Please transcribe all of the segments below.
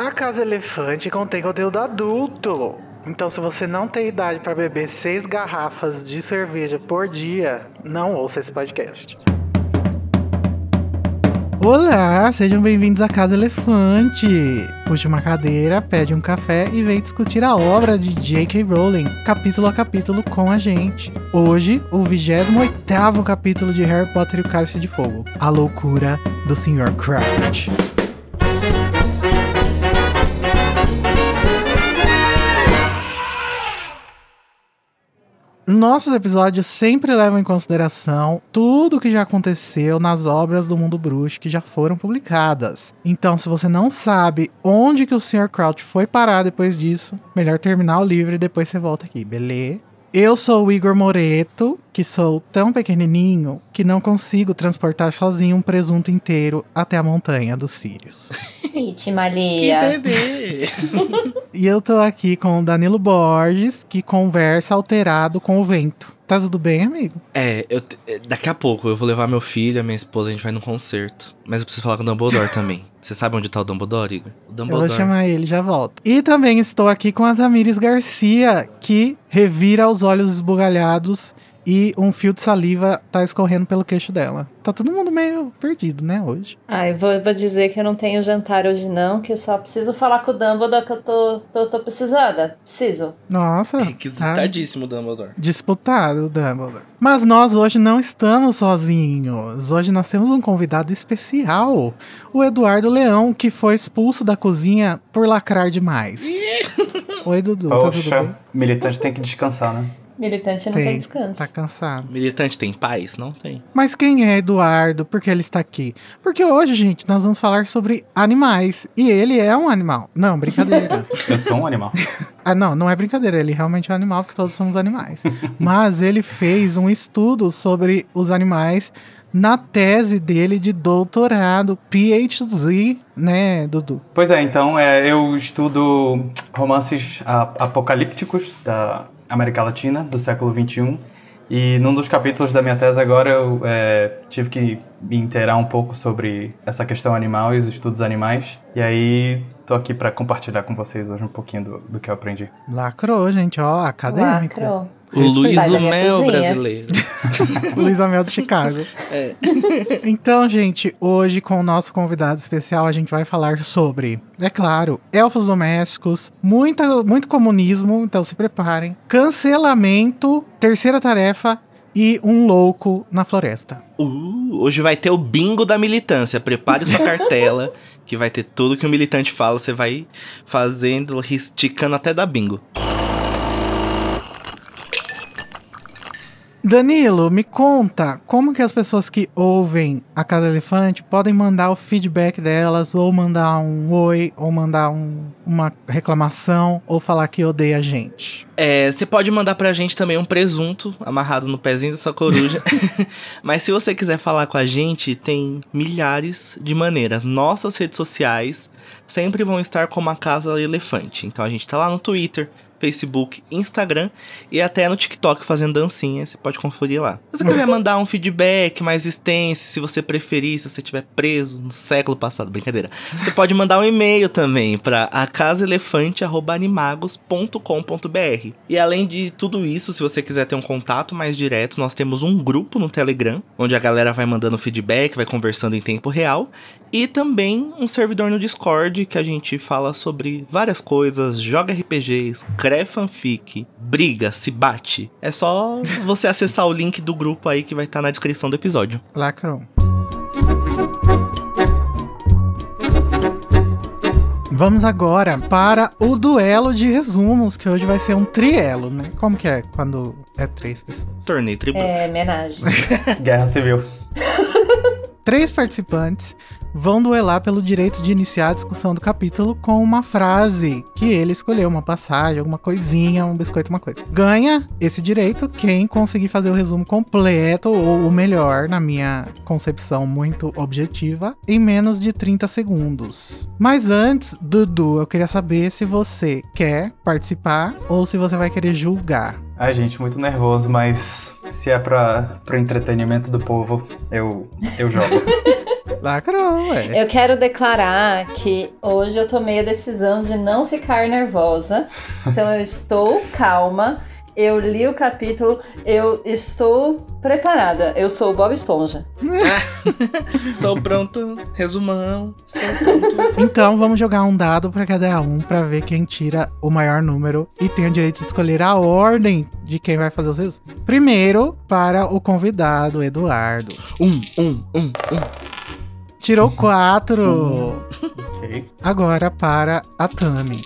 A Casa Elefante contém conteúdo adulto. Então, se você não tem idade para beber seis garrafas de cerveja por dia, não ouça esse podcast. Olá, sejam bem-vindos à Casa Elefante. Puxe uma cadeira, pede um café e vem discutir a obra de J.K. Rowling, capítulo a capítulo com a gente. Hoje, o 28º capítulo de Harry Potter e o Cálice de Fogo, A Loucura do Sr. Crouch. Nossos episódios sempre levam em consideração tudo o que já aconteceu nas obras do mundo bruxo que já foram publicadas. Então, se você não sabe onde que o Sr. Crouch foi parar depois disso, melhor terminar o livro e depois você volta aqui, beleza? Eu sou o Igor Moreto, que sou tão pequenininho que não consigo transportar sozinho um presunto inteiro até a montanha dos Sírios. Iti, Maria. Que bebê! e eu tô aqui com o Danilo Borges, que conversa alterado com o vento. Tá tudo bem, amigo? É, eu, daqui a pouco eu vou levar meu filho, a minha esposa, a gente vai no concerto. Mas eu preciso falar com o Dumbledore também. Você sabe onde tá o Dumbledore, Igor? O Dumbledore. Eu vou chamar ele, já volto. E também estou aqui com a Tamires Garcia, que revira os olhos esbugalhados e um fio de saliva tá escorrendo pelo queixo dela. Tá todo mundo meio perdido, né, hoje. Ai, vou, vou dizer que eu não tenho jantar hoje não, que eu só preciso falar com o Dumbledore que eu tô, tô, tô precisada. Preciso. Nossa. É, que tá disputadíssimo o Dumbledore. Disputado o Dumbledore. Mas nós hoje não estamos sozinhos. Hoje nós temos um convidado especial. O Eduardo Leão, que foi expulso da cozinha por lacrar demais. Oi, Dudu, Poxa, tá tudo bem? militante tem que descansar, né? Militante não tem, tem descanso. Tá cansado. Militante tem paz? Não tem. Mas quem é Eduardo? Por que ele está aqui? Porque hoje, gente, nós vamos falar sobre animais. E ele é um animal. Não, brincadeira. Eu sou um animal. ah, não, não é brincadeira. Ele realmente é um animal, porque todos somos animais. Mas ele fez um estudo sobre os animais na tese dele de doutorado, PhD, né, Dudu? Pois é, então é, eu estudo romances apocalípticos da América Latina do século XXI. E num dos capítulos da minha tese agora eu é, tive que me inteirar um pouco sobre essa questão animal e os estudos animais. E aí tô aqui para compartilhar com vocês hoje um pouquinho do, do que eu aprendi. Lacrou, gente, ó, acadêmico. Lacrou. O Luiz Mel brasileiro. Luiz Mel de Chicago. É. Então, gente, hoje com o nosso convidado especial, a gente vai falar sobre, é claro, elfos domésticos, muita, muito comunismo, então se preparem, cancelamento, terceira tarefa e um louco na floresta. Uh, hoje vai ter o bingo da militância. Prepare sua cartela, que vai ter tudo que o militante fala. Você vai fazendo, esticando até dar bingo. Danilo, me conta como que as pessoas que ouvem a Casa Elefante podem mandar o feedback delas, ou mandar um oi, ou mandar um, uma reclamação, ou falar que odeia a gente. É, você pode mandar pra gente também um presunto amarrado no pezinho dessa coruja. Mas se você quiser falar com a gente, tem milhares de maneiras. Nossas redes sociais sempre vão estar como a Casa Elefante. Então a gente tá lá no Twitter, Facebook, Instagram e até no TikTok fazendo dancinha. Você pode conferir lá. Se você quiser mandar um feedback mais extenso, se você preferir, se você estiver preso no século passado, brincadeira. Você pode mandar um e-mail também para acasaelefante@animagos.com.br. E além de tudo isso, se você quiser ter um contato mais direto, nós temos um grupo no Telegram, onde a galera vai mandando feedback, vai conversando em tempo real, e também um servidor no Discord que a gente fala sobre várias coisas, joga RPGs, crê fanfic, briga, se bate. É só você acessar o link do grupo aí que vai estar tá na descrição do episódio. Lacron. Vamos agora para o duelo de resumos, que hoje vai ser um trielo, né? Como que é quando é três pessoas? Torneio tribal. É, homenagem. Guerra Civil. Três participantes vão duelar pelo direito de iniciar a discussão do capítulo com uma frase que ele escolheu, uma passagem, alguma coisinha, um biscoito, uma coisa. Ganha esse direito quem conseguir fazer o resumo completo ou o melhor, na minha concepção muito objetiva, em menos de 30 segundos. Mas antes, Dudu, eu queria saber se você quer participar ou se você vai querer julgar. Ai, gente, muito nervoso, mas se é para pro entretenimento do povo, eu, eu jogo. Lacrou, ué. Eu quero declarar que hoje eu tomei a decisão de não ficar nervosa. Então eu estou calma. Eu li o capítulo, eu estou preparada. Eu sou o Bob Esponja. Estou pronto. Resumão. Estou pronto. Então vamos jogar um dado pra cada um pra ver quem tira o maior número e tem o direito de escolher a ordem de quem vai fazer os resumos. Primeiro, para o convidado, Eduardo. Um, um, um, um. Tirou quatro. Ok. Agora para a Tami.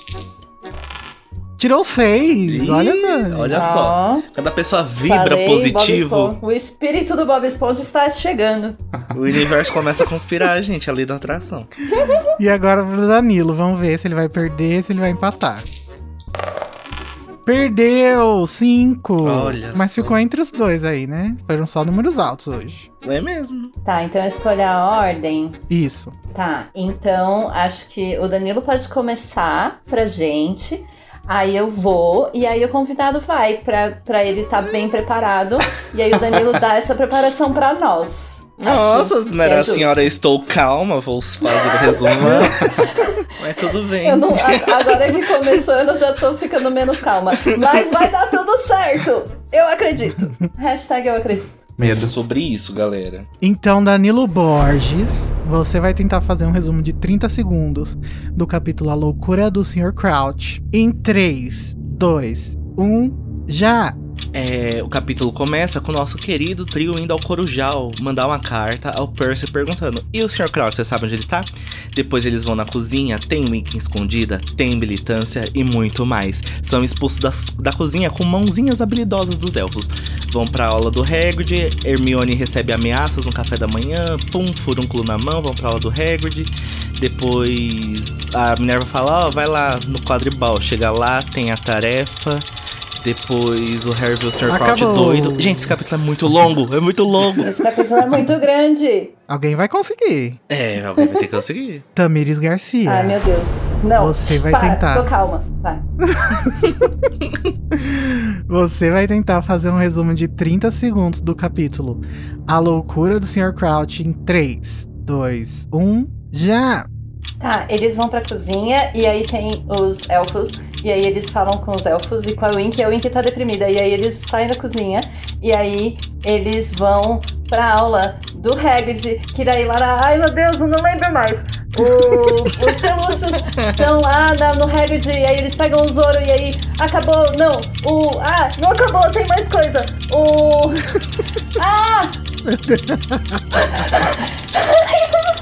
Tirou seis. Ih, Olha. Olha só. Ó, Quando a pessoa vibra falei, positivo. O espírito do Bob Esponja está chegando. o universo começa a conspirar, gente. A lei da atração. E agora pro Danilo. Vamos ver se ele vai perder, se ele vai empatar. Perdeu! Cinco! Olha Mas só. ficou entre os dois aí, né? Foram só números altos hoje. Não é mesmo? Tá, então eu escolhi a ordem. Isso. Tá, então acho que o Danilo pode começar pra gente. Aí eu vou, e aí o convidado vai pra, pra ele estar bem preparado. E aí o Danilo dá essa preparação pra nós. Nossa, Acho se não que é senhora estou calma, vou fazer o resumo. Mas tudo bem. Eu não, agora que começou, eu já tô ficando menos calma. Mas vai dar tudo certo! Eu acredito. Hashtag eu acredito. Medo. Sobre isso, galera. Então, Danilo Borges, você vai tentar fazer um resumo de 30 segundos do capítulo A Loucura do Sr. Crouch. Em 3, 2, 1, já! É, o capítulo começa com o nosso querido trio indo ao Corujal mandar uma carta ao Percy perguntando: E o Sr. Crouch, você sabe onde ele tá? Depois eles vão na cozinha, tem Wicca escondida, tem militância e muito mais. São expulsos da, da cozinha com mãozinhas habilidosas dos elfos. Vão pra aula do Hagrid, Hermione recebe ameaças no café da manhã, pum, furúnculo na mão, vão pra aula do Hagrid. Depois a Minerva fala: Ó, vai lá no quadribol. Chega lá, tem a tarefa. Depois o Harry vê o Sr. Crouch Acabou. doido. Gente, esse capítulo é muito longo, é muito longo. Esse capítulo é muito grande. Alguém vai conseguir. É, alguém vai ter que conseguir. Tamires Garcia. Ai, meu Deus. Não. Você vai para, tentar. Tô calma. Vai. Você vai tentar fazer um resumo de 30 segundos do capítulo A Loucura do Sr. Crouch em 3, 2, 1, já! Tá, eles vão pra cozinha e aí tem os elfos. E aí eles falam com os elfos e com a Wink. E a Wink tá deprimida. E aí eles saem da cozinha. E aí eles vão pra aula do Hagrid. Que daí lá. Ai, meu Deus, eu não lembro mais. O- os pelúcios estão lá na- no Hagrid. E aí eles pegam o Zoro. E aí acabou. Não. O... Ah, não acabou. Tem mais coisa. O... Ah!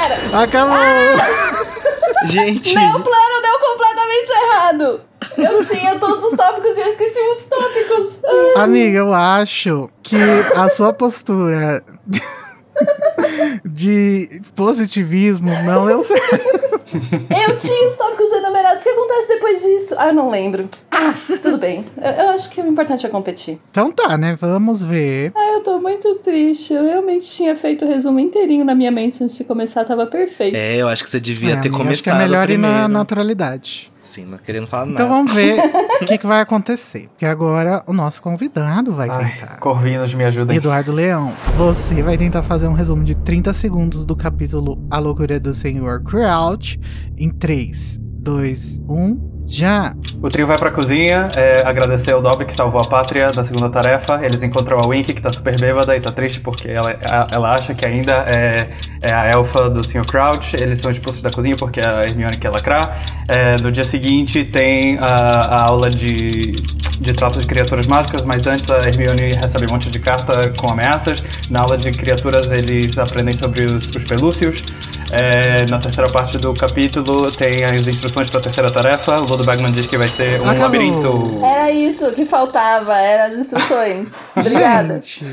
Pera. Acabou! Gente, Meu plano deu completamente errado. Eu tinha todos os tópicos e eu esqueci muitos tópicos. Amiga, eu acho que a sua postura de positivismo não deu certo. Eu tinha os tópicos enumerados. O que acontece depois disso? Ah, não lembro. Ah, tudo bem. Eu, eu acho que o importante é competir. Então tá, né? Vamos ver. Ah, eu tô muito triste. Eu realmente tinha feito o resumo inteirinho na minha mente antes de começar. Tava perfeito. é, eu acho que você devia É, ter amiga, começado acho que é melhor ir na primeiro. naturalidade. Sim, não querendo falar Então nada. vamos ver o que, que vai acontecer. Porque agora o nosso convidado vai Ai, tentar. Corvinos, me ajudem. Eduardo Leão, você vai tentar fazer um resumo de 30 segundos do capítulo A Loucura do Senhor Crouch em 3, 2, 1, já! O trio vai pra cozinha, é, agradecer ao Dobby que salvou a pátria da segunda tarefa. Eles encontram a Wink, que tá super bêbada e tá triste porque ela, ela acha que ainda é, é a elfa do Sr. Crouch. Eles são expulsos da cozinha porque a Hermione quer lacrar. É, no dia seguinte tem a, a aula de, de tratos de criaturas mágicas, mas antes a Hermione recebe um monte de carta com ameaças. Na aula de criaturas eles aprendem sobre os, os pelúcios. É, na terceira parte do capítulo tem as instruções para a terceira tarefa. O Ludo Bagman diz que vai ser um Acabou. labirinto. Era isso que faltava. Eram as instruções. Obrigada. Gente,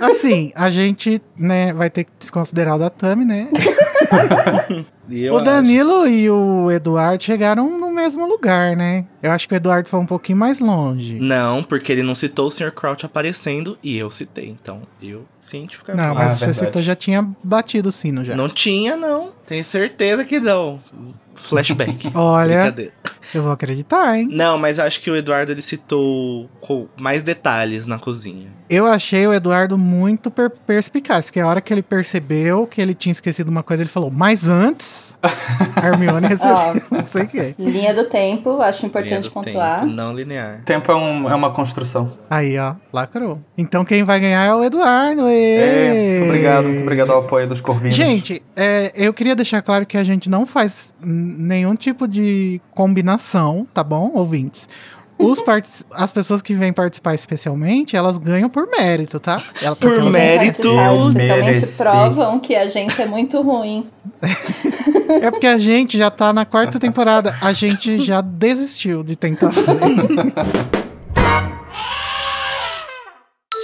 assim, a gente, né, vai ter que desconsiderar o da Tami, né? Eu o acho- Danilo e o Eduardo chegaram no mesmo lugar, né? Eu acho que o Eduardo foi um pouquinho mais longe. Não, porque ele não citou o Sr. Crouch aparecendo e eu citei. Então, eu cientificamente. Não, Ah, mas você verdade. citou, já tinha batido o sino já. Não tinha, não. Tenho certeza que não. Flashback. Olha, Brincadeira. Eu vou acreditar, hein? Não, mas acho que o Eduardo ele citou com mais detalhes na cozinha. Eu achei o Eduardo muito per perspicaz, porque a hora que ele percebeu que ele tinha esquecido uma coisa, ele falou, mas antes, a Hermione recebeu. não sei o que. Linha do tempo, acho Linha importante do pontuar. tempo, não linear. Tempo é, um- é uma construção. Aí, ó, lacrou. Então quem vai ganhar é o Eduardo. ê! É, muito obrigado, muito obrigado ao apoio dos corvinos. Gente, é, eu queria deixar claro que a gente não faz nenhum tipo de combinação, tá bom, ouvintes? Os partic- as pessoas que vêm participar especialmente, elas ganham por mérito, tá? Elas, Por mérito. Especialmente provam que a gente é muito ruim. É porque a gente já tá na quarta temporada, a gente já desistiu de tentar fazer.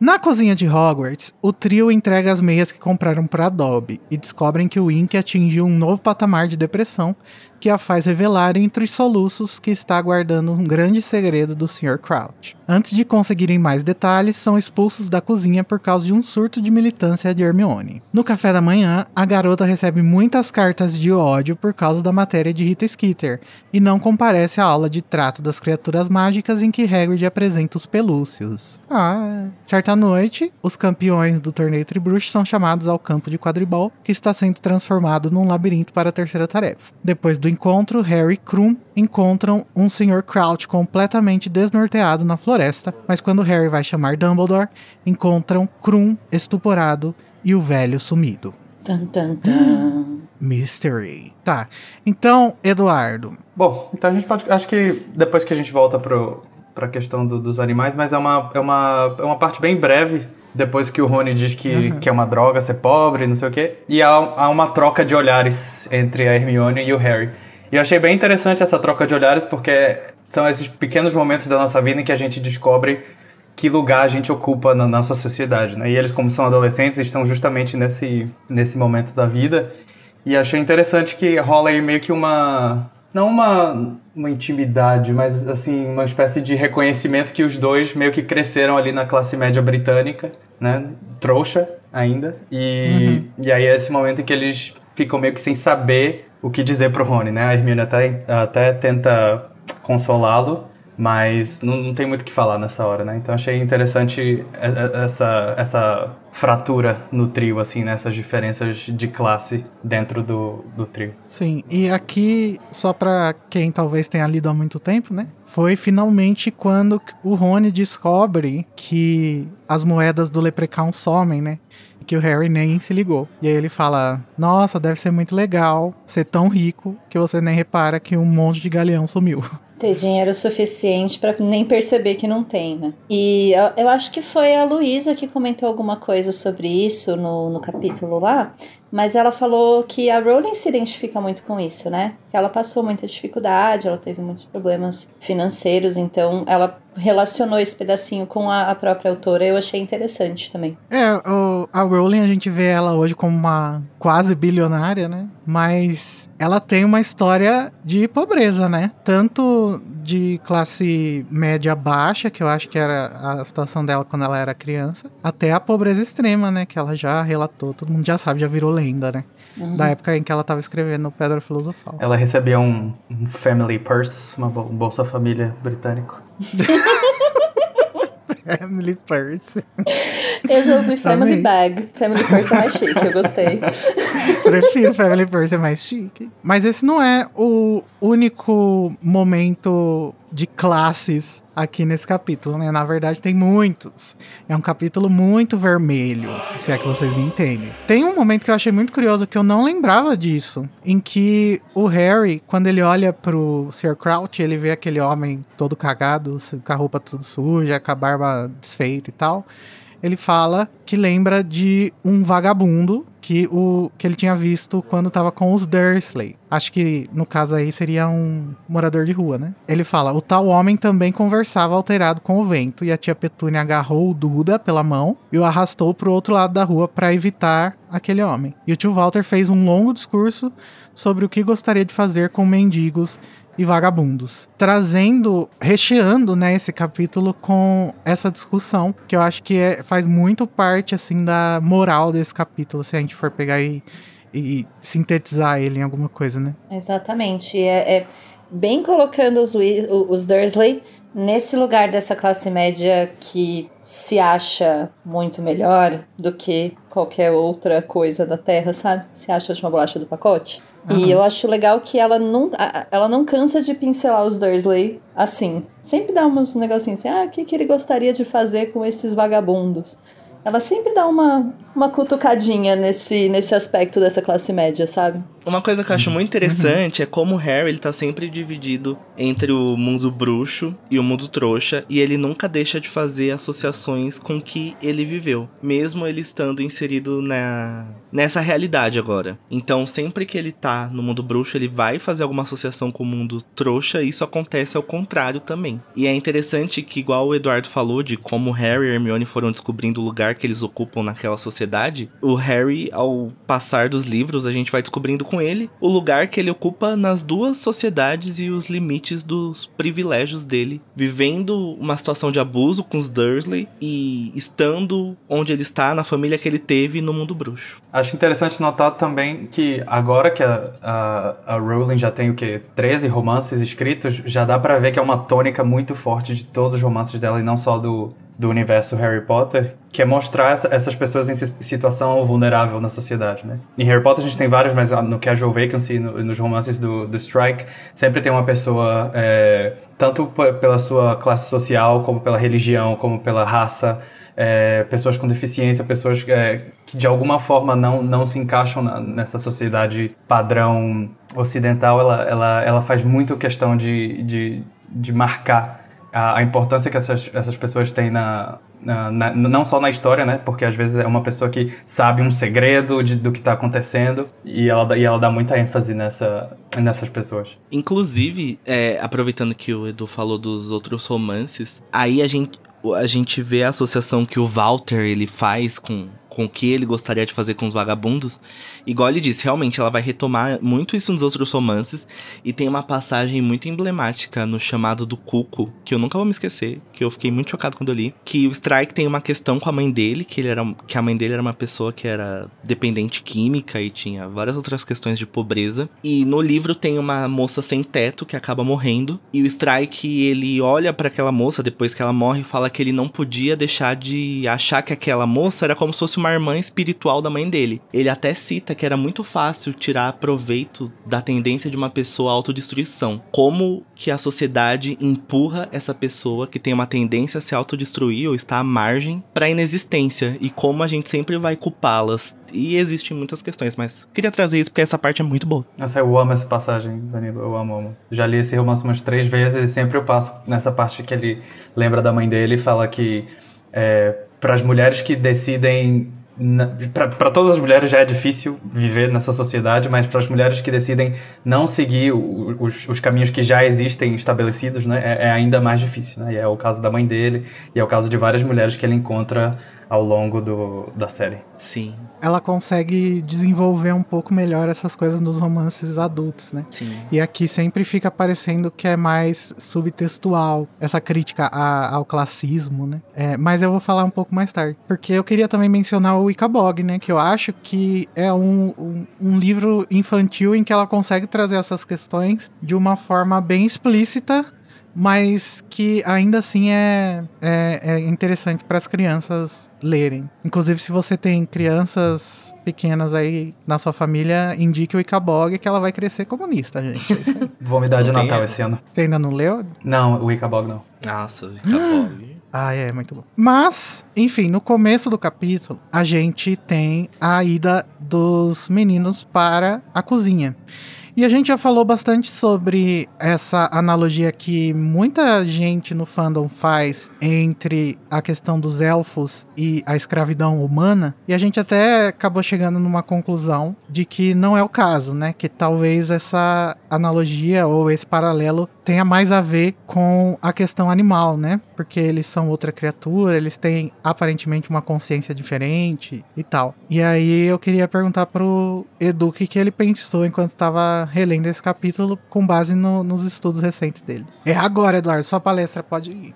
Na cozinha de Hogwarts, o trio entrega as meias que compraram para Dobby e descobrem que o Ink atingiu um novo patamar de depressão que a faz revelar entre os soluços que está guardando um grande segredo do Sr. Crouch. Antes de conseguirem mais detalhes, são expulsos da cozinha por causa de um surto de militância de Hermione. No café da manhã, a garota recebe muitas cartas de ódio por causa da matéria de Rita Skeeter e não comparece à aula de trato das criaturas mágicas em que Hagrid apresenta os pelúcios. Ah, certa noite, os campeões do torneio Tribruxo são chamados ao campo de quadribol, que está sendo transformado num labirinto para a terceira tarefa. Depois do encontro, Harry e Krum encontram um Sr. Crouch completamente desnorteado na floresta, mas quando Harry vai chamar Dumbledore, encontram Krum estuporado e o velho sumido. Tan, tan, tan. Mystery. Tá. Então, Eduardo. Bom, então a gente pode. Acho que depois que a gente volta pro, pra questão do- dos animais, mas é uma, é, uma, é uma parte bem breve. Depois que o Rony diz que, que é uma droga ser pobre, não sei o quê. E há, há uma troca de olhares entre a Hermione e o Harry. E eu achei bem interessante essa troca de olhares, porque são esses pequenos momentos da nossa vida em que a gente descobre que lugar a gente ocupa na nossa sociedade, né? E eles, como são adolescentes, estão justamente nesse, nesse momento da vida. E achei interessante que rola aí meio que uma. Não uma, uma intimidade, mas assim, uma espécie de reconhecimento que os dois meio que cresceram ali na classe média britânica, né? Trouxa ainda. E, e aí é esse momento em que eles ficam meio que sem saber o que dizer pro Rony, né? A Hermione até, até tenta consolá-lo, mas não, não tem muito o que falar nessa hora, né? Então achei interessante essa, essa fratura no trio, assim, nessas diferenças de classe dentro do, do trio. Sim, e aqui, só pra quem talvez tenha lido há muito tempo, né? Foi finalmente quando o Rony descobre que as moedas do Leprechaun somem, né? Que o Harry nem se ligou. E aí ele fala: Nossa, deve ser muito legal ser tão rico que você nem repara que um monte de galeão sumiu. Ter dinheiro suficiente pra nem perceber que não tem, né? E eu, eu acho que foi a Luísa que comentou alguma coisa sobre isso no, no capítulo lá. Mas ela falou que a Rowling se identifica muito com isso, né? Que ela passou muita dificuldade, ela teve muitos problemas financeiros, então ela relacionou esse pedacinho com a, a própria autora. Eu achei interessante também. É, o- a Rowling a gente vê ela hoje como uma quase bilionária, né? Mas ela tem uma história de pobreza, né? Tanto de classe média baixa, que eu acho que era a situação dela quando ela era criança, até a pobreza extrema, né? Que ela já relatou, todo mundo já sabe, já virou lenda, né? Uhum. Da época em que ela tava escrevendo Pedra Filosofal. Ela recebia um, um family purse, uma bol- um Bolsa Família britânico. Family Purse. Eu já ouvi Family Amei. Bag. Family Purse é mais chique, eu gostei. Prefiro Family Purse, é mais chique. Mas esse não é o único momento de classes aqui nesse capítulo, né? Na verdade, tem muitos. É um capítulo muito vermelho, se é que vocês me entendem. Tem um momento que eu achei muito curioso, que eu não lembrava disso, em que o Harry, quando ele olha pro Sr. Crouch, ele vê aquele homem todo cagado, com a roupa tudo suja, com a barba desfeita e tal. Ele fala que lembra de um vagabundo que, o, que ele tinha visto quando tava com os Dursley. Acho que no caso aí seria um morador de rua, né? Ele fala: o tal homem também conversava alterado com o vento e a tia Petúnia agarrou o Duda pela mão e o arrastou pro outro lado da rua para evitar aquele homem. E o tio Walter fez um longo discurso sobre o que gostaria de fazer com mendigos e vagabundos, trazendo, recheando, né, esse capítulo com essa discussão que eu acho que é, faz muito parte assim da moral desse capítulo, se a gente for pegar e, e sintetizar ele em alguma coisa, né? Exatamente, é, é bem colocando os, os Dursley nesse lugar dessa classe média que se acha muito melhor do que qualquer outra coisa da Terra, sabe? Se acha de uma bolacha do pacote. Uhum. E eu acho legal que ela não, ela não cansa de pincelar os Dursley assim. Sempre dá uns negocinhos assim, ah, o que, que ele gostaria de fazer com esses vagabundos? Ela sempre dá uma, uma cutucadinha nesse, nesse aspecto dessa classe média, sabe? Uma coisa que eu acho muito interessante é como o Harry ele tá sempre dividido entre o mundo bruxo e o mundo trouxa, e ele nunca deixa de fazer associações com que ele viveu, mesmo ele estando inserido na nessa realidade agora. Então, sempre que ele tá no mundo bruxo, ele vai fazer alguma associação com o mundo trouxa, e isso acontece ao contrário também. E é interessante que igual o Eduardo falou de como Harry e Hermione foram descobrindo o lugar que eles ocupam naquela sociedade, o Harry ao passar dos livros, a gente vai descobrindo com ele o lugar que ele ocupa nas duas sociedades e os limites dos privilégios dele, vivendo uma situação de abuso com os Dursley e estando onde ele está, na família que ele teve no mundo bruxo. Acho interessante notar também que agora que a, a, a Rowling já tem o que 13 romances escritos, já dá para ver que é uma tônica muito forte de todos os romances dela e não só do do universo Harry Potter, que é mostrar essa, essas pessoas em situação vulnerável na sociedade, né? Em Harry Potter a gente tem vários, mas no Casual Vacancy, no, nos romances do, do Strike, sempre tem uma pessoa, é, tanto pela sua classe social, como pela religião, como pela raça, é, pessoas com deficiência, pessoas é, que de alguma forma não, não se encaixam na, nessa sociedade padrão ocidental, ela, ela, ela faz muito questão de, de, de marcar a, a importância que essas, essas pessoas têm na, na, na, não só na história, né? Porque às vezes é uma pessoa que sabe um segredo de, do que está acontecendo e ela, e ela dá muita ênfase nessa, nessas pessoas. Inclusive, é, aproveitando que o Edu falou dos outros romances, aí a gente, a gente vê a associação que o Walter ele faz com com o que ele gostaria de fazer com os vagabundos. Igual ele disse, realmente ela vai retomar muito isso nos outros romances. E tem uma passagem muito emblemática no chamado do Cuco, que eu nunca vou me esquecer, que eu fiquei muito chocado quando eu li. Que o Strike tem uma questão com a mãe dele, que, ele era, que a mãe dele era uma pessoa que era dependente química e tinha várias outras questões de pobreza. E no livro tem uma moça sem teto que acaba morrendo. E o Strike, ele olha para aquela moça depois que ela morre e fala que ele não podia deixar de achar que aquela moça era como se fosse uma uma irmã espiritual da mãe dele. Ele até cita que era muito fácil tirar proveito da tendência de uma pessoa à autodestruição. Como que a sociedade empurra essa pessoa que tem uma tendência a se autodestruir ou está à margem para a inexistência e como a gente sempre vai culpá-las. E existem muitas questões, mas queria trazer isso porque essa parte é muito boa. Nossa, eu amo essa passagem, Danilo. Eu amo, amo. Já li esse romance umas três vezes e sempre eu passo nessa parte que ele lembra da mãe dele e fala que é, para as mulheres que decidem para todas as mulheres já é difícil viver nessa sociedade, mas para as mulheres que decidem não seguir os, os caminhos que já existem estabelecidos, né, é, é, ainda mais difícil. Né? E é o caso da mãe dele, e é o caso de várias mulheres que ele encontra ao longo do, da série. Sim. Ela consegue desenvolver um pouco melhor essas coisas nos romances adultos, né? Sim. E aqui sempre fica parecendo que é mais subtextual, essa crítica a, ao classismo, né? É, mas eu vou falar um pouco mais tarde. Porque eu queria também mencionar o Icabog, né? Que eu acho que é um, um, um livro infantil em que ela consegue trazer essas questões de uma forma bem explícita mas que ainda assim é, é, é interessante para as crianças lerem. Inclusive, se você tem crianças pequenas aí na sua família, indique o Icabog que ela vai crescer comunista, gente. É Vou me dar de Natal esse ano. Você ainda não leu? Não, o Icabog não. Nossa, o Icabog. Ah, é, muito bom. Mas, enfim, no começo do capítulo, a gente tem a ida dos meninos para a cozinha. E a gente já falou bastante sobre essa analogia que muita gente no fandom faz entre a questão dos elfos e a escravidão humana, e a gente até acabou chegando numa conclusão de que não é o caso, né? Que talvez essa analogia ou esse paralelo tenha mais a ver com a questão animal, né? Porque eles são outra criatura, eles têm aparentemente uma consciência diferente e tal. E aí eu queria perguntar pro Edu o que, que ele pensou enquanto estava relendo esse capítulo com base no, nos estudos recentes dele. É agora, Eduardo, sua palestra pode ir.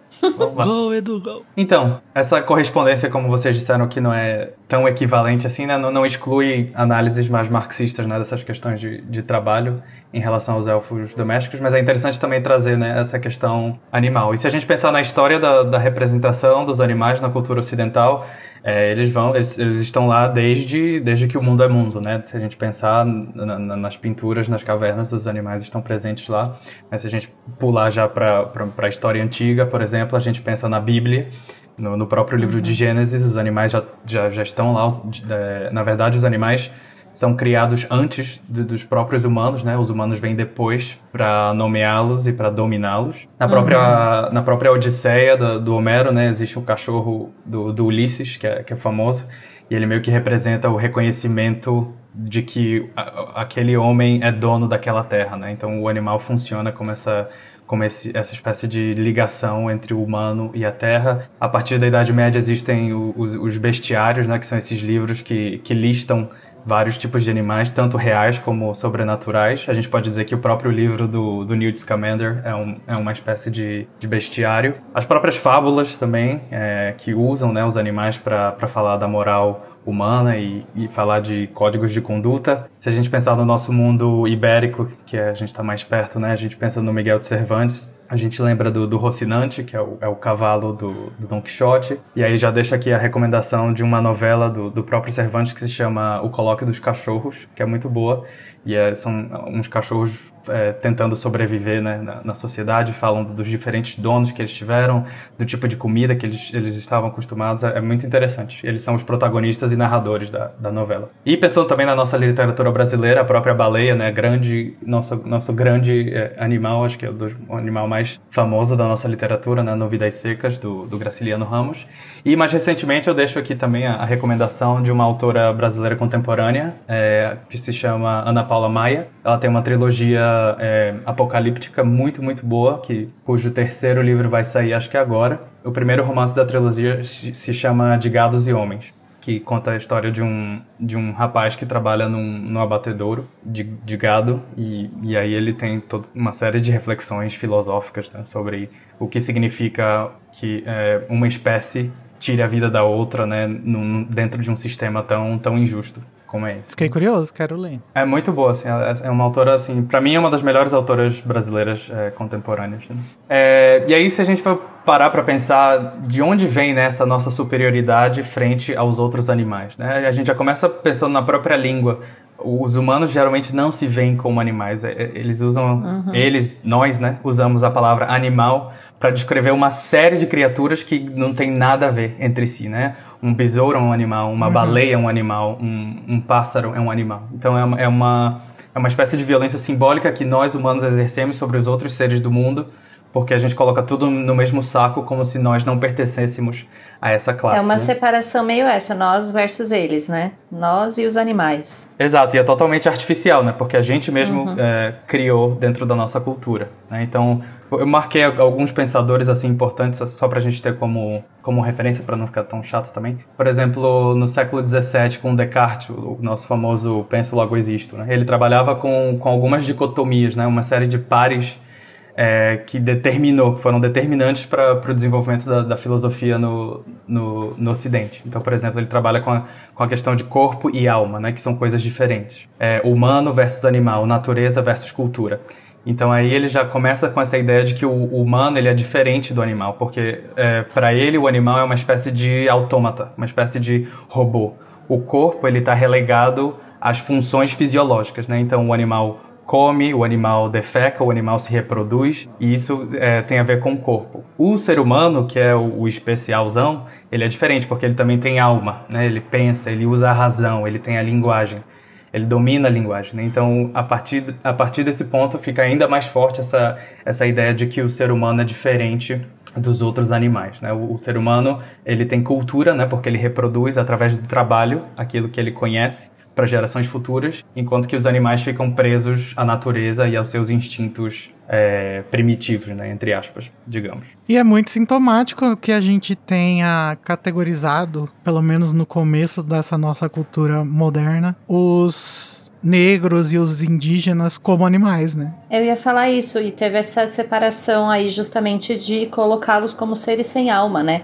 Go, Edu, go. Então, essa correspondência, como vocês disseram que não é tão equivalente assim, né? não, não exclui análises mais marxistas né? dessas questões de, de trabalho em relação aos elfos domésticos, mas é interessante também trazer né, essa questão animal. E se a gente pensar na história da, da representação dos animais na cultura ocidental, é, eles vão, eles, eles, estão lá desde, desde que o mundo é mundo, né? Se a gente pensar na, na, nas pinturas, nas cavernas, os animais estão presentes lá. Mas se a gente pular já para a história antiga, por exemplo, a gente pensa na Bíblia, no, no próprio livro de Gênesis, os animais já, já, já estão lá. É, na verdade, os animais são criados antes de, dos próprios humanos, né? Os humanos vêm depois para nomeá-los e para dominá-los. Na própria uhum. na própria Odisseia do, do, Homero, né? Existe o cachorro do, do Ulisses que é, que é famoso e ele meio que representa o reconhecimento de que a, aquele homem é dono daquela terra, né? Então o animal funciona como essa como esse, essa espécie de ligação entre o humano e a terra. A partir da Idade Média existem os, os bestiários, né, que são esses livros que, que listam vários tipos de animais, tanto reais como sobrenaturais. A gente pode dizer que o próprio livro do, do Newt Scamander é, um, é uma espécie de, de bestiário. As próprias fábulas também, é, que usam né, os animais para falar da moral humana e, e, falar de códigos de conduta. Se a gente pensar no nosso mundo ibérico, que a gente está mais perto, né? A gente pensa no Miguel de Cervantes, a gente lembra do, do Rocinante, que é o, é o cavalo do, do, Don Quixote. E aí já deixo aqui a recomendação de uma novela do, do próprio Cervantes que se chama O Colóquio dos Cachorros, que é muito boa. E é, são uns cachorros é, tentando sobreviver né, na, na, sociedade, falam dos diferentes donos que eles tiveram, do tipo de comida que eles, eles estavam acostumados. É, é muito interessante. Eles são os protagonistas e narradores da, da novela. E pensando também na nossa literatura brasileira, a própria baleia, né, grande, nosso, nosso grande é, animal, acho que é o, animal mais famoso da nossa literatura, né, No Vidas Secas, do, do Graciliano Ramos. E mais recentemente eu deixo aqui também a, a recomendação de uma autora brasileira contemporânea, é, que se chama Ana Paula Maia. Ela tem uma trilogia é, apocalíptica muito, muito boa, que, cujo terceiro livro vai sair acho que agora. O primeiro romance da trilogia se chama De Gados e Homens, que conta a história de um, de um rapaz que trabalha num, num abatedouro de, de gado e, e aí ele tem toda uma série de reflexões filosóficas né, sobre o que significa que é, uma espécie tire a vida da outra né, num, dentro de um sistema tão, tão injusto como é esse. Fiquei curioso, quero ler. É muito boa, assim, é uma autora, assim, para mim é uma das melhores autoras brasileiras é, contemporâneas. Né? É, e aí, se a gente for parar para pensar de onde vem né, essa nossa superioridade frente aos outros animais, né? A gente já começa pensando na própria língua. Os humanos geralmente não se veem como animais. É, é, eles usam, uhum. eles, nós, né, usamos a palavra animal para descrever uma série de criaturas que não tem nada a ver entre si, né? Um besouro é um animal, uma uhum. baleia é um animal, um, um, pássaro é um animal. Então é uma, é uma, é uma espécie de violência simbólica que nós humanos exercemos sobre os outros seres do mundo porque a gente coloca tudo no mesmo saco como se nós não pertencêssemos a essa classe. É uma né? separação meio essa, nós versus eles, né? Nós e os animais. Exato, e é totalmente artificial, né? Porque a gente mesmo uhum. é, criou dentro da nossa cultura. Né? Então, eu marquei alguns pensadores assim importantes só para a gente ter como, como referência para não ficar tão chato também. Por exemplo, no século XVII com Descartes, o nosso famoso penso logo existo. Né? Ele trabalhava com, com algumas dicotomias, né? Uma série de pares é, que determinou, que foram determinantes para o desenvolvimento da, da filosofia no, no, no, Ocidente. Então, por exemplo, ele trabalha com a, com a questão de corpo e alma, né, que são coisas diferentes. É, humano versus animal, natureza versus cultura. Então aí ele já começa com essa ideia de que o, humano ele é diferente do animal, porque é, para ele o animal é uma espécie de autômata, uma espécie de robô. O corpo ele está relegado às funções fisiológicas, né? Então o animal come, o animal defeca, o animal se reproduz, e isso é, tem a ver com o corpo. O ser humano, que é o, o, especialzão, ele é diferente, porque ele também tem alma, né? Ele pensa, ele usa a razão, ele tem a linguagem. ele domina a linguagem. Né? Então, a partir, a partir desse ponto, fica ainda mais forte essa, essa ideia de que o ser humano é diferente dos outros animais. Né? O, o, ser humano ele tem cultura, né? porque ele reproduz através do trabalho aquilo que ele conhece para gerações futuras, enquanto que os animais ficam presos à natureza e aos seus instintos é, primitivos, né, entre aspas, digamos. E é muito sintomático que a gente tenha categorizado, pelo menos no começo dessa nossa cultura moderna, os negros e os indígenas como animais, né? Eu ia falar isso, e teve essa separação aí justamente de colocá-los como seres sem alma, né?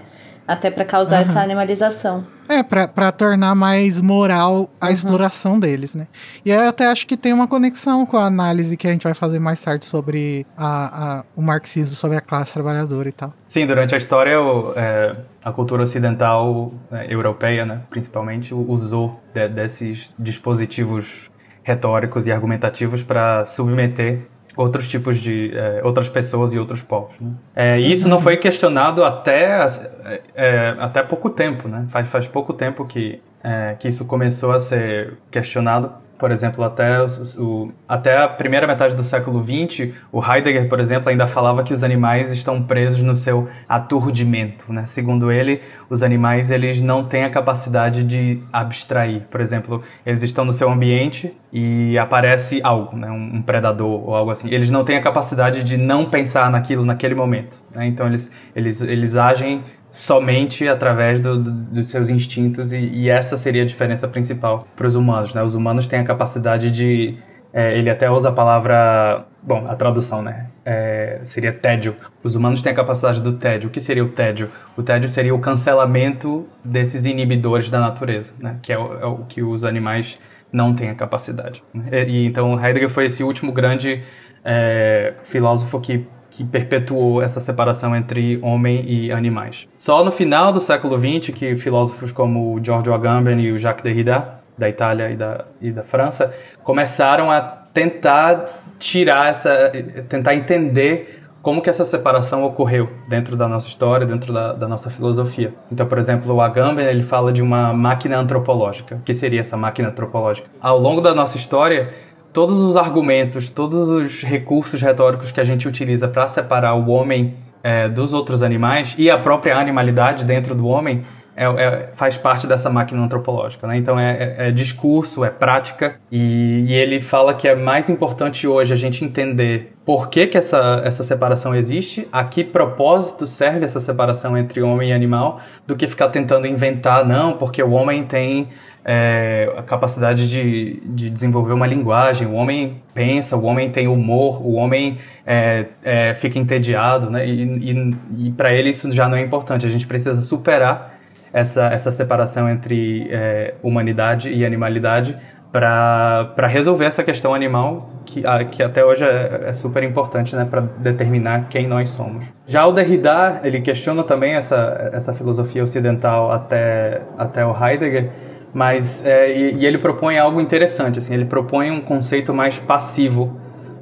Até para causar uhum. essa animalização. É, para tornar mais moral a uhum. exploração deles, né? E eu até acho que tem uma conexão com a análise que a gente vai fazer mais tarde sobre a, a o marxismo, sobre a classe trabalhadora e tal. Sim, durante a história, o, é, a cultura ocidental, é, europeia, né, principalmente, usou de, desses dispositivos retóricos e argumentativos para submeter outros tipos de é, outras pessoas e outros povos. Né? É, e isso não foi questionado até é, é, até pouco tempo, né? Faz, faz pouco tempo que é, que isso começou a ser questionado por exemplo, até, o, até a primeira metade do século XX, o Heidegger, por exemplo, ainda falava que os animais estão presos no seu aturdimento. Né? Segundo ele, os animais eles não têm a capacidade de abstrair. Por exemplo, eles estão no seu ambiente e aparece algo, né? um, um predador ou algo assim. Eles não têm a capacidade de não pensar naquilo naquele momento. Né? Então, eles, eles, eles agem somente através do, do, dos seus instintos e, e, essa seria a diferença principal para os humanos, né? Os humanos têm a capacidade de é, ele até usa a palavra, bom, a tradução, né? É, seria tédio. Os humanos têm a capacidade do tédio. O que seria o tédio? O tédio seria o cancelamento desses inibidores da natureza, né? Que é o, é o que os animais não têm a capacidade. Né? E, e, então Heidegger foi esse último grande é, filósofo que que perpetuou essa separação entre homem e animais. Só no final do século XX que filósofos como Giorgio Agamben e o Jacques Derrida, da Itália e da, e da França, começaram a tentar tirar essa, tentar entender como que essa separação ocorreu dentro da nossa história, dentro da, da, nossa filosofia. Então, por exemplo, o Agamben ele fala de uma máquina antropológica. O que seria essa máquina antropológica? Ao longo da nossa história, todos os argumentos, todos os recursos retóricos que a gente utiliza para separar o homem é, dos outros animais e a própria animalidade dentro do homem é, é, faz parte dessa máquina antropológica. Né? Então é, é, é discurso, é prática, e, e, ele fala que é mais importante hoje a gente entender por que, que essa, essa separação existe, a que propósito serve essa separação entre homem e animal, do que ficar tentando inventar, não, porque o homem tem é, a capacidade de, de desenvolver uma linguagem. O homem pensa, o homem tem humor, o homem é, é, fica entediado, né? E, e, e para ele isso já não é importante. A gente precisa superar essa, essa separação entre é, humanidade e animalidade para resolver essa questão animal que, a, que até hoje é, é super importante né, para determinar quem nós somos. Já o Derrida ele questiona também essa, essa filosofia ocidental até, até o Heidegger mas é, e, e, ele propõe algo interessante, assim, ele propõe um conceito mais passivo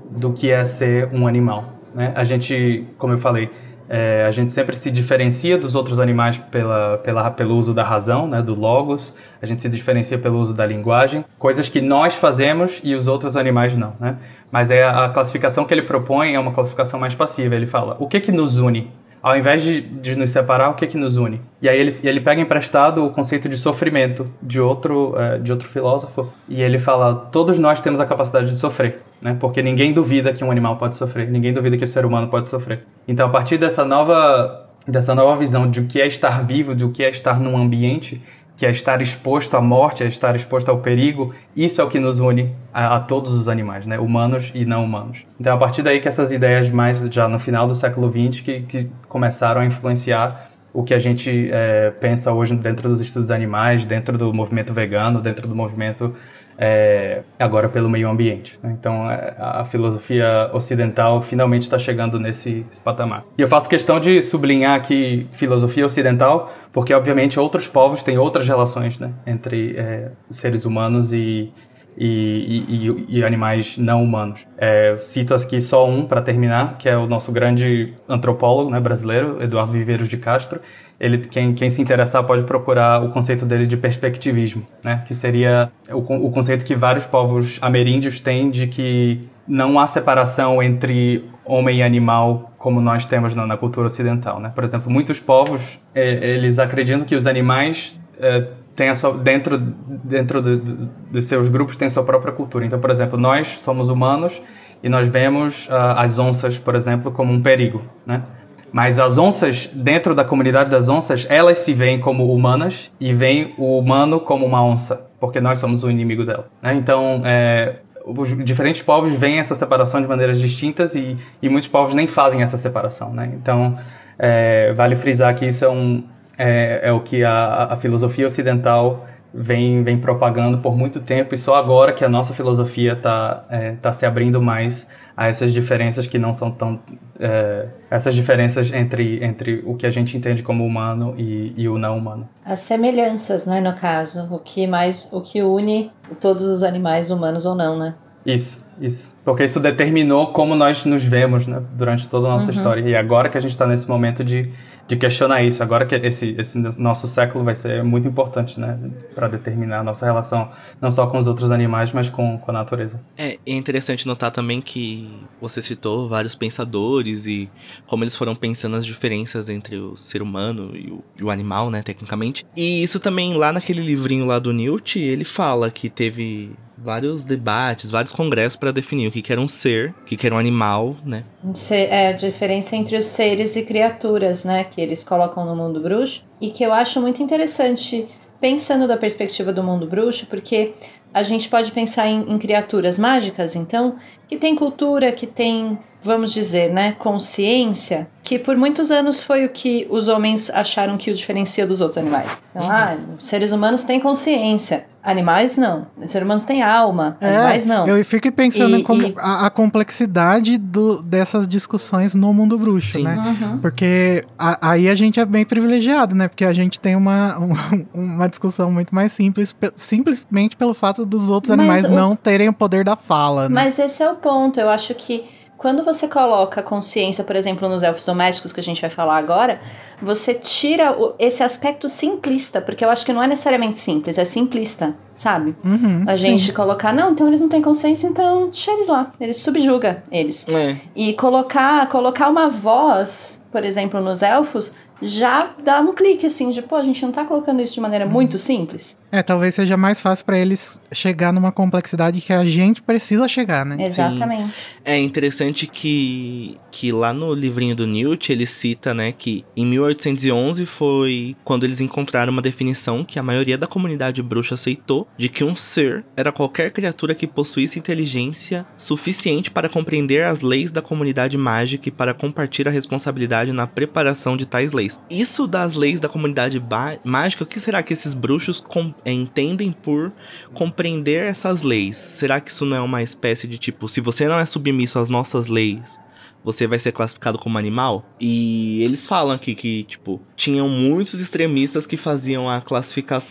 do que é ser um animal. Né? A gente, como eu falei, é, a gente sempre se diferencia dos outros animais pela, pela, pelo uso da razão, né, do logos. A gente se diferencia pelo uso da linguagem, coisas que nós fazemos e os outros animais não, né? Mas é a, a classificação que ele propõe é uma classificação mais passiva. Ele fala: o que que nos une? Ao invés de, de nos separar, o que é que nos une? E aí ele, ele pega emprestado o conceito de sofrimento de outro, é, de outro filósofo e ele fala: todos nós temos a capacidade de sofrer, né? Porque ninguém duvida que um animal pode sofrer, ninguém duvida que o ser humano pode sofrer. Então, a partir dessa nova dessa nova visão de o que é estar vivo, de o que é estar num ambiente, que é estar exposto à morte, é estar exposto ao perigo, isso é o que nos une a, a, todos os animais, né? humanos e não humanos. Então, a partir daí que essas ideias mais já no final do século XX que, que começaram a influenciar o que a gente é, pensa hoje dentro dos estudos animais, dentro do movimento vegano, dentro do movimento é, agora pelo meio ambiente. Né? Então é, a filosofia ocidental finalmente está chegando nesse patamar. E eu faço questão de sublinhar aqui filosofia ocidental, porque obviamente outros povos têm outras relações né? entre é, seres humanos e, e, e, e, animais não humanos. É, eu cito aqui só um para terminar, que é o nosso grande antropólogo né, brasileiro, Eduardo Viveiros de Castro, ele, quem, quem se interessar pode procurar o conceito dele de perspectivismo, né? Que seria o, o conceito que vários povos ameríndios têm de que não há separação entre homem e animal como nós temos na, na cultura ocidental, né? Por exemplo, muitos povos, é, eles acreditam que os animais é, têm a sua, dentro, dentro do, do, dos seus grupos têm sua própria cultura. Então, por exemplo, nós somos humanos e nós vemos uh, as onças, por exemplo, como um perigo, né? Mas as onças, dentro da comunidade das onças, elas se veem como humanas e veem o humano como uma onça, porque nós somos o inimigo dela. Né? Então, é, os diferentes povos veem essa separação de maneiras distintas e, e muitos povos nem fazem essa separação. Né? Então, é, vale frisar que isso é, um, é, é o que a, a filosofia ocidental vem, vem propagando por muito tempo e só agora que a nossa filosofia está é, tá se abrindo mais a essas diferenças que não são tão é, essas diferenças entre, entre o que a gente entende como humano e, e, o não humano. As semelhanças né no caso o que mais o que une todos os animais humanos ou não né? Isso isso. Porque isso determinou como nós nos vemos né, durante toda a nossa uhum. história. E agora que a gente está nesse momento de de questionar isso. Agora que esse, esse nosso século vai ser muito importante, né? Para determinar a nossa relação, não só com os outros animais, mas com, com a natureza. É, é interessante notar também que você citou vários pensadores e como eles foram pensando as diferenças entre o ser humano e o, e o animal, né? Tecnicamente. E isso também, lá naquele livrinho lá do Newt, ele fala que teve vários debates, vários congressos para definir o que, que era um ser, o que, que era um animal, né? É a diferença entre os seres e criaturas, né? Que eles colocam no mundo bruxo. E que eu acho muito interessante, pensando da perspectiva do mundo bruxo, porque a gente pode pensar em, em criaturas mágicas, então, que tem cultura, que tem vamos dizer, né, consciência, que por muitos anos foi o que os homens acharam que o diferencia dos outros animais. Então, uhum. ah, seres humanos têm consciência, animais não. Seres humanos têm alma, é, animais não. Eu fico pensando e, em como e... a, a, complexidade do, dessas discussões no mundo bruxo, Sim. né? Uhum. Porque a, aí a gente é bem privilegiado, né? Porque a gente tem uma, uma discussão muito mais simples, simplesmente pelo fato dos outros Mas animais o... não terem o poder da fala, né? Mas esse é o ponto. Eu acho que quando você coloca consciência, por exemplo, nos elfos domésticos que a gente vai falar agora, você tira o, esse aspecto simplista, porque eu acho que não é necessariamente simples, é simplista, sabe? Uhum, a gente sim. colocar, não, então eles não têm consciência, então deixa eles lá, eles subjuga eles. É. E colocar, colocar uma voz, por exemplo, nos elfos, já dá um clique assim de, pô, a gente não tá colocando isso de maneira muito simples. É, talvez seja mais fácil para eles chegar numa complexidade que a gente precisa chegar, né? Exatamente. Sim. É interessante que, que lá no livrinho do Newt ele cita, né, que em 1811 foi quando eles encontraram uma definição que a maioria da comunidade bruxa aceitou de que um ser era qualquer criatura que possuísse inteligência suficiente para compreender as leis da comunidade mágica e para compartilhar a responsabilidade na preparação de tais leis. Isso das leis da comunidade mágica, o que será que esses bruxos é, entendem por compreender essas leis? Será que isso não é uma espécie de tipo, se você não é submisso às nossas leis, você vai ser classificado como animal? E eles falam aqui que, tipo, tinham muitos extremistas que faziam a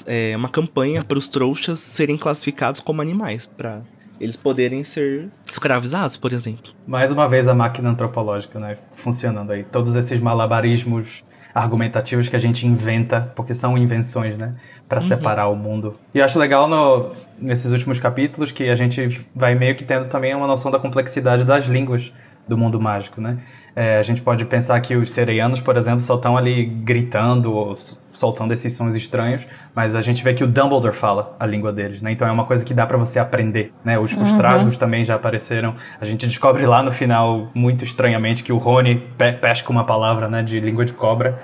é, uma campanha para os trouxas serem classificados como animais, para eles poderem ser escravizados, por exemplo. Mais uma vez a máquina antropológica, né, funcionando aí. Todos esses malabarismos argumentativos que a gente inventa, porque são invenções, né? Para uhum. separar o mundo. E eu acho legal no, nesses últimos capítulos que a gente vai meio que tendo também uma noção da complexidade das línguas do mundo mágico, né? É, a gente pode pensar que os sereianos, por exemplo, só estão ali gritando ou soltando esses sons estranhos, mas a gente vê que o Dumbledore fala a língua deles, né? Então é uma coisa que dá para você aprender, né? Os, os uhum. também já apareceram. A gente descobre lá no final, muito estranhamente, que o Rony pe pesca uma palavra, né, de língua de cobra.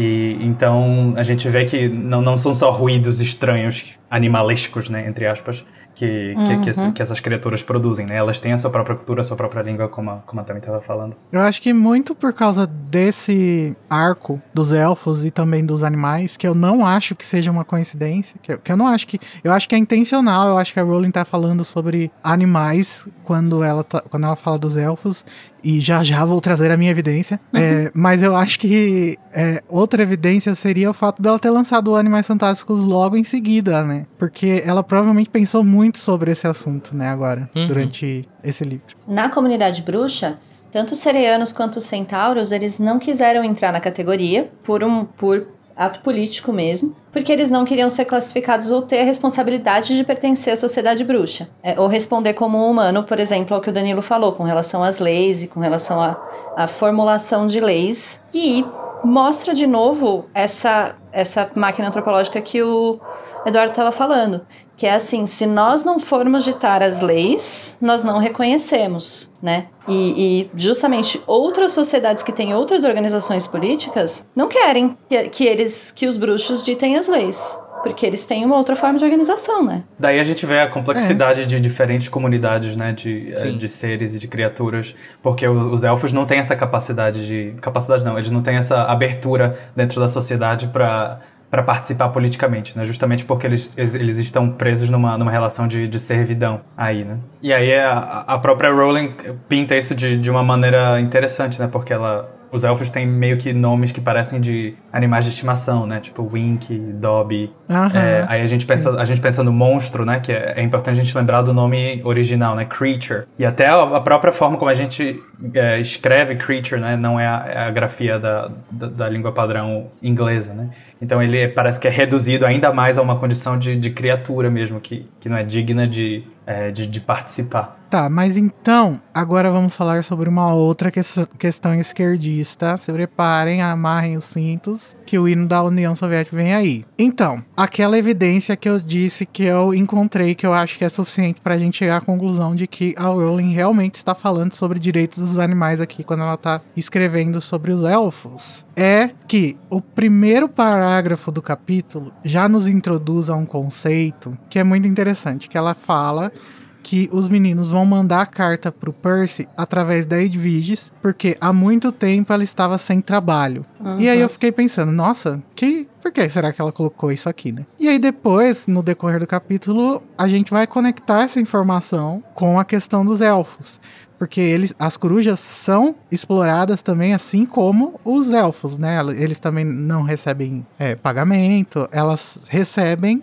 E então a gente vê que não, não são só ruídos estranhos, animalescos, né, entre aspas, que, uhum. que, que, que, essas criaturas produzem, né? Elas têm a sua própria cultura, a sua própria língua, como a, como a Tami estava falando. Eu acho que muito por causa desse arco dos elfos e também dos animais, que eu não acho que seja uma coincidência, que eu, que eu não acho que... Eu acho que é intencional, eu acho que a Rowling tá falando sobre animais quando ela, tá, quando ela fala dos elfos, e já já vou trazer a minha evidência. Uhum. É, mas eu acho que é, outra evidência seria o fato dela ter lançado o Animais Fantásticos logo em seguida, né? Porque ela provavelmente pensou muito sobre esse assunto, né, agora, uhum. durante esse livro. Na comunidade bruxa, tanto os sereianos quanto os centauros, eles não quiseram entrar na categoria por um por ato político mesmo, porque eles não queriam ser classificados ou ter a responsabilidade de pertencer à sociedade bruxa, é, ou responder como um humano, por exemplo, ao que o Danilo falou com relação às leis e com relação à, à formulação de leis. E mostra de novo essa, essa máquina antropológica que o Eduardo estava falando, que é assim, se nós não formos ditar as leis, nós não reconhecemos, né? E, e, justamente outras sociedades que têm outras organizações políticas não querem que, que eles, que os bruxos ditem as leis. Porque eles têm uma outra forma de organização, né? Daí a gente vê a complexidade é. de diferentes comunidades, né? De, eh, de seres e de criaturas. Porque os elfos não têm essa capacidade de. Capacidade não, eles não têm essa abertura dentro da sociedade para para participar politicamente, né? Justamente porque eles, eles estão presos numa, numa relação de, de servidão aí, né? E aí a, a própria Rowling pinta isso de, de uma maneira interessante, né? Porque ela os elfos têm meio que nomes que parecem de animais de estimação, né? Tipo Wink, Dobby. É, aí a gente, pensa, a gente pensa no monstro, né? Que é, é, importante a gente lembrar do nome original, né? Creature. E até a, a própria forma como a gente é, escreve creature, né? Não é a, é a grafia da, da, da, língua padrão inglesa, né? Então ele parece que é reduzido ainda mais a uma condição de, de criatura mesmo, que, que não é digna de, é, de, de participar. Tá, mas então, agora vamos falar sobre uma outra que questão esquerdista. Se preparem, amarrem os cintos, que o hino da União Soviética vem aí. Então, aquela evidência que eu disse que eu encontrei, que eu acho que é suficiente pra gente chegar à conclusão de que a Rowling realmente está falando sobre direitos dos animais aqui, quando ela tá escrevendo sobre os elfos, é que o primeiro parágrafo do capítulo já nos introduz a um conceito que é muito interessante, que ela fala que os meninos vão mandar a carta pro Percy através da Edviges, porque há muito tempo ela estava sem trabalho. Uhum. E aí eu fiquei pensando, nossa, que por que será que ela colocou isso aqui, né? E aí depois, no decorrer do capítulo, a gente vai conectar essa informação com a questão dos elfos. Porque eles, as corujas são exploradas também, assim como os elfos, né? Eles também não recebem é, pagamento, elas recebem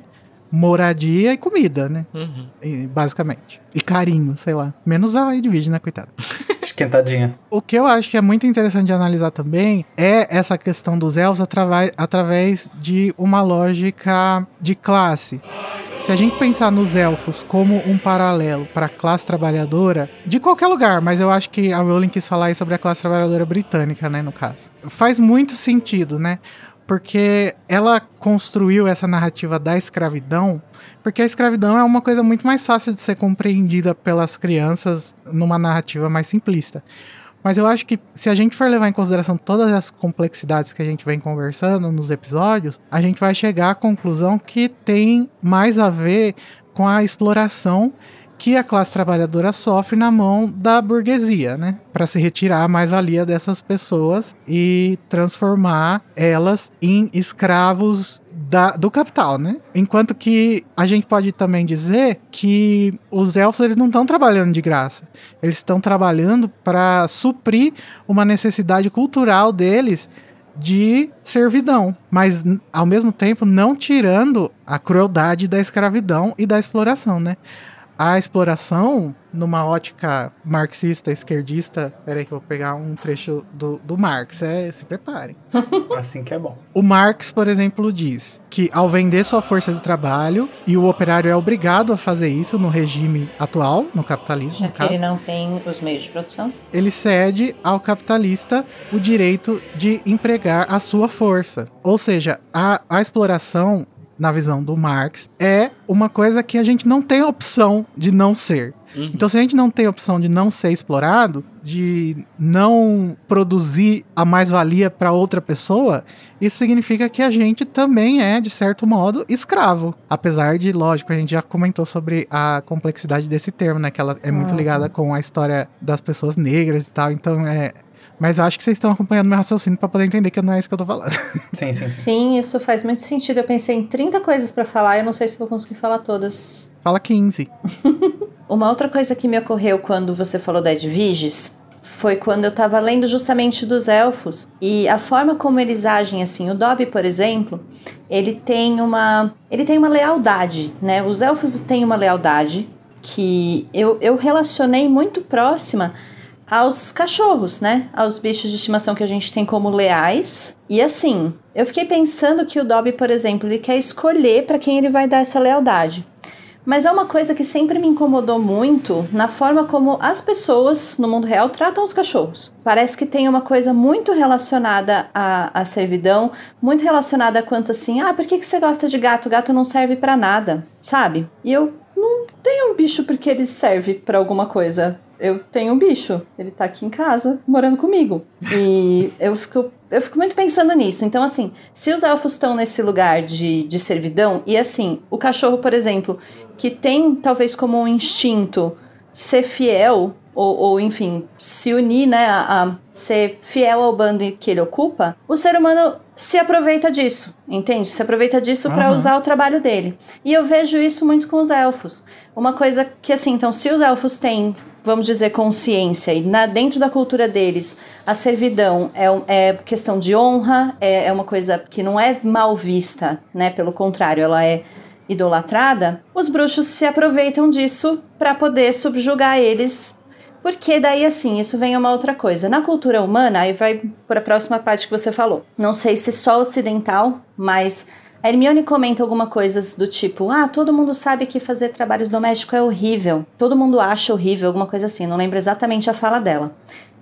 moradia e comida, né? Uhum. E, basicamente. E carinho, sei lá. Menos a Edwige, né, coitada. Esquentadinha. O que eu acho que é muito interessante de analisar também é essa questão dos elfos através, de uma lógica de classe. Se a gente pensar nos elfos como um paralelo para a classe trabalhadora, de qualquer lugar, mas eu acho que a Rowling quis falar aí sobre a classe trabalhadora britânica, né, no caso. Faz muito sentido, né? Porque ela construiu essa narrativa da escravidão, porque a escravidão é uma coisa muito mais fácil de ser compreendida pelas crianças numa narrativa mais simplista. Mas eu acho que se a gente for levar em consideração todas as complexidades que a gente vem conversando nos episódios, a gente vai chegar à conclusão que tem mais a ver com a exploração que a classe trabalhadora sofre na mão da burguesia, né? Para se retirar a mais-valia dessas pessoas e transformar elas em escravos da, do capital, né? Enquanto que a gente pode também dizer que os elfos eles não estão trabalhando de graça. Eles estão trabalhando para suprir uma necessidade cultural deles de servidão, mas ao mesmo tempo não tirando a crueldade da escravidão e da exploração, né? A exploração numa ótica marxista, esquerdista. Peraí que eu vou pegar um trecho do, do Marx. É, se preparem. assim que é bom. O Marx, por exemplo, diz que ao vender sua força de trabalho, e o operário é obrigado a fazer isso no regime atual, no capitalismo, Já no que ele não tem os meios de produção. Ele cede ao capitalista o direito de empregar a sua força. Ou seja, a, a exploração na visão do Marx, é uma coisa que a gente não tem opção de não ser. Uhum. Então, se a gente não tem opção de não ser explorado, de não produzir a mais-valia para outra pessoa, isso significa que a gente também é, de certo modo, escravo. Apesar de, lógico, a gente já comentou sobre a complexidade desse termo, né? Que ela é muito uhum. ligada com a história das pessoas negras e tal. Então, é, mas acho que vocês estão acompanhando meu raciocínio para poder entender que não é isso que eu tô falando. Sim, sim. Sim, isso faz muito sentido. Eu pensei em 30 coisas para falar, eu não sei se vou conseguir falar todas. Fala 15. Uma outra coisa que me ocorreu quando você falou da Edviges foi quando eu tava lendo justamente dos elfos e a forma como eles agem assim. O Dobby, por exemplo, ele tem uma ele tem uma lealdade, né? Os elfos têm uma lealdade que eu, eu relacionei muito próxima aos cachorros, né? Aos bichos de estimação que a gente tem como leais. E assim, eu fiquei pensando que o Dobby, por exemplo, ele quer escolher para quem ele vai dar essa lealdade. Mas é uma coisa que sempre me incomodou muito na forma como as pessoas no mundo real tratam os cachorros. Parece que tem uma coisa muito relacionada à, à servidão, muito relacionada a quanto assim, ah, por que, que você gosta de gato? Gato não serve para nada, sabe? E eu não tenho um bicho porque ele serve para alguma coisa eu tenho um bicho, ele tá aqui em casa, morando comigo. E eu fico, eu fico muito pensando nisso. Então, assim, se os elfos estão nesse lugar de, de servidão, e assim, o cachorro, por exemplo, que tem talvez como um instinto ser fiel, ou, ou enfim, se unir, né, a, a ser fiel ao bando que ele ocupa, o ser humano se aproveita disso, entende? Se aproveita disso uhum. para usar o trabalho dele. E eu vejo isso muito com os elfos. Uma coisa que, assim, então, se os elfos têm vamos dizer, consciência, e na, dentro da cultura deles, a servidão é, é questão de honra, é, é uma coisa que não é mal vista, né? Pelo contrário, ela é idolatrada, os bruxos se aproveitam disso para poder subjugar eles. Porque daí, assim, isso vem uma outra coisa. Na cultura humana, aí vai para a próxima parte que você falou. Não sei se só ocidental, mas a Hermione comenta alguma coisa do tipo: ah, todo mundo sabe que fazer trabalho doméstico é horrível. Todo mundo acha horrível, alguma coisa assim. Não lembro exatamente a fala dela.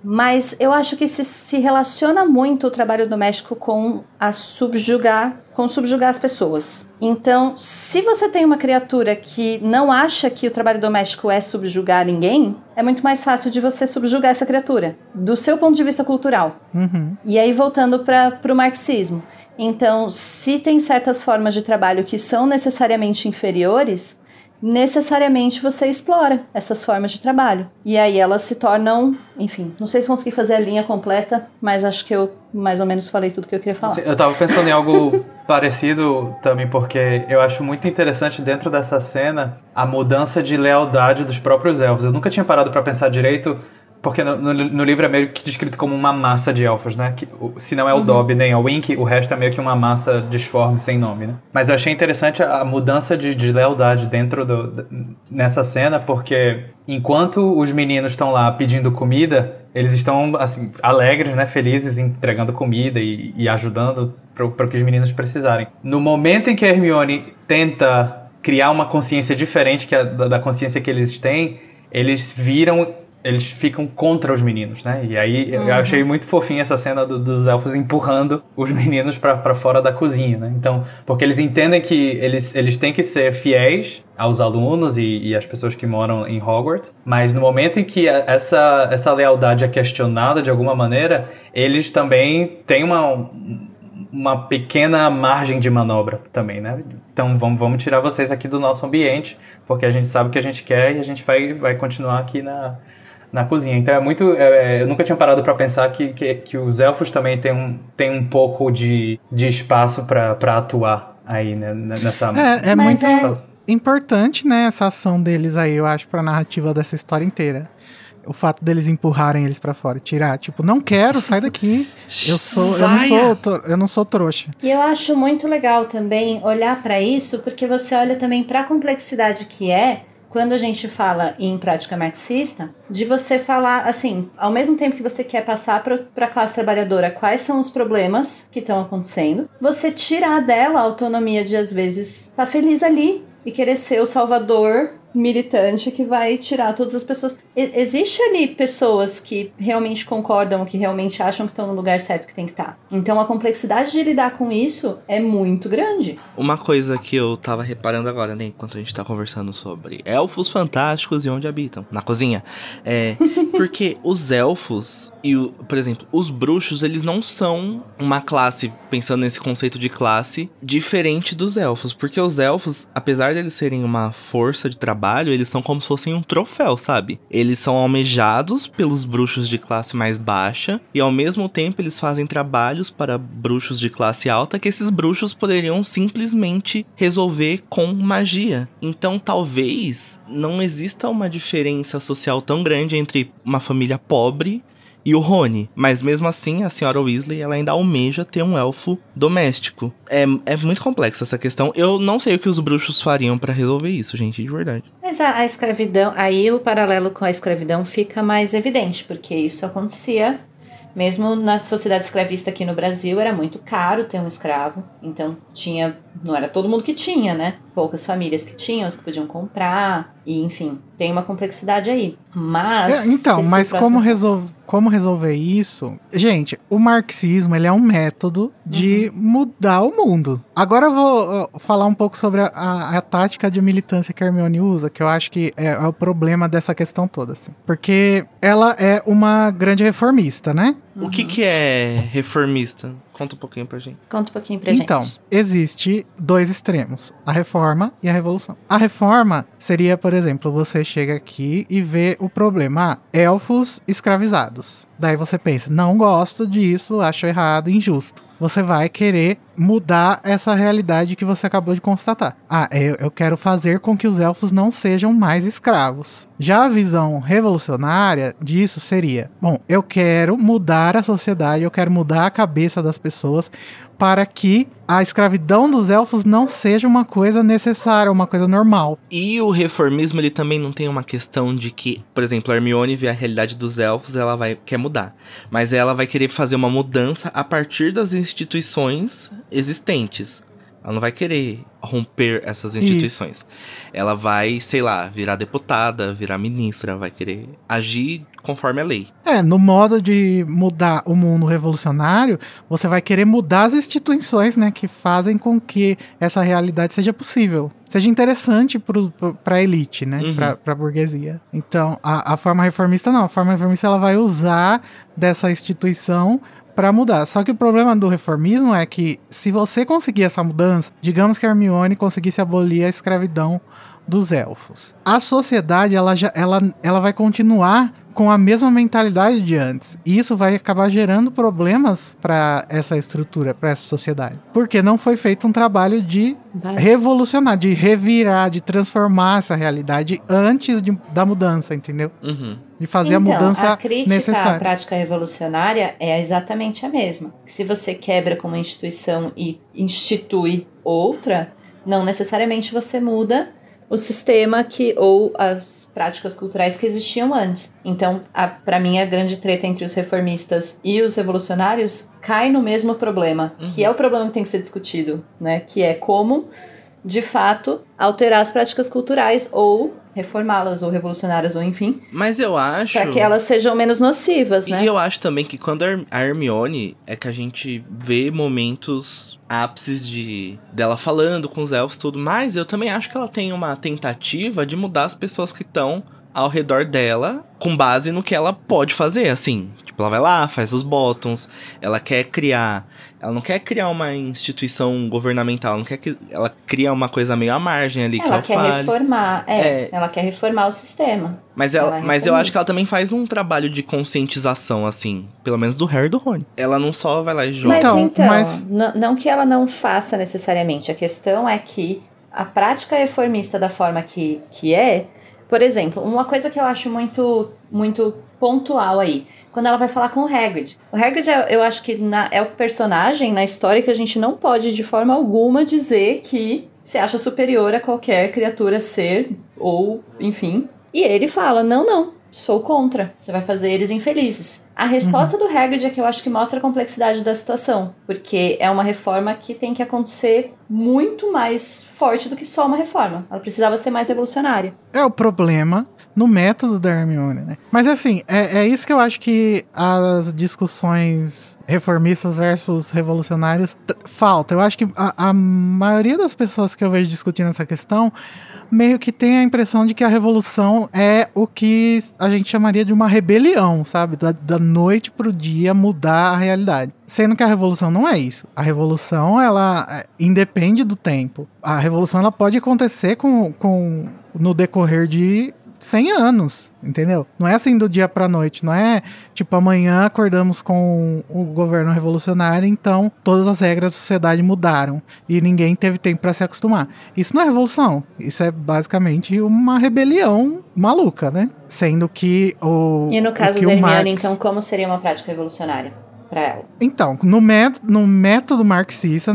Mas eu acho que se, se relaciona muito o trabalho doméstico com a subjugar, com subjugar as pessoas. Então, se você tem uma criatura que não acha que o trabalho doméstico é subjugar ninguém, é muito mais fácil de você subjugar essa criatura, do seu ponto de vista cultural. Uhum. E aí, voltando para o marxismo. Então, se tem certas formas de trabalho que são necessariamente inferiores, necessariamente você explora essas formas de trabalho. E aí elas se tornam, enfim, não sei se consegui fazer a linha completa, mas acho que eu mais ou menos falei tudo que eu queria falar. Eu tava pensando em algo parecido também, porque eu acho muito interessante dentro dessa cena a mudança de lealdade dos próprios elfos. Eu nunca tinha parado para pensar direito porque no, no, no, livro é meio que descrito como uma massa de elfos, né? Que, se não é o uhum. Dobby nem o Wink, o resto é meio que uma massa disforme, sem nome, né? Mas eu achei interessante a, a mudança de, de, lealdade dentro do, nessa cena, porque enquanto os meninos estão lá pedindo comida, eles estão, assim, alegres, né? Felizes, entregando comida e, e ajudando para o que os meninos precisarem. No momento em que a Hermione tenta criar uma consciência diferente que a, da, da consciência que eles têm, eles viram eles ficam contra os meninos, né? E aí uhum. eu achei muito fofinha essa cena do, dos elfos empurrando os meninos para fora da cozinha, né? Então, porque eles entendem que eles, eles têm que ser fiéis aos alunos e, e às pessoas que moram em Hogwarts, mas no momento em que essa, essa lealdade é questionada de alguma maneira, eles também têm uma uma pequena margem de manobra também, né? Então vamos, vamos tirar vocês aqui do nosso ambiente, porque a gente sabe o que a gente quer e a gente vai, vai continuar aqui na, na cozinha. Então é muito. É, eu nunca tinha parado para pensar que, que, que, os elfos também têm um, têm um pouco de, de espaço para atuar aí, né? Nessa. É, é muito é... importante, né? Essa ação deles aí, eu acho, pra narrativa dessa história inteira o fato deles empurrarem eles para fora, tirar, tipo, não quero, sai daqui. Eu sou, eu não sou, eu não sou trouxa. E eu acho muito legal também olhar para isso, porque você olha também para a complexidade que é quando a gente fala em prática marxista, de você falar assim, ao mesmo tempo que você quer passar para a classe trabalhadora quais são os problemas que estão acontecendo, você tirar dela a autonomia de às vezes estar tá feliz ali e querer ser o salvador militante que vai tirar todas as pessoas. E existe ali pessoas que realmente concordam, que realmente acham que estão no lugar certo que tem que estar. Tá. Então a complexidade de lidar com isso é muito grande. Uma coisa que eu tava reparando agora, né, enquanto a gente tá conversando sobre elfos fantásticos e onde habitam, na cozinha, é porque os elfos e, o, por exemplo, os bruxos, eles não são uma classe, pensando nesse conceito de classe, diferente dos elfos, porque os elfos, apesar de eles serem uma força de trabalho trabalho, eles são como se fossem um troféu, sabe? Eles são almejados pelos bruxos de classe mais baixa e ao mesmo tempo eles fazem trabalhos para bruxos de classe alta que esses bruxos poderiam simplesmente resolver com magia. Então, talvez não exista uma diferença social tão grande entre uma família pobre e o Rony. Mas mesmo assim, a senhora Weasley ela ainda almeja ter um elfo doméstico. É, é muito complexa essa questão. Eu não sei o que os bruxos fariam para resolver isso, gente, de verdade. Mas a, a escravidão, aí o paralelo com a escravidão fica mais evidente, porque isso acontecia mesmo na sociedade escravista aqui no Brasil, era muito caro ter um escravo. Então tinha. Não era todo mundo que tinha, né? Poucas famílias que tinham, os que podiam comprar. E, enfim, tem uma complexidade aí. Mas. É, então, mas próximo- como, resol como resolver isso? Gente, o marxismo ele é um método de Uhum. mudar o mundo. Agora eu vou falar um pouco sobre a, a- a tática de militância que a Hermione usa, que eu acho que é, é o problema dessa questão toda. assim. Porque ela é uma grande reformista, né? O que que é reformista? Conta um pouquinho pra gente. Conta um pouquinho pra Então, gente. existe dois extremos, a reforma e a revolução. A reforma seria, por exemplo, você chega aqui e vê o problema, ah, elfos escravizados. Daí você pensa, não gosto disso, acho errado, injusto. Você vai querer mudar essa realidade que você acabou de constatar. Ah, eu, eu quero fazer com que os elfos não sejam mais escravos. Já a visão revolucionária disso seria: bom, eu quero mudar a sociedade, eu quero mudar a cabeça das pessoas para que a escravidão dos elfos não seja uma coisa necessária, uma coisa normal. E o reformismo, ele também não tem uma questão de que, por exemplo, a Hermione vê a realidade dos elfos, ela vai quer mudar. Mas ela vai querer fazer uma mudança a partir das instituições existentes. Ela não vai querer romper essas instituições. Ela vai, sei lá, virar deputada, virar ministra, vai querer agir conforme a lei. É, no modo de mudar o mundo revolucionário, você vai querer mudar as instituições, né, que fazem com que essa realidade seja possível. Seja interessante para a elite, né? Uhum. Para a burguesia. Então, a, a forma reformista não. A forma reformista ela vai usar dessa instituição para mudar. Só que o problema do reformismo é que se você conseguir essa mudança, digamos que Hermione conseguisse abolir a escravidão dos elfos. A sociedade ela já ela, ela vai continuar com a mesma mentalidade de antes. E isso vai acabar gerando problemas para essa estrutura, para essa sociedade. Porque não foi feito um trabalho de Basi- revolucionar, de revirar, de transformar essa realidade antes de- da mudança, entendeu? Uhum. De fazer então, a mudança a crítica à necessária. prática revolucionária é exatamente a mesma. Se você quebra com uma instituição e institui outra, não necessariamente você muda o sistema que ou as práticas culturais que existiam antes. Então, para mim, a grande treta entre os reformistas e os revolucionários cai no mesmo problema, que é o problema que tem que ser discutido, né? Que é como, de fato, alterar as práticas culturais ou reformá-las ou revolucionárias ou enfim, Mas eu acho. para que elas sejam menos nocivas, né? E eu acho também que quando a Her- a Hermione é que a gente vê momentos ápices de dela falando com os elfos e tudo, mas eu também acho que ela tem uma tentativa de mudar as pessoas que estão ao redor dela com base no que ela pode fazer, assim. Tipo, ela vai lá, faz os bottoms, ela quer criar, ela não quer criar uma instituição governamental, ela não quer que ela cria uma coisa meio à margem ali ela que quer ela fale. reformar, é, É. ela quer reformar o sistema. Mas, ela, Ela mas eu acho que ela também faz um trabalho de conscientização, assim. Pelo menos do Harry e do Rony. Ela não só vai lá e joga. Mas Então, então, mas- não que ela não faça necessariamente, a questão é que a prática reformista da forma que, que é, por exemplo, uma coisa que eu acho muito, muito pontual aí, quando ela vai falar com o Hagrid. O Hagrid, é- eu acho que na- é o personagem na história que a gente não pode de forma alguma dizer que se acha superior a qualquer criatura, ser ou, enfim. E ele fala: não, não, sou contra. Você vai fazer eles infelizes. A resposta do Hagrid é que eu acho que mostra a complexidade da situação, porque é uma reforma que tem que acontecer muito mais forte do que só uma reforma. Ela precisava ser mais revolucionária. É o problema no método da Hermione, né? Mas assim, é, é isso que eu acho que as discussões reformistas versus revolucionários falta. Eu acho que a, a maioria das pessoas que eu vejo discutindo essa questão meio que tem a impressão de que a revolução é o que a gente chamaria de uma rebelião, sabe? Da, da noite pro dia mudar a realidade. Sendo que a revolução não é isso. A revolução, ela é, independe do tempo. A revolução, ela pode acontecer com, com no decorrer de 100 anos, entendeu? Não é assim do dia pra noite, não é tipo amanhã acordamos com o governo revolucionário, então todas as regras da sociedade mudaram e ninguém teve tempo para se acostumar. Isso não é revolução, isso é basicamente uma rebelião maluca, né? Sendo que o E no caso da Hermione, Marx- então, como seria uma prática revolucionária pra ela? Então, no, no método marxista,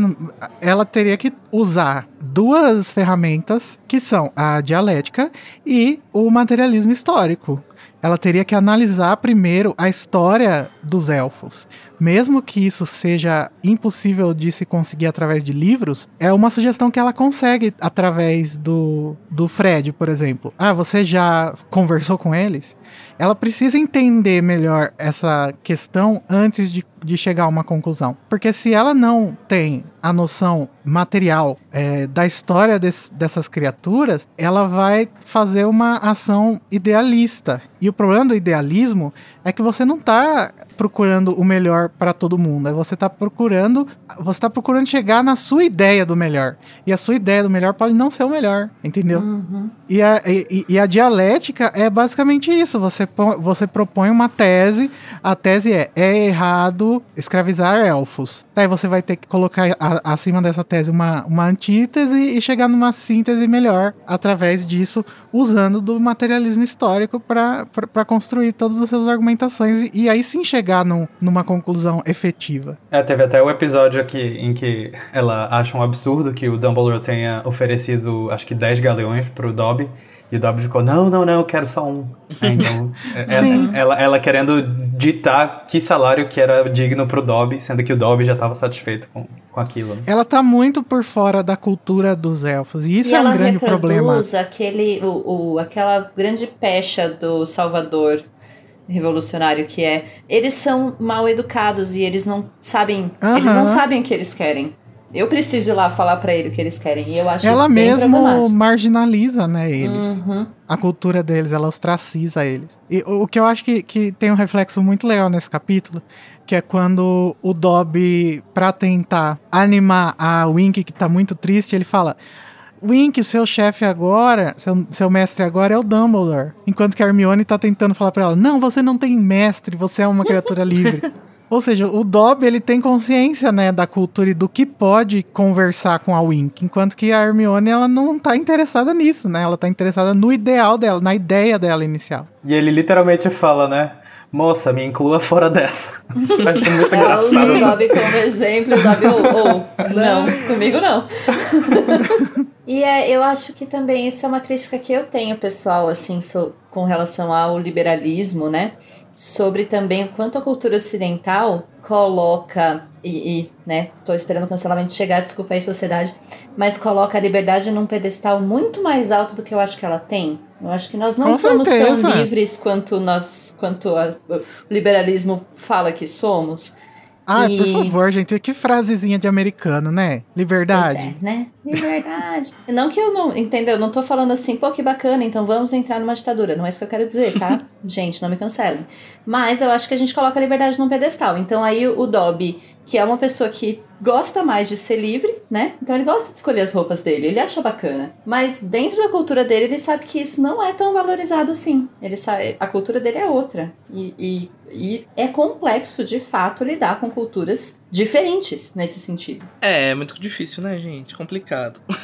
ela teria que usar duas ferramentas, que são a dialética e o materialismo histórico. Ela teria que analisar primeiro a história dos elfos. Mesmo que isso seja impossível de se conseguir através de livros, é uma sugestão que ela consegue através do, do Fred, por exemplo. Ah, você já conversou com eles? ela precisa entender melhor essa questão antes de, de chegar a uma conclusão. Porque se ela não tem a noção material é, da história des- dessas criaturas, ela vai fazer uma ação idealista. E o problema do idealismo é que você não está procurando o melhor para todo mundo. É você está procurando, você está procurando chegar na sua ideia do melhor. E a sua ideia do melhor pode não ser o melhor, entendeu? Uhum. E a, e, e a dialética é basicamente isso. Você, você propõe uma tese. A tese é: é errado escravizar elfos. Daí você vai ter que colocar a- acima dessa tese uma, uma antítese e chegar numa síntese melhor através disso, usando do materialismo histórico para construir todas as suas argumentações e, e aí sim chegar num- numa conclusão efetiva. É, teve até o episódio aqui em que ela acha um absurdo que o Dumbledore tenha oferecido, acho que 10 galeões pro Dobby. E o Dobby ficou, não, não, não, eu quero só um. É, então, é- Sim. ela, ela, ela querendo ditar que salário que era digno pro Dobby, sendo que o Dobby já estava satisfeito com, com aquilo. né? Ela tá muito por fora da cultura dos elfos. E isso e é ela um grande problema. aquele, o, o- aquela grande pecha do Salvador revolucionário que é eles são mal educados e eles não sabem eles não sabem o que eles querem eu preciso ir lá falar pra ele o que eles querem e eu acho Ela mesmo marginaliza, né, eles. Uhum. A cultura deles, ela ostraciza eles. E o o que eu acho que, que tem um reflexo muito legal nesse capítulo, que é quando o Dobby, pra tentar animar a Wink, que tá muito triste, ele fala... Wink, seu chefe agora, seu, seu mestre agora é o Dumbledore. Enquanto que a Hermione tá tentando falar pra ela, não, você não tem mestre, você é uma criatura livre. Ou seja, o Dobby, ele tem consciência, né, da cultura e do que pode conversar com a Wink, enquanto que a Hermione, ela não tá interessada nisso, né? Ela tá interessada no ideal dela, na ideia dela inicial. E ele literalmente fala, né? Moça, me inclua fora dessa. Acho muito ela usa o engraçado. Dobby como exemplo o Dobby ou ou, não comigo não e é, eu acho que também isso é uma crítica que eu tenho pessoal assim so- com relação ao liberalismo né sobre também o quanto a cultura ocidental coloca e, e, né, tô esperando o cancelamento chegar, desculpa aí, sociedade, mas coloca a liberdade num pedestal muito mais alto do que eu acho que ela tem. Eu acho que nós não Com somos certeza. tão livres quanto nós, quanto a- o liberalismo fala que somos. Por E- favor, gente, que frasezinha de americano, né? Liberdade. Pois é, né? Liberdade. não que eu não, entendeu? Não tô falando assim, pô, que bacana, então vamos entrar numa ditadura. Não é isso que eu quero dizer, tá? gente, não me cancelem. Mas eu acho que a gente coloca a liberdade num pedestal. Então aí o Dobby, que é uma pessoa que gosta mais de ser livre, né? Então ele gosta de escolher as roupas dele, ele acha bacana. Mas dentro da cultura dele, ele sabe que isso não é tão valorizado assim. Ele sabe, a cultura dele é outra. E, e, e é complexo, de fato, lidar com culturas diferentes nesse sentido. É, é muito difícil, né, gente? Complicado.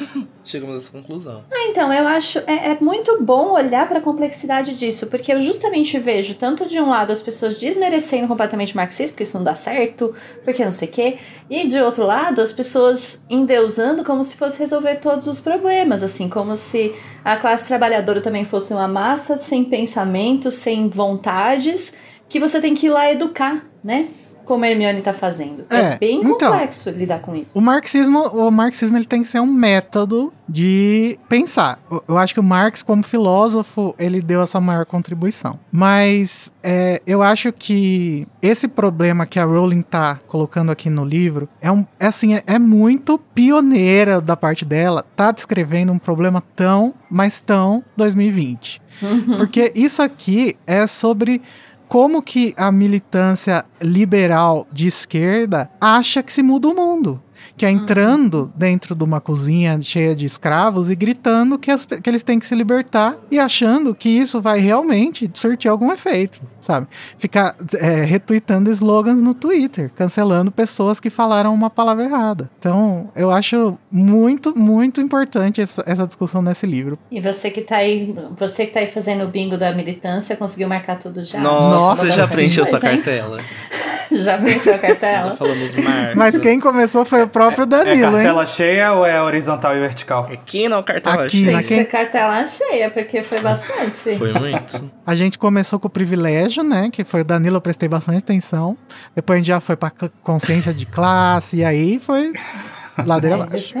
Chegamos a essa conclusão. Então, eu acho é, é muito bom olhar para a complexidade disso, porque eu justamente vejo tanto de um lado as pessoas desmerecendo completamente o marxismo, porque isso não dá certo, porque não sei o quê, e de outro lado as pessoas endeusando como se fosse resolver todos os problemas, assim, como se a classe trabalhadora também fosse uma massa sem pensamentos, sem vontades, que você tem que ir lá educar, né? Como a Hermione tá fazendo. É, É, bem então. complexo lidar com isso. O marxismo, o marxismo ele tem que ser um método de pensar. Eu- Eu acho que o Marx, como filósofo, ele deu essa maior contribuição. Mas é, eu acho que esse problema que a Rowling tá colocando aqui no livro é um, é assim, é, é muito pioneira da parte dela. Tá descrevendo um problema tão, mas tão 2020. Porque isso aqui é sobre como que a militância liberal de esquerda acha que se muda o mundo. Que é entrando dentro de uma cozinha cheia de escravos e gritando que, as- que eles têm que se libertar e achando que isso vai realmente surtir algum efeito, sabe? Ficar é, retweetando slogans no Twitter, cancelando pessoas que falaram uma palavra errada. Então, eu acho muito, muito importante essa, essa discussão nesse livro. E você que tá aí, você que tá aí fazendo o bingo da militância, conseguiu marcar tudo já? Nossa, Nossa, você já preencheu sua hein? cartela. Já preencheu a cartela? Falamos marcos. Mas quem começou foi o próprio É Danilo, hein? cartela cheia ou é horizontal e vertical? Aqui não, cartela Aqui, cheia. na Tem que quem- ser cartela cheia, porque foi bastante. Foi muito. A gente começou com o privilégio, né? Que foi o Danilo, eu prestei bastante atenção. Depois a gente já foi pra consciência de classe, e aí foi ladeira abaixo.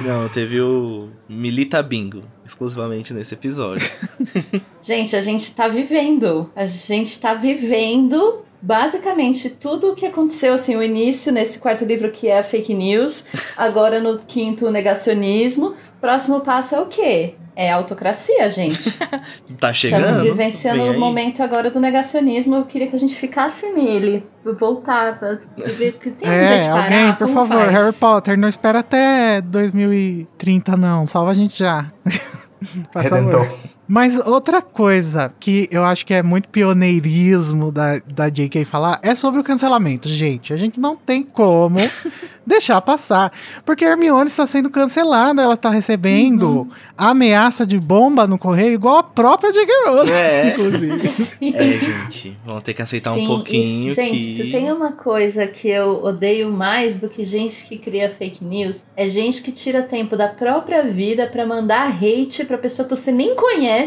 Não, teve o Milita Bingo, exclusivamente nesse episódio. Gente, a gente tá vivendo. A gente tá vivendo basicamente tudo o que aconteceu, assim, o início nesse quarto livro que é fake news, agora no quinto o negacionismo. Próximo passo é o quê? É autocracia, gente. Tá chegando? Estamos vivenciando o momento agora do negacionismo. Eu queria que a gente ficasse nele. Voltar pra ver que tem um jeito É, de parar. alguém, por como favor, faz? Harry Potter, não espera até 2030, não. Salva a gente já. Faz favor. Mas outra coisa que eu acho que é muito pioneirismo da, da JK falar é sobre o cancelamento. Gente, a gente não tem como deixar passar. Porque a Hermione está sendo cancelada, ela está recebendo Uhum. ameaça de bomba no correio, igual a própria JK Rowling, É. inclusive. É, gente, vamos ter que aceitar Sim, um pouquinho e, gente, que... se tem uma coisa que eu odeio mais do que gente que cria fake news, é gente que tira tempo da própria vida pra mandar hate pra pessoa que você nem conhece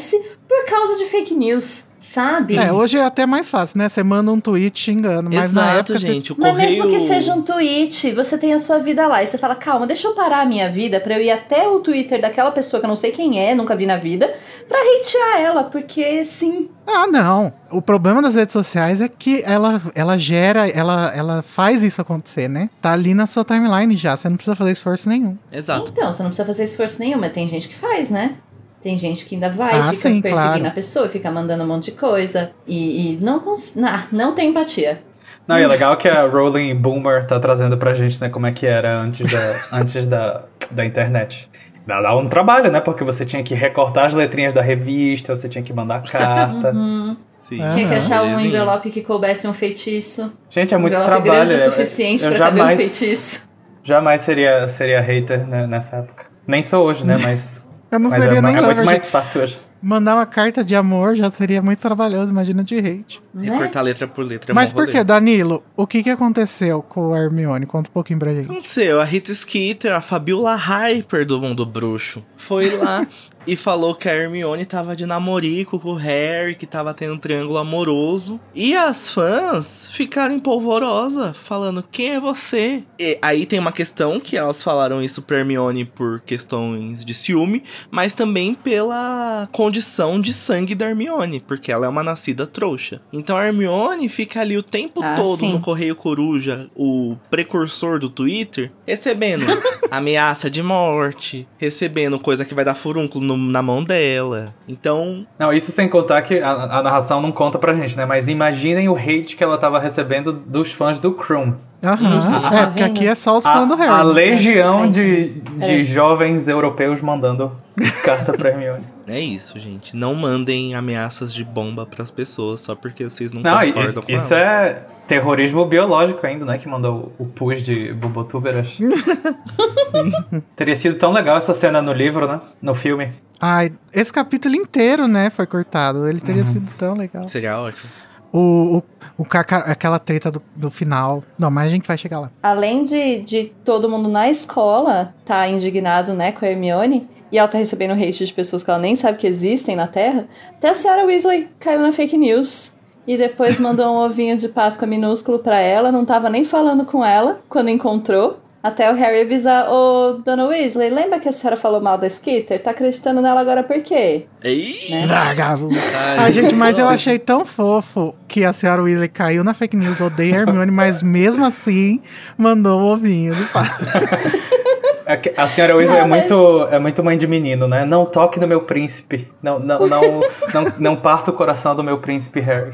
por causa de fake news, sabe? É, hoje é até mais fácil, né? Você manda um tweet xingando, mas na Exato, época você- gente, o Mas correio... mesmo que seja um tweet, você tem a sua vida lá e você fala, calma, deixa eu parar a minha vida pra eu ir até o Twitter daquela pessoa que eu não sei quem é, nunca vi na vida, pra hatear ela, porque sim. Ah, não. O problema das redes sociais é que ela, ela gera, ela, ela faz isso acontecer, né? Tá ali na sua timeline já, você não precisa fazer esforço nenhum. Exato. Então, você não precisa fazer esforço nenhum, mas tem gente que faz, né? Tem gente que ainda vai, Ah, fica sim, perseguindo claro. a pessoa, fica mandando um monte de coisa. E, e não, cons- não, não tem empatia. Não, e é legal que a Rowling Boomer tá trazendo pra gente, né, como é que era antes da, antes da, da internet. Dá dá um trabalho, né? Porque você tinha que recortar as letrinhas da revista, você tinha que mandar carta. Uhum. Sim. Ah, Tinha que achar um envelope que coubesse um feitiço. Gente, é muito um trabalho. grande o eu- suficiente eu pra caber um jamais, feitiço. jamais seria, seria hater né, nessa época. Nem sou hoje, né? Mas, Eu não mas seria é, nem é muito lover, mais fácil hoje. Mandar uma carta de amor já seria muito trabalhoso, imagina de hate. Né? Recortar letra por letra. é Mas por que, Danilo? O que que aconteceu com a Hermione? Conta um pouquinho pra O gente. aconteceu? A Rita Skeeter, a Fabiola Hyper do mundo bruxo, foi lá e falou que a Hermione tava de namorico com o Harry, que tava tendo um triângulo amoroso. E as fãs ficaram em polvorosa, falando: quem é você? E aí tem uma questão que elas falaram isso pra Hermione por questões de ciúme, mas também pela condição de sangue da Hermione, porque ela é uma nascida trouxa. Então a Hermione fica ali o tempo Ah, todo sim. no Correio Coruja, o precursor do Twitter, recebendo ameaça de morte, recebendo coisa que vai dar furúnculo no- na mão dela. Então, Não, isso sem contar que a, a narração não conta pra gente, né? Mas imaginem o hate que ela tava recebendo dos fãs do Krum. Aham. Isso, tá é, porque aqui é só os A, fãs do Harry. a né? legião de, peraí. de jovens europeus mandando carta pra Hermione. é isso, gente. Não mandem ameaças de bomba pras pessoas só porque vocês não, Não, concordam isso, com isso elas. é terrorismo biológico ainda, né? Que mandou o pus de Bubotúberas. Teria sido tão legal essa cena no livro, né? No filme. Ai, esse capítulo inteiro, né, foi cortado. Ele Uhum. teria sido tão legal. Seria ótimo. O, o, o aquela treta do, do final. Não, mas a gente vai chegar lá. Além de, de todo mundo na escola tá indignado, né, com a Hermione, e ela tá recebendo hate de pessoas que ela nem sabe que existem na Terra, até a senhora Weasley caiu na fake news. E depois mandou um ovinho de Páscoa minúsculo pra ela, não tava nem falando com ela quando encontrou. Até o Harry avisar, ô, Dona Weasley, lembra que a senhora falou mal da Skitter? Tá acreditando nela agora por quê? Ei! Né? Vagabundo. Ai, Ai, gente, mas eu achei tão fofo que a senhora Weasley caiu na fake news, odeia a Hermione, mas mesmo assim mandou o ovinho do pai. É A senhora Weasley Não, é, mas- muito, é muito mãe de menino, né? Não toque no meu príncipe. Não, não, não, não, não parta o coração do meu príncipe Harry.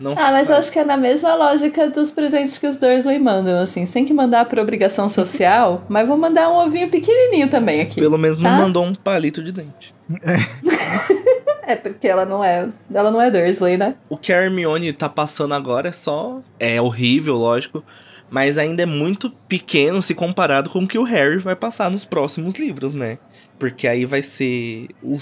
Não Ah, mas eu acho que é na mesma lógica dos presentes que os Dursley mandam, assim. Você tem que mandar por obrigação social, mas vou mandar um ovinho pequenininho também aqui. Pelo menos não tá? mandou um palito de dente. É porque ela não é, ela não é Dursley, né? O que a Hermione tá passando agora é só. É horrível, lógico. Mas ainda é muito pequeno se comparado com o que o Harry vai passar nos próximos livros, né? Porque aí vai ser o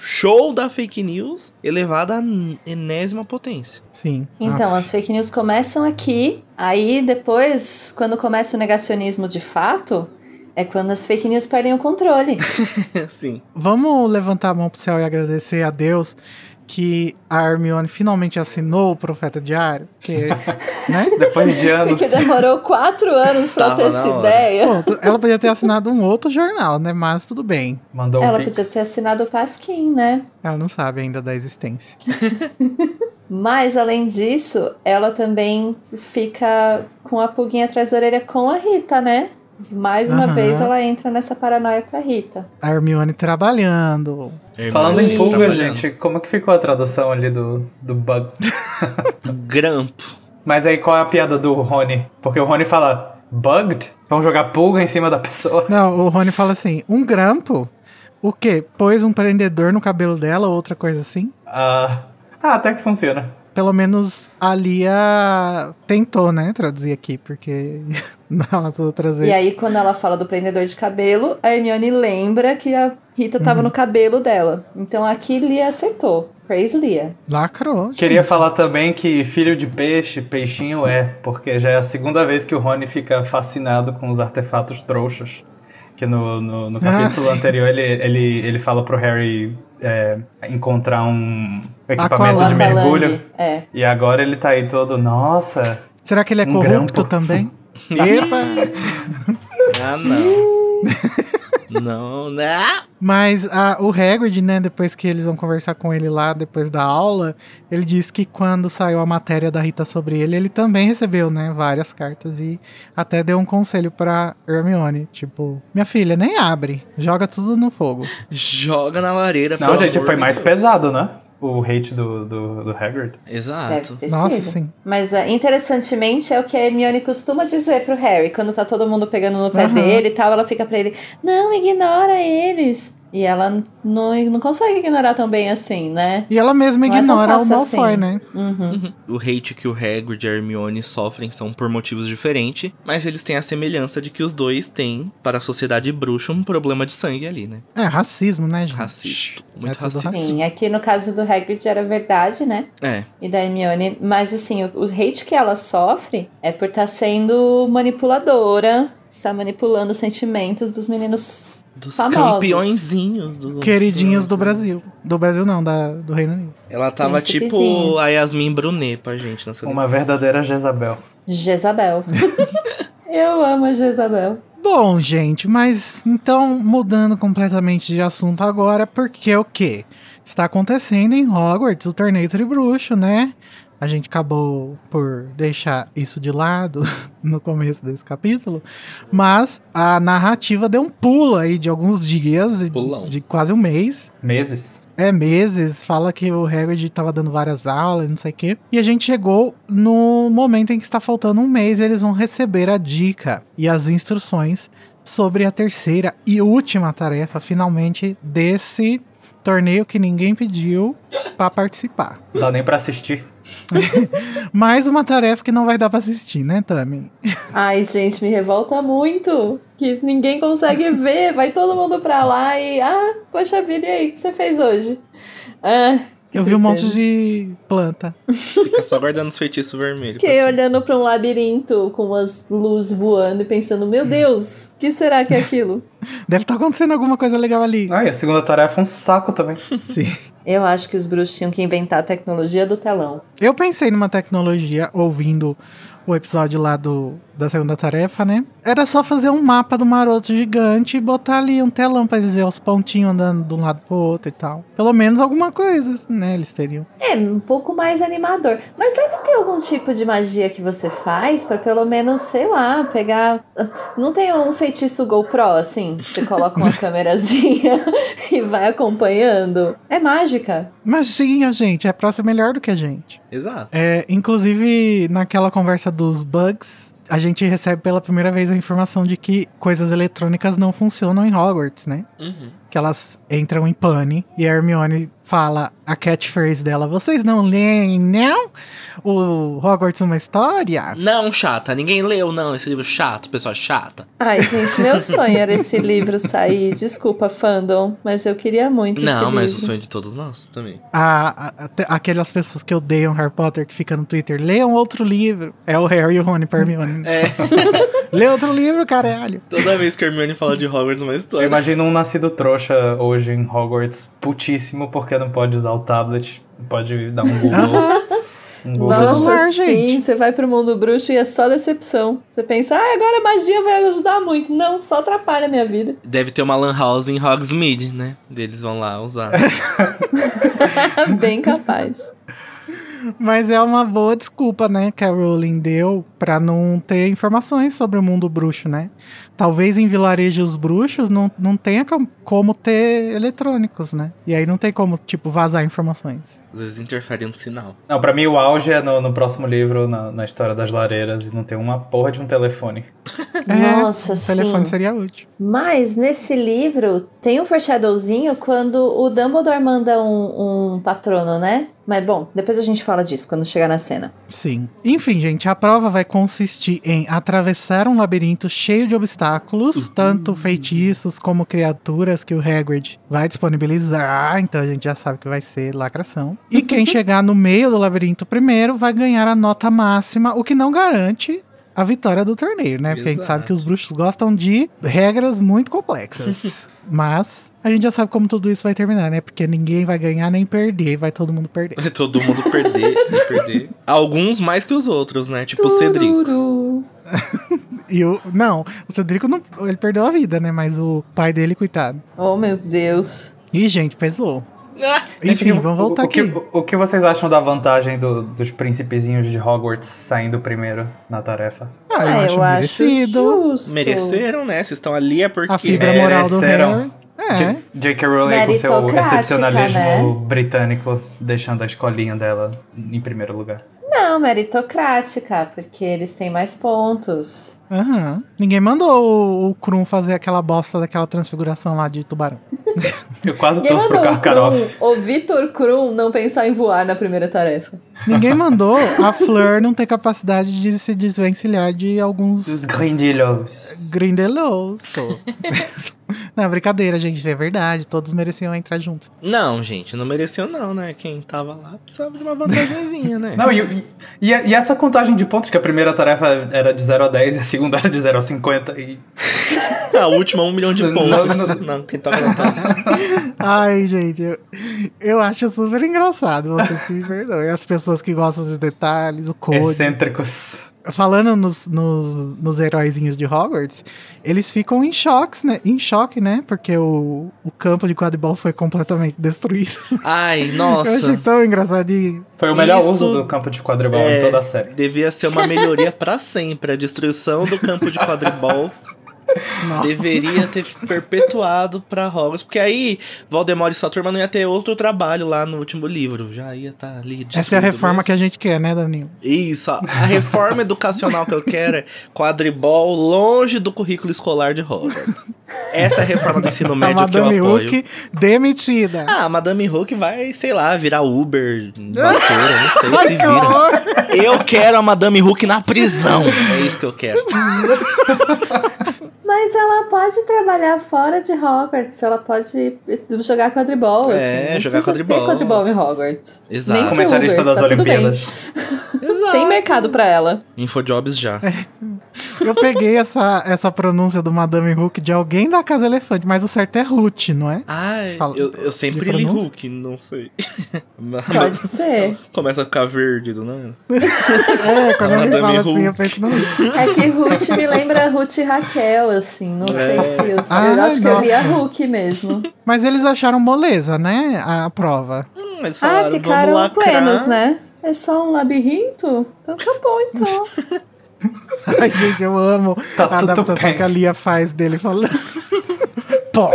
show da fake news elevado à enésima potência. Sim. Então, Ah, as fake news começam aqui, aí depois, quando começa o negacionismo de fato, é quando as fake news perdem o controle. Sim. Vamos levantar a mão pro céu e agradecer a Deus que a Hermione finalmente assinou o Profeta Diário. Que, né? Depois de anos. Porque demorou quatro anos pra Tava ter essa hora. ideia. Pô, ela podia ter assinado um outro jornal, né? Mas tudo bem. Mandou um Ela pix. podia ter assinado o Pasquim, né? Ela não sabe ainda da existência. Mas, além disso, ela também fica com a pulguinha atrás da orelha com a Rita, né? Mais uma Aham. vez ela entra nessa paranoia com a Rita. A Hermione trabalhando. Falando E- em pulga, gente, como que ficou a tradução ali do, do bug? Grampo. Mas aí qual é a piada do Rony? Porque o Rony fala, bugged? Vamos jogar pulga em cima da pessoa. Não, o Rony fala assim: um grampo? O quê? Pôs um prendedor no cabelo dela ou outra coisa assim? Ah, ah, até que funciona. Pelo menos a Lia tentou, né? Traduzir aqui, porque nas outras E aí, quando ela fala do prendedor de cabelo, a Hermione lembra que a Rita tava no cabelo dela. Então aqui Lia acertou. Praise Lia. lacrou. Queria gente. falar também que filho de peixe, peixinho é, porque já é a segunda vez que o Rony fica fascinado com os artefatos trouxas. Que no, no, no capítulo Ah, anterior ele, ele, ele fala pro Harry é, encontrar um equipamento de mergulho. É. E agora ele tá aí todo, nossa, Será que ele é Um corrupto grampo. também? Epa! Ah, não. não, não. Mas a- o Hagrid, né, depois que eles vão conversar com ele lá, depois da aula, ele disse que quando saiu a matéria da Rita sobre ele, ele também recebeu, né, várias cartas e até deu um conselho pra Hermione, tipo, minha filha, nem abre, joga tudo no fogo. Joga na lareira. Não, gente, foi mais Deus. pesado, né? O hate do, do, do Hagrid. Deve Exato. ter Nossa, sido. sim. Mas é, interessantemente é o que a Hermione costuma dizer pro Harry. Quando tá todo mundo pegando no pé Aham. dele e tal, ela fica pra ele: Não, ignora eles. E ela não, não consegue ignorar tão bem assim, né? E ela mesma Não é ignora o Malfoy, assim. né? Uhum. O hate que o Hagrid e a Hermione sofrem são por motivos diferentes, mas eles têm a semelhança de que os dois têm, para a sociedade bruxa, um problema de sangue ali, né? É, racismo, né, gente? Racista. É Muito tudo racista. racista. Sim, aqui no caso do Hagrid era verdade, né? É. E da Hermione. Mas assim, o, o hate que ela sofre é por estar sendo manipuladora, está manipulando os sentimentos dos meninos Dos Famosos. campeõezinhos do. Queridinhos do Brasil. Do Brasil não, da, do Reino Unido. Ela tava tipo a Yasmin Brunet pra gente nessa Uma verdadeira Jezabel. Jezabel. Eu amo a Jezabel. Bom, gente, mas então mudando completamente de assunto agora, porque o quê? Está acontecendo em Hogwarts o torneio Tribruxo, né? A gente acabou por deixar isso de lado no começo desse capítulo, mas a narrativa deu um pulo aí de alguns dias, Pulão. de quase um mês. Meses. É, meses, fala que o Hagrid tava dando várias aulas, não sei o quê. E a gente chegou no momento em que está faltando um mês e eles vão receber a dica e as instruções sobre a terceira e última tarefa, finalmente, desse torneio que ninguém pediu pra participar. Não dá nem pra assistir. Mais uma tarefa que não vai dar pra assistir, né, Tami? Ai, gente, me revolta muito que ninguém consegue ver. Vai todo mundo pra lá e. Ah, poxa vida, e aí? O que você fez hoje? Ah, Eu vi um monte de planta. Fica só guardando os feitiços vermelhos. Fiquei olhando pra um labirinto com umas luzes voando e pensando: Meu Deus, o que será que é aquilo? Deve estar acontecendo alguma coisa legal ali. Ah, e a segunda tarefa é um saco também. Sim. Eu acho que os bruxos tinham que inventar a tecnologia do telão. Eu pensei numa tecnologia ouvindo o episódio lá do da segunda tarefa, né? Era só fazer um mapa do maroto gigante e botar ali um telão pra eles verem os pontinhos andando de um lado pro outro e tal. Pelo menos alguma coisa, né? Eles teriam. É, um pouco mais animador. Mas deve ter algum tipo de magia que você faz pra pelo menos, sei lá, pegar. Não tem um feitiço GoPro, assim? Você coloca uma câmerazinha e vai acompanhando. É mágica. Imagina, gente, é pra ser melhor do que a gente. Exato. É, inclusive, naquela conversa dos bugs, a gente recebe pela primeira vez a informação de que coisas eletrônicas não funcionam em Hogwarts, né? Uhum. Que elas entram em pane e a Hermione fala a catchphrase dela: Vocês não leem, não? O Hogwarts uma história? Não, chata. Ninguém leu, não. Esse livro chato, pessoa chata. Ai, gente, meu sonho era esse livro sair. Desculpa, fandom, mas eu queria muito esse não, mas o livro. sonho de todos nós também. A, a- até aquelas pessoas que odeiam Harry Potter que ficam no Twitter: Leiam outro livro. É o Harry e o Rony pra Hermione. É, Lê outro livro, caralho. toda vez que a Hermione fala de Hogwarts uma Eu história. imagino um nascido trouxa hoje em Hogwarts, putíssimo, porque não pode usar o tablet, não pode dar um Google. um. Nossa, sim, você vai pro mundo bruxo e é só decepção. Você pensa, ah, agora a magia vai ajudar muito. Não, só atrapalha a minha vida. Deve ter uma lan house em Hogsmeade, né? Eles vão lá usar. Bem capaz. Mas é uma boa desculpa, né, que a Rowling deu pra não ter informações sobre o mundo bruxo, né? Talvez em vilarejos bruxos não, não tenha com- como ter eletrônicos, né? E aí não tem como, tipo, vazar informações. Às vezes interfere no sinal. Não, pra mim o auge é no, no próximo livro, na, na história das lareiras, e não tem uma porra de um telefone. Nossa, o telefone sim. seria útil. Mas nesse livro tem um foreshadowzinho quando o Dumbledore manda um, um patrono, né? Mas bom, depois a gente fala disso quando chegar na cena. Sim. Enfim, gente, a prova vai consistir em atravessar um labirinto cheio de obstáculos, tanto feitiços como criaturas que o Hagrid vai disponibilizar, então a gente já sabe que vai ser lacração. E quem chegar no meio do labirinto primeiro vai ganhar a nota máxima, o que não garante a vitória do torneio, né? Porque a gente Exato. sabe que os bruxos gostam de regras muito complexas. Mas a gente já sabe como tudo isso vai terminar, né? Porque ninguém vai ganhar nem perder, vai todo mundo perder. Vai todo mundo perder, perder. Alguns mais que os outros, né? Tipo o Cedric. Tururu. E o. Não, o Cedrico não. Ele perdeu a vida, né? Mas o pai dele, coitado. Oh, meu Deus. Ih, gente, pesou. Ah, Enfim, o- vamos voltar o, o que, aqui. o, o que vocês acham da vantagem do- dos príncipezinhos de Hogwarts saindo primeiro na tarefa? Ah, eu, acho merecido. justo. mereceram, né? Vocês estão ali é porque. A fibra moral do Mereceram. Harry. É. J- J.K. Rowling com seu excepcionalismo né? britânico, deixando a escolinha dela em primeiro lugar. Não, meritocrática, porque eles têm mais pontos. Aham. Ninguém mandou o, o Krum fazer aquela bosta daquela transfiguração lá de tubarão. Eu quase torço pro Karkaroff. O Vitor Krum não pensar em voar na primeira tarefa. Ninguém mandou a Fleur não ter capacidade de se desvencilhar de alguns Os Grindylows. grindelos. Tô. Não, brincadeira, gente. É verdade. Todos mereciam entrar juntos. Não, gente, não mereceu, não, né? Quem tava lá precisava de uma vantagenzinha, né? Não, e, e, e- essa contagem de pontos, que a primeira tarefa era de 0 a 10 e a segunda era de 0 a 50. E A última, um milhão de Não, pontos. não, Não, quem toca na taça. Ai, gente, eu, eu acho super engraçado. Vocês que me perdoem. As pessoas que gostam dos detalhes, o code. excêntricos. Falando nos, nos, nos heróizinhos de Hogwarts, eles ficam em choques, né? Em choque, né? Porque o, o campo de quadribol foi completamente destruído. Ai, Eu achei nossa. tão engraçadinho. Foi o melhor Isso- uso do campo de quadribol É. em toda a série. Devia ser uma melhoria pra sempre. A destruição do campo de quadribol Nossa. deveria ter perpetuado pra Hogwarts. Porque aí Voldemort e sua turma não ia ter outro trabalho lá no último livro. Já ia estar ali. Essa é a reforma que a gente quer, né, Danilo? Isso, a a reforma educacional que eu quero é quadribol longe do currículo escolar de Hogwarts. Essa é a reforma do ensino A médio que eu Madame apoio. Hook demitida. Ah, a Madame Hook vai, sei lá, virar Uber, vassoura, não sei, se que vira. Eu quero a Madame Hook na prisão. É isso que eu quero. Mas ela pode trabalhar fora de Hogwarts, ela pode jogar quadribol, É, assim. Não jogar precisa quadribol. ter quadribol em Hogwarts. Exato. Nem ser Comentarista Uber, das tá. Olimpíadas. Tem mercado pra ela. Infojobs já. Eu peguei essa, essa pronúncia do Madame Hook de alguém da Casa Elefante, mas o certo é Ruth, não é? Ai, Fala- eu, eu sempre li? Hulk, não sei. Mas- Pode ser. Começa a ficar verde, não é? É, quando alguém Madame fala Hook. assim, eu penso no Ruth. É que Ruth me lembra Ruth e Raquel, assim. Não sei É. se. Eu, eu Ai, acho que eu li a nossa. Hulk mesmo. Mas eles acharam moleza, né? A prova. Hum, eles Ah, falaram, ficaram vamos lacrar. plenos, né? É só um labirinto? Então tá bom, então. Ai, gente, eu amo Tá a adaptação bem. que a Lia faz dele falando. Pô.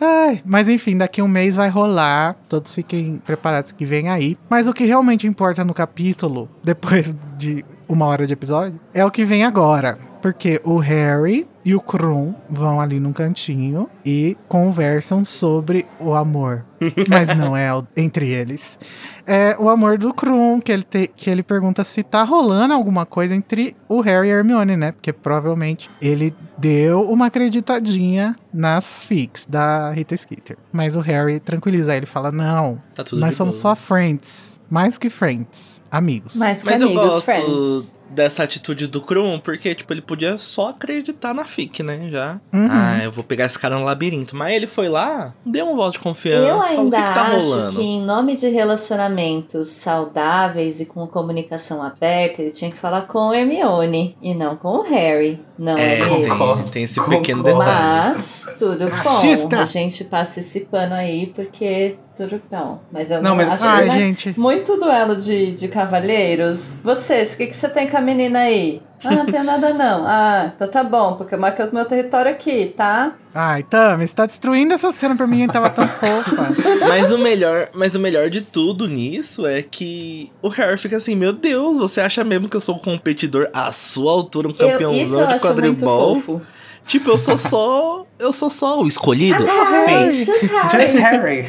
Ai, mas enfim, daqui um mês vai rolar. Todos fiquem preparados que vem aí. Mas o que realmente importa no capítulo, depois de uma hora de episódio, é o que vem agora. Porque o Harry e o Krum vão ali num cantinho e conversam sobre o amor. Mas não é entre eles. É o amor do Krum, que ele, te- que ele pergunta se tá rolando alguma coisa entre o Harry e a Hermione, né? Porque provavelmente ele deu uma acreditadinha nas fics da Rita Skeeter. Mas o Harry tranquiliza ele, fala: Não, Tá tudo nós somos boa. só friends. Mais que friends. Amigos. Mais que Mas eu amigos, gosto friends. Dessa atitude do Krum, porque, tipo, ele podia só acreditar na FIC, né? Já. Uhum. Ah, eu vou pegar esse cara no labirinto. Mas ele foi lá, deu um voto de confiança. Eu falou, ainda o que, que tá acho rolando? que em nome de relacionamentos saudáveis e com comunicação aberta, ele tinha que falar com Hermione e não com o Harry. Não é, É, mesmo? Concordo. tem, tem esse Concordo. pequeno detalhe. Mas tudo Machista. bom. A gente participando aí porque tudo bom. Mas eu não, Não, mas- acho Ai, né? gente. Muito duelo de, de cavalheiros. Vocês, o que, que você tem com a menina aí? Ah, não tenho nada não. Ah, então tá bom, porque eu marquei o meu território aqui, tá? Ai, Tami, você tá destruindo essa cena pra mim, tava tão fofa. Mas o melhor, mas o melhor de tudo nisso é que o Harry fica assim, meu Deus, você acha mesmo que eu sou um competidor à sua altura, um campeãozão eu de quadribol? Tipo, eu sou só. Eu sou só o escolhido? Just Harry, Sim. just Harry. Just Harry.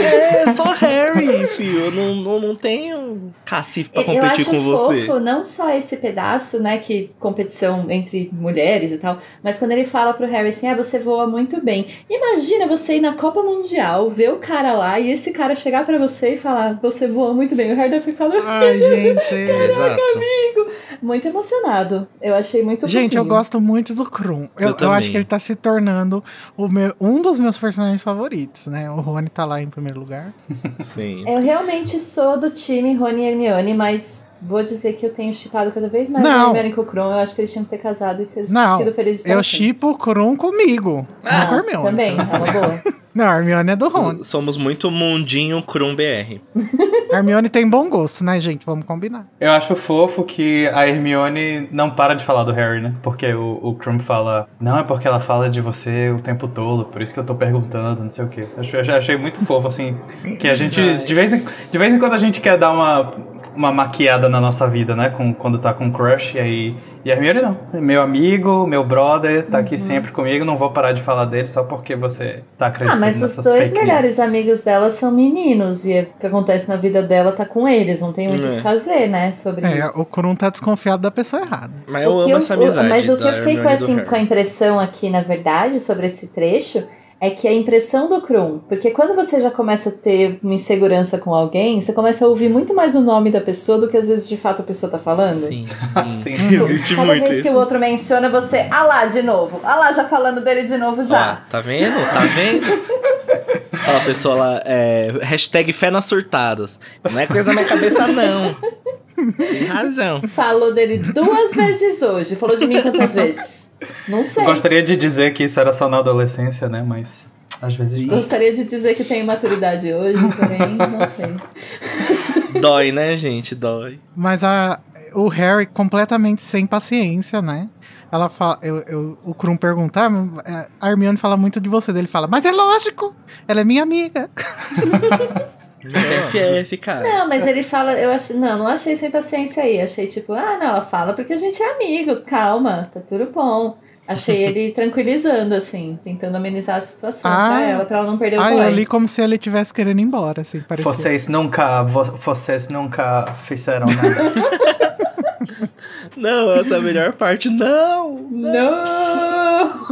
É, só Harry, filho. Eu não, não, não tenho cacife pra Eu competir acho com você. fofo não só esse pedaço, né, que competição entre mulheres e tal, mas quando ele fala pro Harry assim, ah, você voa muito bem. Imagina você ir na Copa Mundial, ver o cara lá e esse cara chegar pra você e falar, você voa muito bem. O Harry deve ficar Ai, gente. Exato. muito emocionado. Eu achei muito Gente, eu fofinho. gosto muito do Krum. Eu, Eu eu, acho que ele tá se tornando o meu, um dos meus personagens favoritos, né? O Rony tá lá em primeiro lugar. Sim. Eu realmente sou do time Rony e Hermione, mas vou dizer que eu tenho chipado cada vez mais Não. a Hermione com o Kron. Eu acho que eles tinham que ter casado e ser, Não, sido felizes Eu chipo o Krum comigo. não com a Hermione. Também, é uma boa. Não, a Hermione é do Rony. Somos muito mundinho Krum BR. A Hermione tem bom gosto, né, gente? Vamos combinar. Eu acho fofo que a Hermione não para de falar do Harry, né? Porque o, o Krum fala, não é porque ela fala de você o tempo todo, por isso que eu tô perguntando, não sei o quê. Acho, eu achei muito fofo, assim, que a gente, de vez em, de vez em quando a gente quer dar uma, uma maquiada na nossa vida, né? Com, quando tá com crush, e aí... E a Hermione não. Meu amigo, meu brother, tá aqui sempre comigo, não vou parar de falar dele só porque você tá Ah, acreditando mas os nessas dois fake melhores news. amigos dela são meninos e o que acontece na vida dela tá com eles, não tem muito o É. que fazer, né, sobre É, isso. o Krum tá desconfiado da pessoa errada. Mas eu O que amo essa amizade. Mas o que eu fiquei com, assim, com a impressão aqui, na verdade, sobre esse trecho, é que a impressão do Krum, porque quando você já começa a ter uma insegurança com alguém, você começa a ouvir muito mais o nome da pessoa do que às vezes de fato a pessoa tá falando. Sim. Sim. Existe Cada muito vez isso. que o outro menciona, você, ah lá, de novo, ah lá, já falando dele de novo já. Ó, tá vendo? Tá vendo? Aquela pessoa lá, é, hashtag fé nas surtadas. Não é coisa na minha cabeça, não. Tem razão. Falou dele duas vezes hoje. Falou de mim quantas vezes? Não sei. Gostaria de dizer que isso era só na adolescência, né? Mas às vezes não. Gostaria de dizer que tenho maturidade hoje, porém, não sei. Dói, né, gente? Dói. Mas a, o Harry completamente sem paciência, né? Ela fala, eu, eu- o Krum pergunta, ah, a Hermione fala muito de você, dele fala, mas é lógico, ela é minha amiga. FF, cara. Não, mas ele fala, eu achei, não, não achei sem paciência aí. Achei tipo, ah, não, ela fala porque a gente é amigo, calma, tá tudo bom. Achei ele tranquilizando, assim, tentando amenizar a situação Ah. pra ela, pra ela não perder o Ah, boy. eu li como se ele estivesse querendo ir embora, assim, parecia. Vocês nunca, vo- vocês nunca fizeram nada. Não, essa é a melhor parte. Não! Não!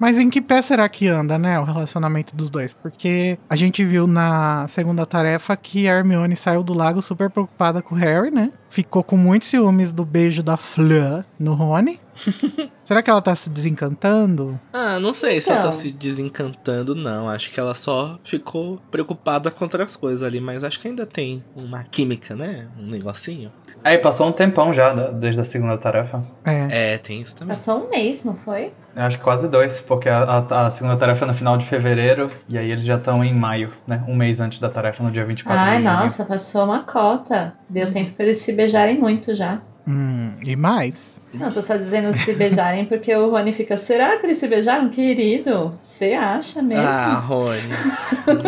Mas em que pé será que anda, né, o relacionamento dos dois? Porque a gente viu na segunda tarefa que a Hermione saiu do lago super preocupada com o Harry, né? Ficou com muitos ciúmes do beijo da Fleur no Rony. será que ela tá se desencantando? Ah, não sei se ela tá Então. se desencantando, não. Acho que ela só ficou preocupada com outras coisas ali, mas acho que ainda tem uma química, né? Um negocinho. Aí passou um tempão já, da- desde a segunda tarefa. É. É, tem isso também. Passou um mês, não foi? Eu acho que quase dois, porque a, a- a segunda tarefa é no final de fevereiro, e aí eles já estão em maio, né? Um mês antes da tarefa, no dia 24 Ai, de junho. nossa, passou uma cota. Deu tempo pra eles se beijarem muito já. Hum, e mais? Não, tô só dizendo se beijarem porque o Rony fica, será que eles se beijaram, querido? Você acha mesmo? Ah, Rony.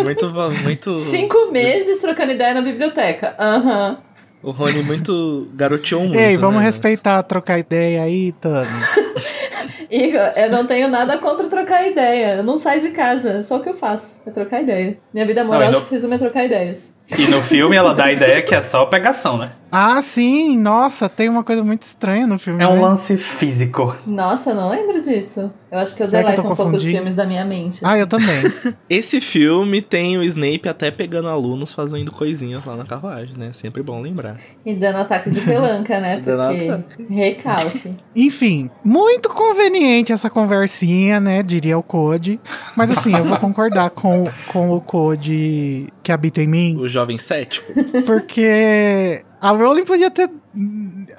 muito, muito. Cinco meses trocando ideia na biblioteca. Aham. O Rony muito garoteou muito. Ei, vamos né? respeitar, trocar ideia aí, Tano. Igor, eu não tenho nada contra trocar ideia. Eu não saio de casa. É só o que eu faço. É trocar ideia. Minha vida amorosa Não, resume a trocar ideias. E no filme ela dá a ideia que é só pegação, né? Ah, sim, nossa, tem uma coisa muito estranha no filme. É um né? lance físico. Nossa, eu não lembro disso. Eu acho que eu Será que eu deleto um pouco os filmes da minha mente. Ah, eu também. Esse filme tem o Snape até pegando alunos fazendo coisinhas lá na carruagem, né? Sempre bom lembrar. E dando ataque de pelanca, né? Dando Porque. Recalque. Enfim, muito conveniente essa conversinha, né? Diria o Code. Mas assim, eu vou concordar com, com o Code que habita em mim, O jovem cético. porque a Rowling podia ter